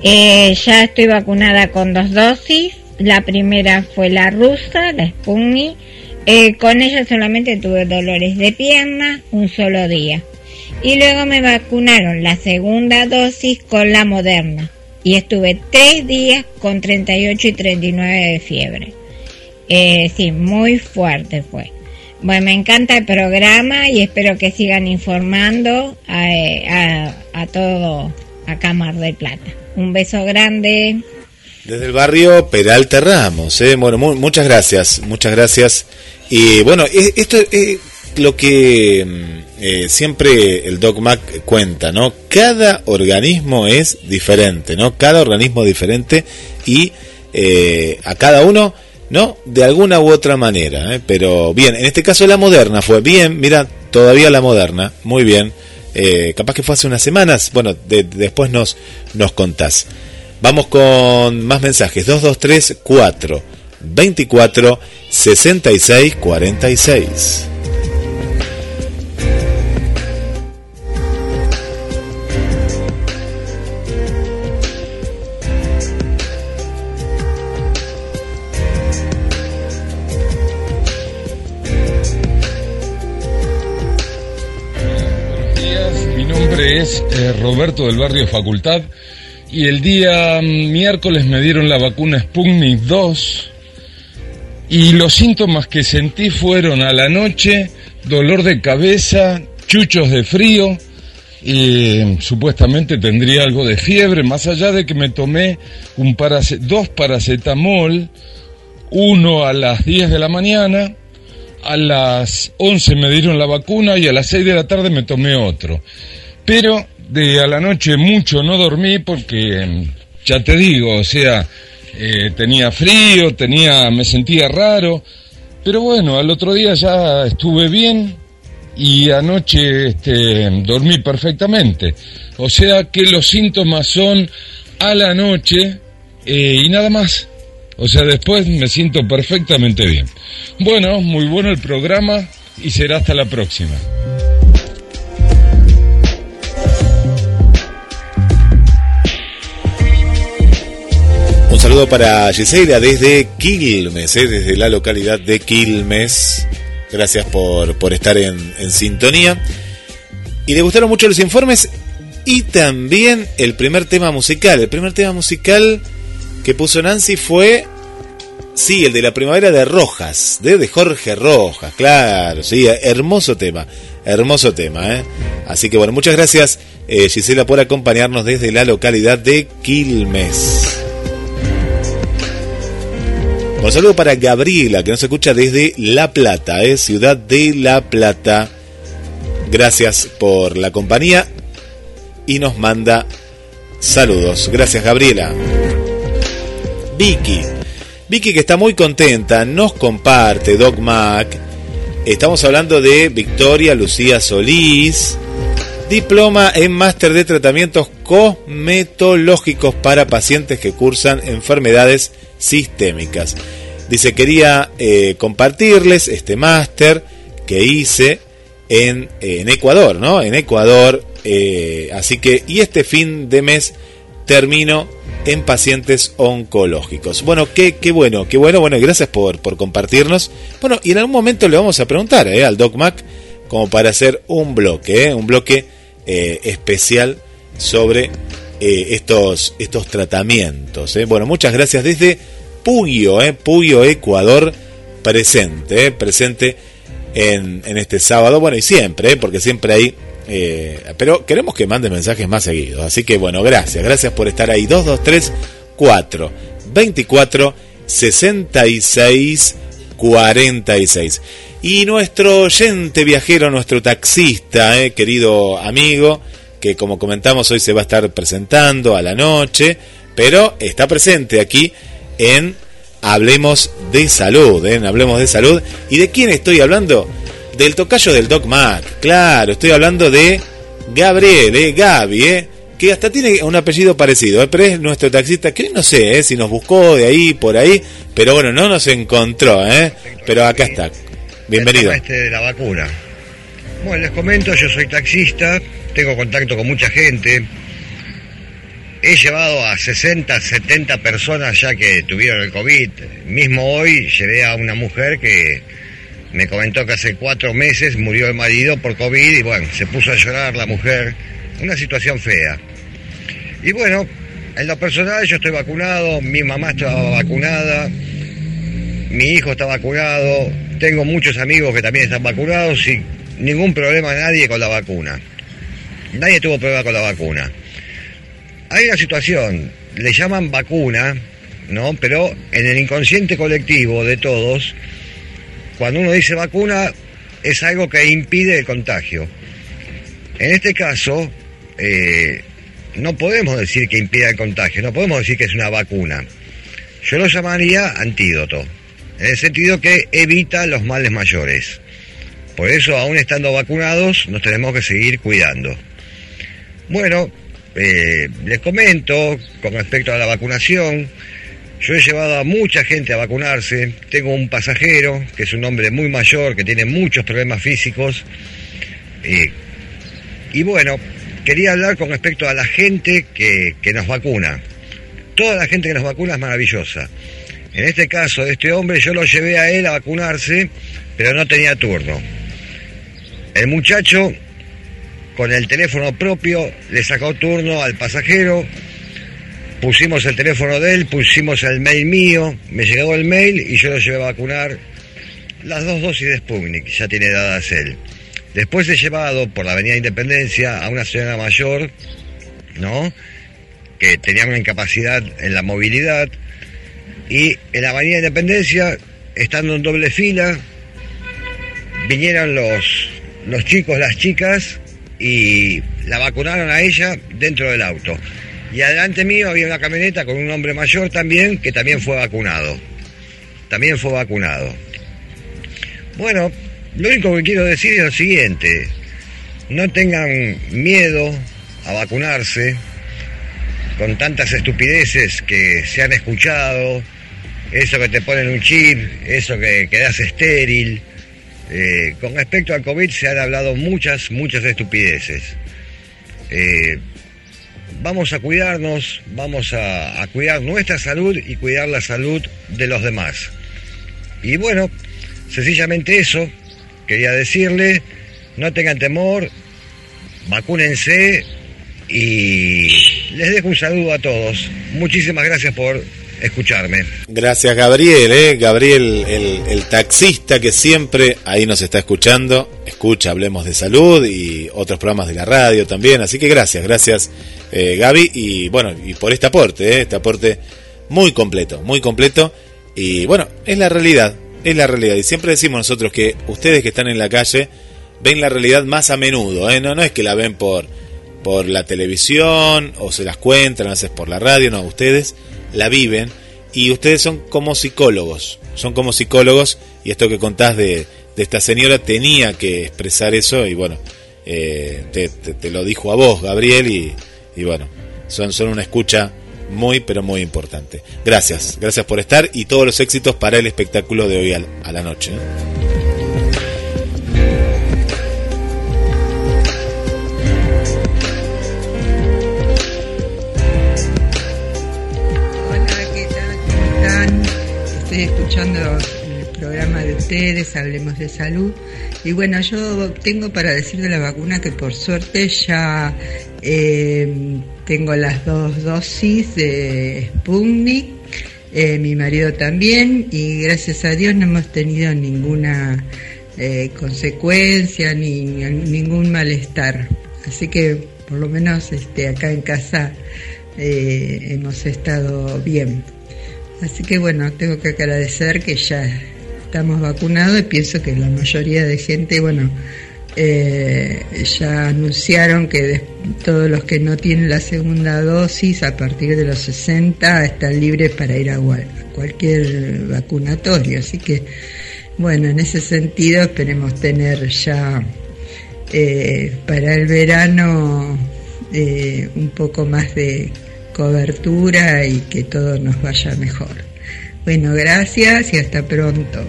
Speaker 18: Eh, ya estoy vacunada con dos dosis. La primera fue la rusa, la Sputnik. Eh, con ella solamente tuve dolores de pierna un solo día. Y luego me vacunaron la segunda dosis con la moderna. Y estuve tres días con 38 y 39 de fiebre. Eh, sí, muy fuerte fue. Bueno, me encanta el programa y espero que sigan informando a, a, todo acá Mar del Plata. Un beso grande.
Speaker 3: Desde el barrio Peralta Ramos, ¿eh? bueno, muchas gracias, muchas gracias. Y bueno, esto es lo que mm, eh, siempre el Doc Mac cuenta, ¿no? Cada organismo es diferente, ¿no? Cada organismo diferente y eh, a cada uno ¿no? De alguna u otra manera, ¿eh? pero bien, en este caso la moderna fue bien, mira, todavía la moderna, muy bien, eh, capaz que fue hace unas semanas, bueno, después nos, nos contás. Vamos con más mensajes, 223 4 24 66 46.
Speaker 19: Es eh, Roberto del barrio Facultad y el día mm, miércoles me dieron la vacuna Sputnik 2 y los síntomas que sentí fueron a la noche dolor de cabeza, chuchos de frío y mm, supuestamente tendría algo de fiebre, más allá de que me tomé un dos paracetamol, uno a las 10 de la mañana, a las 11 me dieron la vacuna y a las 6 de la tarde me tomé otro. Pero de a la noche mucho no dormí porque, ya te digo, o sea, eh, tenía frío, tenía, me sentía raro. Pero bueno, al otro día ya estuve bien y anoche este, dormí perfectamente. O sea que los síntomas son a la noche eh, y nada más. O sea, después me siento perfectamente bien. Bueno, muy bueno el programa y será hasta la próxima.
Speaker 3: Saludo para Gisela desde Quilmes, eh, desde la localidad de Quilmes. Gracias por, por estar en, en sintonía. Y le gustaron mucho los informes y también el primer tema musical. El primer tema musical que puso Nancy fue, sí, el de la primavera de Rojas, de, de Jorge Rojas, claro, sí, hermoso tema, hermoso tema. ¿eh? Así que bueno, muchas gracias eh, Gisela por acompañarnos desde la localidad de Quilmes. Un saludo para Gabriela, que nos escucha desde La Plata, ¿eh? ciudad de La Plata. Gracias por la compañía y nos manda saludos. Gracias, Gabriela. Vicky. Vicky que está muy contenta, nos comparte Doc Mac. Estamos hablando de Victoria Lucía Solís, diploma en máster de tratamientos cosmetológicos para pacientes que cursan enfermedades sistémicas. Dice, quería eh, compartirles este máster que hice en, en, Ecuador, ¿no? En Ecuador. Eh, así que, y este fin de mes termino en pacientes oncológicos. Bueno, qué, qué bueno, qué bueno, bueno, y gracias por, por compartirnos. Bueno, y en algún momento le vamos a preguntar ¿eh? al Doc Mac como para hacer un bloque, ¿eh? un bloque eh, especial sobre eh, estos, estos tratamientos. ¿eh? Bueno, muchas gracias desde Puyo. Puyo, Ecuador, presente, presente en, en este sábado, bueno, y siempre, porque siempre hay pero queremos que mande mensajes más seguidos. Así que bueno, gracias. Gracias por estar ahí. 223 4 24 66 46. Y nuestro oyente viajero, nuestro taxista, eh, querido amigo, que como comentamos hoy se va a estar presentando a la noche, pero está presente aquí en Hablemos de Salud, en Hablemos de Salud. ¿Y de quién estoy hablando? Del tocayo del Doc claro, estoy hablando de Gabriel, eh, Gaby, eh, que hasta tiene un apellido parecido, eh, pero es nuestro taxista, que no sé eh, si nos buscó de ahí, por ahí, pero bueno, no nos encontró, eh, pero acá está. Bienvenido.
Speaker 20: El este de la vacuna. Bueno, les comento, yo soy taxista, tengo contacto con mucha gente. He llevado a 60, 70 personas ya que tuvieron el COVID. Mismo hoy llevé a una mujer que me comentó que hace cuatro meses murió el marido por COVID y bueno, se puso a llorar la mujer. Una situación fea. Y bueno, en lo personal yo estoy vacunado, mi mamá estaba vacunada, mi hijo está vacunado, tengo muchos amigos que también están vacunados y ningún problema nadie con la vacuna. Nadie tuvo problema con la vacuna. Hay una situación, le llaman vacuna, ¿no? Pero en el inconsciente colectivo de todos, cuando uno dice vacuna, es algo que impide el contagio. En este caso, eh, no podemos decir que impida el contagio, no podemos decir que es una vacuna. Yo lo llamaría antídoto, en el sentido que evita los males mayores. Por eso, aún estando vacunados, nos tenemos que seguir cuidando. Bueno, eh, les comento con respecto a la vacunación. Yo he llevado a mucha gente a vacunarse. Tengo un pasajero que es un hombre muy mayor, que tiene muchos problemas físicos. Eh, y bueno, quería hablar con respecto a la gente que, que nos vacuna. Toda la gente que nos vacuna es maravillosa. En este caso este hombre, yo lo llevé a él a vacunarse, pero no tenía turno. El muchacho, con el teléfono propio, le sacó turno al pasajero, pusimos el teléfono de él, pusimos el mail mío, me llegó el mail y yo lo llevé a vacunar las dos dosis de Sputnik, ya tiene dadas él. Después he llevado por la Avenida Independencia a una señora mayor, ¿no? Que tenía una incapacidad en la movilidad. Y en la Avenida Independencia, estando en doble fila, vinieron los, los chicos, las chicas, y la vacunaron a ella dentro del auto. Y adelante mío había una camioneta con un hombre mayor también, que también fue vacunado. También fue vacunado. Bueno, lo único que quiero decir es lo siguiente, no tengan miedo a vacunarse con tantas estupideces que se han escuchado, eso que te ponen un chip, eso que quedas estéril. Eh, con respecto al COVID se han hablado muchas, muchas estupideces. Eh, vamos a cuidarnos, vamos a, a cuidar nuestra salud y cuidar la salud de los demás. Y bueno, sencillamente eso, quería decirle, no tengan temor, vacúnense y les dejo un saludo a todos. Muchísimas gracias por escucharme.
Speaker 3: Gracias Gabriel, ¿eh? Gabriel, el, taxista que siempre ahí nos está escuchando, escucha, hablemos de salud y otros programas de la radio también, así que gracias, gracias eh, Gaby y bueno, y por este aporte, ¿eh? este aporte muy completo, muy completo y bueno, es la realidad, es la realidad y siempre decimos nosotros que ustedes que están en la calle ven la realidad más a menudo, ¿eh? no, no es que la ven por, por la televisión o se las cuentan, a veces por la radio, no, ustedes la viven y ustedes son como psicólogos, son como psicólogos y esto que contás de, de esta señora tenía que expresar eso y bueno, eh, te, te, te, lo dijo a vos, Gabriel, y, y bueno, son, son una escucha muy pero muy importante. Gracias, gracias por estar y todos los éxitos para el espectáculo de hoy a, a la noche.
Speaker 21: Estoy escuchando el programa de ustedes, Hablemos de Salud. Y bueno, yo tengo para decir de la vacuna que por suerte ya eh, tengo las dos dosis de Sputnik, eh, mi marido también, y gracias a Dios no hemos tenido ninguna eh, consecuencia ni, ni ningún malestar. Así que por lo menos este, acá en casa hemos estado bien. Así que bueno, tengo que agradecer que ya estamos vacunados y pienso que la mayoría de gente, bueno, eh, ya anunciaron que todos los que no tienen la segunda dosis a partir de los 60 están libres para ir a, a cualquier vacunatorio. Así que bueno, en ese sentido esperemos tener ya eh, para el verano eh, un poco más de cobertura y que todo nos vaya mejor. Bueno, gracias y hasta pronto.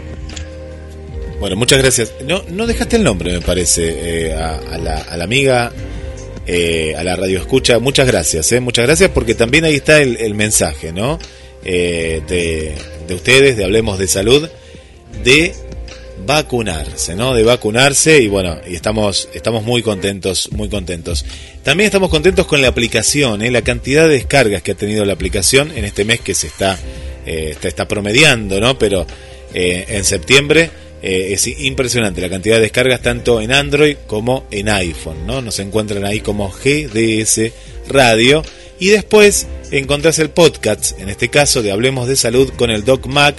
Speaker 3: Bueno, muchas gracias. No, no dejaste el nombre, me parece, eh, a, la, a, la, amiga, eh, a la radio escucha. Muchas gracias, eh, muchas gracias porque también ahí está el, el mensaje, ¿no? De, de ustedes, de Hablemos de Salud, de vacunarse, ¿no? De vacunarse y bueno, y estamos, estamos muy contentos, muy contentos. También estamos contentos con la aplicación, ¿eh? la cantidad de descargas que ha tenido la aplicación en este mes que se está, eh, está, promediando, ¿no? Pero eh, en septiembre es impresionante la cantidad de descargas tanto en Android como en iPhone, ¿no? Nos encuentran ahí como GDS Radio y después encontrás el podcast, en este caso de Hablemos de Salud con el Doc Mac,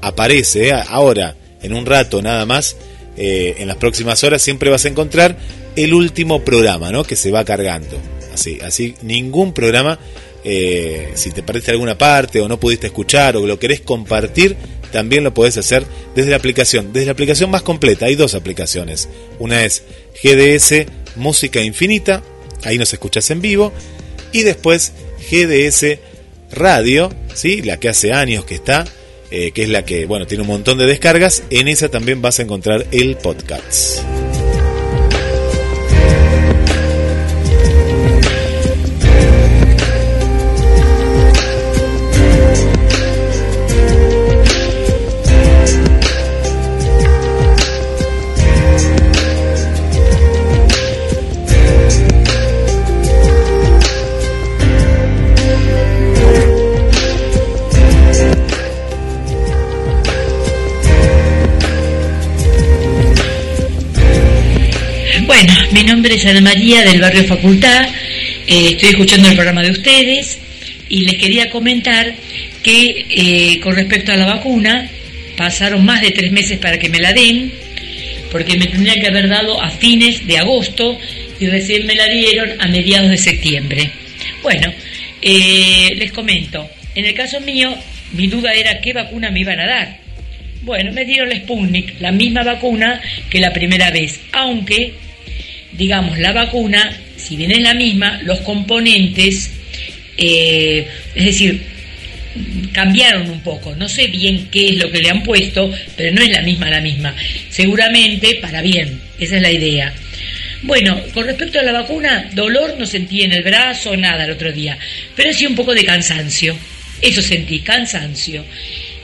Speaker 3: aparece ahora en un rato nada más, eh, en las próximas horas, siempre vas a encontrar el último programa, ¿no? Que se va cargando. Así, así ningún programa, eh, si te perdiste alguna parte o no pudiste escuchar o lo querés compartir, también lo podés hacer desde la aplicación, desde la aplicación más completa. Hay dos aplicaciones. Una es GDS Música Infinita, ahí nos escuchas en vivo, y después GDS Radio, ¿sí? La que hace años que está eh, que es la que, bueno, tiene un montón de descargas. En esa también vas a encontrar el podcast.
Speaker 22: Mi nombre es Ana María del barrio Facultad, eh, estoy escuchando el programa de ustedes y les quería comentar que eh, con respecto a la vacuna, pasaron más de tres meses para que me la den, porque me tendrían que haber dado a fines de agosto y recién me la dieron a mediados de septiembre. Bueno, eh, les comento, en el caso mío, mi duda era qué vacuna me iban a dar. Bueno, me dieron la Sputnik, la misma vacuna que la primera vez, aunque digamos, la vacuna, si bien es la misma, los componentes, eh, es decir, cambiaron un poco. No sé bien qué es lo que le han puesto, pero no es la misma la misma. Seguramente para bien, esa es la idea. Bueno, con respecto a la vacuna, dolor no sentí en el brazo, nada el otro día, pero sí un poco de cansancio. Eso sentí, cansancio.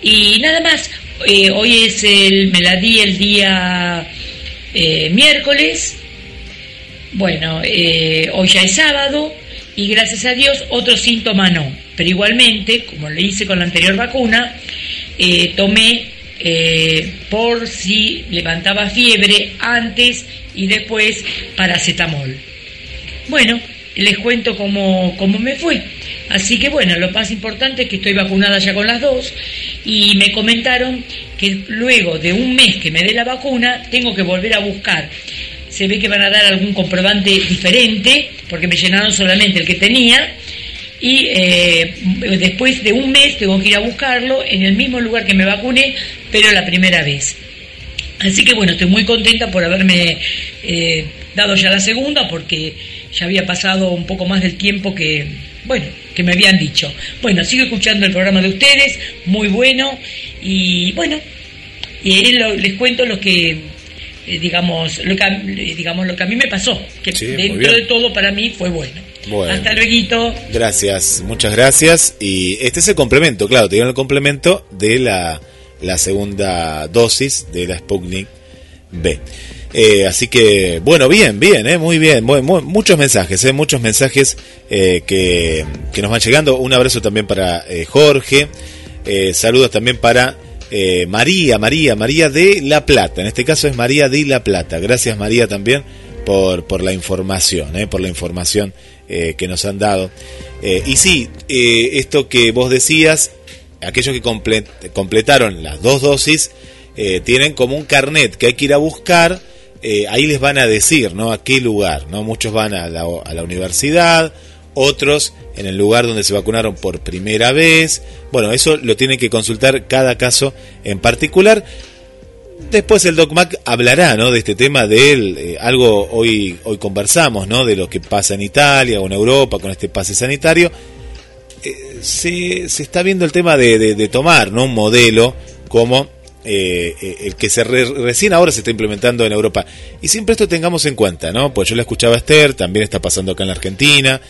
Speaker 22: Y nada más, eh, hoy es el, me la di el día eh, miércoles, bueno, eh, hoy ya es sábado y gracias a Dios otro síntoma no, pero igualmente, como le hice con la anterior vacuna, tomé por si levantaba fiebre antes y después paracetamol. Bueno, les cuento cómo, cómo me fue. Así que bueno, lo más importante es que estoy vacunada ya con las dos y me comentaron que luego de un mes que me dé la vacuna tengo que volver a buscar. Se ve que van a dar algún comprobante diferente porque me llenaron solamente el que tenía y eh, después de un mes tengo que ir a buscarlo en el mismo lugar que me vacuné, pero la primera vez. Así que bueno, estoy muy contenta por haberme eh, dado ya la segunda porque ya había pasado un poco más del tiempo que, bueno, que me habían dicho. Bueno, sigo escuchando el programa de ustedes, muy bueno, y bueno, y les cuento lo que, digamos, lo que, digamos, lo que a mí me pasó, que dentro de todo para mí fue bueno. Hasta luego.
Speaker 3: Gracias, muchas gracias. Y este es el complemento, claro, te dieron el complemento de la, la segunda dosis de la Sputnik B. Eh, así que, bueno, bien, bien, eh, muy bien. muchos mensajes, eh, muchos mensajes que, que, nos van llegando. Un abrazo también para Jorge. saludos también para María, María, María de La Plata. En este caso es María de La Plata. Gracias, María, también por, por la información, por la información que nos han dado. y sí, esto que vos decías, aquellos que completaron las dos dosis, tienen como un carnet que hay que ir a buscar eh, ahí les van a decir, ¿no? A qué lugar, ¿no? Muchos van a la universidad, otros en el lugar donde se vacunaron por primera vez. Bueno, eso lo tiene que consultar cada caso en particular. Después el DocMac hablará ¿no? de este tema de eh, algo hoy, hoy conversamos, ¿no? de lo que pasa en Italia o en Europa con este pase sanitario. Eh, se, se, está viendo el tema de, tomar ¿no? un modelo como eh, eh, el que se recién ahora se está implementando en Europa. Y siempre esto tengamos en cuenta, ¿no? Pues yo la escuchaba a Esther, también está pasando acá en la Argentina,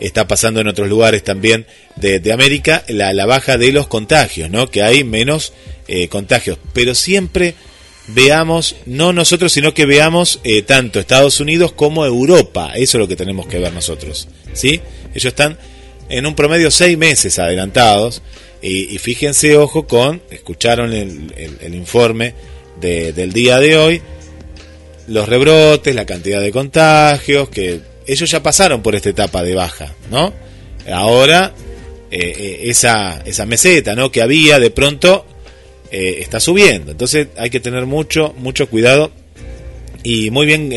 Speaker 3: está pasando en otros lugares también de, América, la, baja de los contagios, ¿no? Que hay menos eh, contagios. Pero siempre veamos, no nosotros, sino que veamos tanto Estados Unidos como Europa. Eso es lo que tenemos que ver nosotros, ¿sí? Ellos están en un promedio seis meses adelantados y, fíjense, ojo con, escucharon el, informe del día de hoy, los rebrotes, la cantidad de contagios, que ellos ya pasaron por esta etapa de baja, ¿no? Ahora, eh, eh, esa, esa meseta, ¿no? Que había, de pronto, eh, está subiendo. Entonces hay que tener mucho, mucho cuidado. Y muy bien,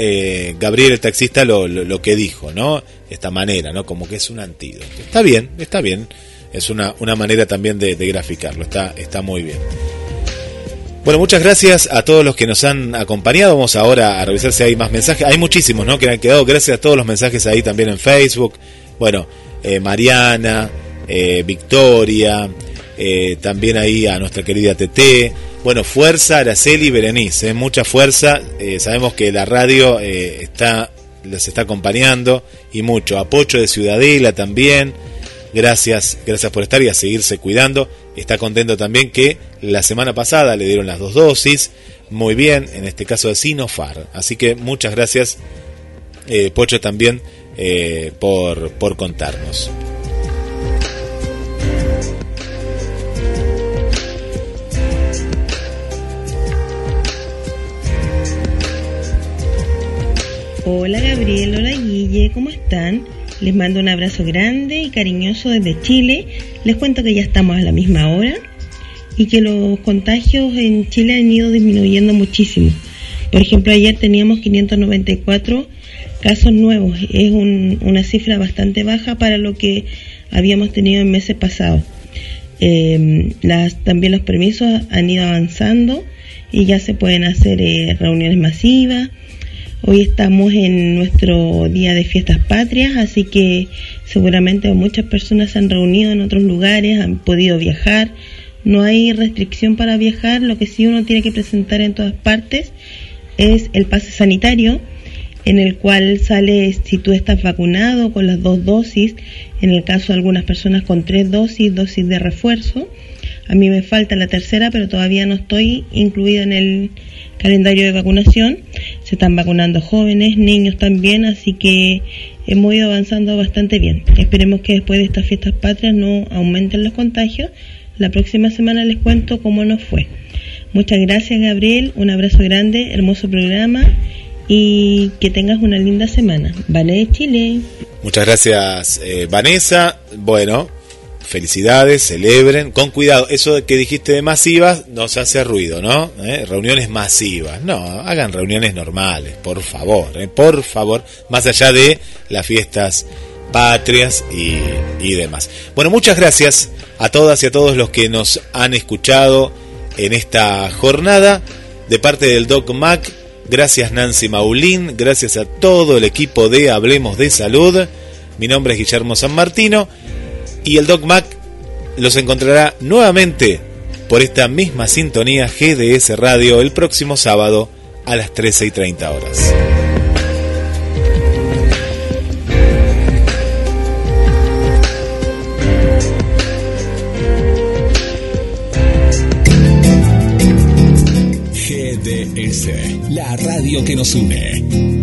Speaker 3: Gabriel, el taxista, lo, lo, que dijo, ¿no? Esta manera, ¿no? Como que es un antídoto. Está bien, está bien es una, una manera también de, graficarlo, está, está muy bien. Bueno, muchas gracias a todos los que nos han acompañado. Vamos ahora a revisar si hay más mensajes. Hay muchísimos, ¿no? Que han quedado. Gracias a todos los mensajes ahí también en Facebook. Bueno, eh, Mariana, eh, Victoria, eh, también ahí a nuestra querida TT. Bueno, fuerza, Araceli y Berenice. Mucha fuerza. sabemos que la radio está, les está acompañando y mucho. Apoyo de Ciudadela también. Gracias, gracias por estar y a seguirse cuidando. Está contento también que la semana pasada le dieron las dos dosis. Muy bien, en este caso de Sinofar. Así que muchas gracias, eh, Pocho, también eh, por, por contarnos.
Speaker 23: Hola Gabriel, hola Guille, ¿cómo están? Les mando un abrazo grande y cariñoso desde Chile. Les cuento que ya estamos a la misma hora y que los contagios en Chile han ido disminuyendo muchísimo. Por ejemplo, ayer teníamos 594 casos nuevos. Es una cifra bastante baja para lo que habíamos tenido en meses pasados. Eh, también los permisos han ido avanzando y ya se pueden hacer eh, reuniones masivas Hoy estamos en nuestro día de fiestas patrias, así que seguramente muchas personas se han reunido en otros lugares, han podido viajar. No hay restricción para viajar, lo que sí uno tiene que presentar en todas partes es el pase sanitario en el cual sale si tú estás vacunado con las dos dosis, en el caso de algunas personas con tres dosis, dosis de refuerzo. A mí me falta la tercera, pero todavía no estoy incluida en el calendario de vacunación. Se están vacunando jóvenes, niños también, así que hemos ido avanzando bastante bien. Esperemos que después de estas fiestas patrias no aumenten los contagios. La próxima semana les cuento cómo nos fue. Muchas gracias Gabriel, un abrazo grande, hermoso programa y que tengas una linda semana. Vale Chile.
Speaker 3: Muchas gracias eh, Vanessa. Bueno, felicidades, celebren, con cuidado, eso que dijiste de masivas nos hace ruido, ¿no? ¿Eh? Reuniones masivas, no, hagan reuniones normales, por favor, ¿eh? por favor, más allá de las fiestas patrias y, y demás. Bueno, muchas gracias a todas y a todos los que nos han escuchado en esta jornada de parte del Doc Mac. Gracias Nancy Maulín, gracias a todo el equipo de Hablemos de Salud. Mi nombre es Guillermo San Martino y el Doc Mac los encontrará nuevamente por esta misma sintonía GDS Radio el próximo sábado a las 13 y 30 horas.
Speaker 24: GDS, la radio que nos une.